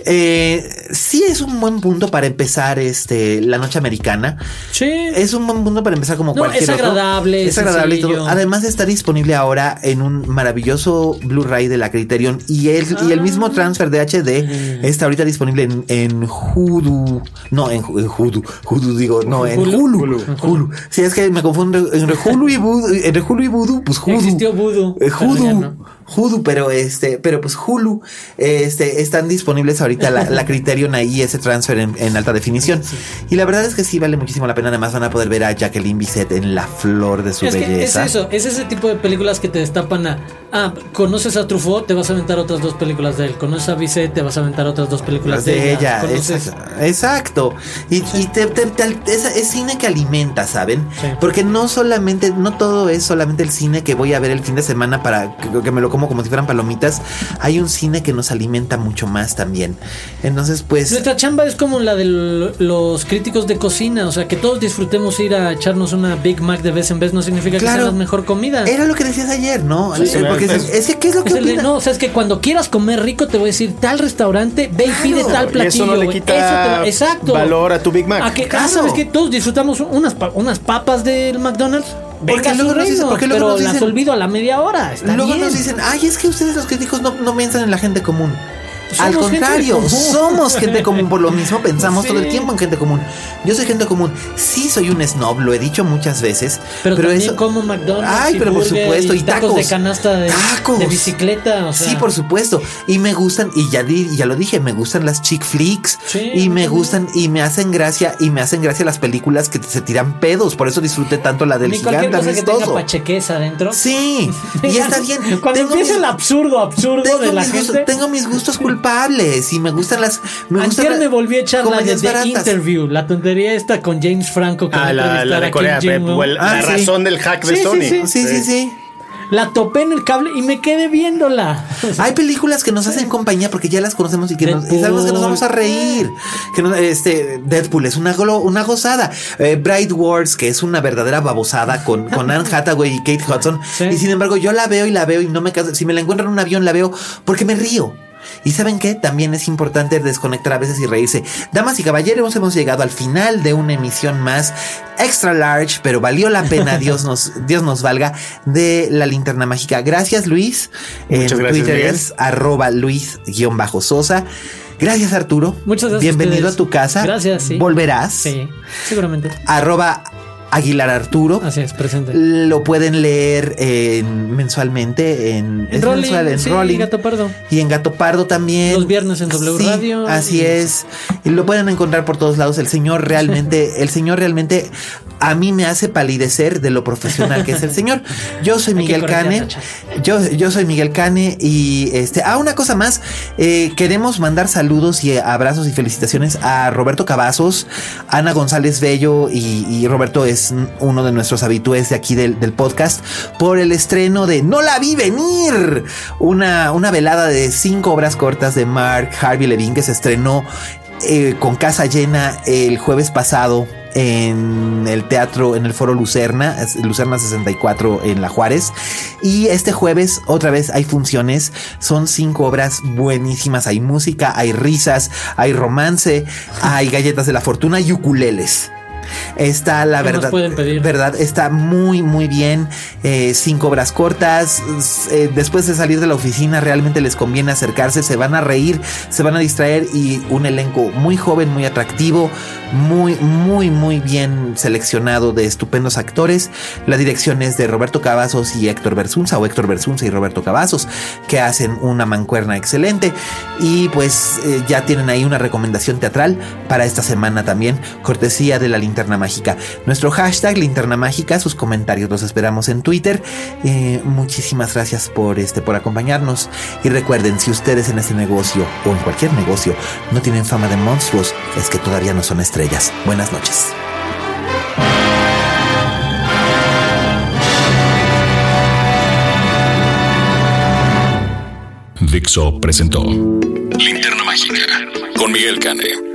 eh, sí es un buen punto para empezar este la noche americana. Sí. Es un buen punto para empezar como No, cualquier es otro. agradable, Es agradable y todo. Además está disponible ahora en un maravilloso Blu-ray de la Criterion y el, y el Ah. mismo transfer de HD está ahorita disponible en, en Hulu. No, en, en Hulu. Hulu digo, no, en Hulu. Hulu. Hulu. Hulu. Sí, es que me confundo entre Hulu y Voodoo. Entre Hulu y Voodoo, pues Hulu. Existió Voodoo, Eh, Hulu. Hulu, pero este, pero pues Hulu, este, están disponibles ahorita la, la Criterion ahí, ese transfer en, en alta definición. Y la verdad es que sí vale muchísimo la pena. Además van a poder ver a Jacqueline Bisset en la flor de su Es que es belleza. eso, es ese tipo de películas que te destapan a. Ah, conoces a Truffaut, te vas a aventar otras dos películas de él. Conoces a Bizet, te vas a aventar otras dos películas Las de ella, Conoces- exacto. exacto. Y, y te- te- te- es, es cine que alimenta, ¿saben? Sí. Porque no solamente, no todo es solamente el cine que voy a ver el fin de semana para que, que me lo como como si fueran palomitas. Hay un cine que nos alimenta mucho más también. Entonces, pues. Nuestra chamba es como la de los críticos de cocina, o sea, que todos disfrutemos ir a echarnos una Big Mac de vez en vez no significa que sea la mejor comida. Era lo que decías ayer, ¿no? Sí, Eh, Porque es- es, es que, ¿qué es lo que Es el no, o sea, es que cuando quieras comer rico te voy a decir tal restaurante, ve y pide tal Y platillo. eso no le quita Eso te va- exacto. valor a tu Big Mac. A que, ah, Claro. ¿sabes que Todos disfrutamos unas, unas papas del McDonald's. Porque luego nos dicen- porque luego pero nos las dicen- olvido a la media hora. Está Luego bien. nos dicen, ay, es que ustedes los críticos no, no piensan en la gente común. Al gente contrario, somos gente común, por lo mismo pensamos Sí. todo el tiempo en gente común. Yo soy gente común. Sí soy un snob, lo he dicho muchas veces. Pero, también eso- como McDonald's. Ay, y pero por supuesto, y tacos. de canasta de, Tacos. de bicicleta. O sea, sí, por supuesto. Y me gustan, y ya, di- ya lo dije, me gustan las chick flicks. Sí, y me gustan, y me hacen gracia, y me hacen gracia las películas que se tiran pedos. Por eso disfruté tanto la del Ni gigante cosa que tenga amistoso. adentro. Sí, y está bien. Cuando Tengo empieza mis- el absurdo, absurdo de la mis gente. tengo mis gustos culpables y me gustan las. Me Antier me volví a echar la de. Interview, la tontería esta con James Franco que Ah, la, la de Corea, el- Ah, la sí. razón del hack de Sí, Sony. sí. Sí, sí, sí. La topé en el cable y me quedé viéndola. Hay películas que nos hacen compañía porque ya las conocemos y que nos, sabemos que nos vamos a reír. Que este Deadpool es una, golo- una gozada. Eh, Bright Wars, que es una verdadera babosada con, con Anne Hathaway y Kate Hudson. Sí. Y sin embargo, yo la veo y la veo y no me caso. Si me la encuentro en un avión, la veo porque me río. Y saben qué? También es importante desconectar a veces y reírse. Damas y caballeros, hemos llegado al final de una emisión más extra large, pero valió la pena, Dios nos, Dios nos valga, de la linterna mágica. Gracias, Luis. Muchas en gracias, Twitter Miguel. es arroba Luis-Sosa. Gracias, Arturo. Muchas gracias. Bienvenido ustedes. a tu casa. Gracias, sí. Volverás. Sí, seguramente. Arroba Aguilar Arturo. Así es, presente. Lo pueden leer en- mensualmente en, En Rolling, mensual, en sí, Rolling. Gato Pardo. Y en Gato Pardo también. Los viernes en W Sí, Radio. Así Y- es. Y lo pueden encontrar por todos lados. El señor realmente, el señor realmente a mí me hace palidecer de lo profesional que es el señor. Yo soy Miguel Cane. yo soy Miguel Cane y este, ah, una cosa más, eh, queremos mandar saludos y abrazos y felicitaciones a Roberto Cavazos, Ana González Bello y, y Roberto es uno de nuestros habitués de aquí del, podcast por el estreno de No la vi venir, una, una velada de cinco obras cortas de Mark Harvey Levine que se estrenó eh, con casa llena el jueves pasado en el teatro, en el foro Lucerna, Lucerna 64 en La Juárez. Y este jueves otra vez hay funciones, son cinco obras buenísimas, hay música, hay risas, hay romance, hay galletas de la fortuna y ukuleles. Está la ¿Qué más verdad, verdad, está muy muy bien. Eh, cinco obras cortas. eh, después de salir de la oficina, realmente les conviene acercarse. Se van a reír, se van a distraer y un elenco muy joven, muy atractivo, muy muy muy bien seleccionado de estupendos actores. La dirección es de Roberto Cavazos y Héctor Bersunza o Héctor Bersunza y Roberto Cavazos que hacen una mancuerna excelente y pues eh, ya tienen ahí una recomendación teatral para esta semana también, cortesía de la linterna mágica. Nuestro hashtag linterna mágica, sus comentarios los esperamos en Twitter. Eh, muchísimas gracias por este por acompañarnos y recuerden si ustedes en este negocio o en cualquier negocio no tienen fama de monstruos es que todavía no son estrellas. Buenas noches. Dixo presentó Linterna Mágica con Miguel Cane.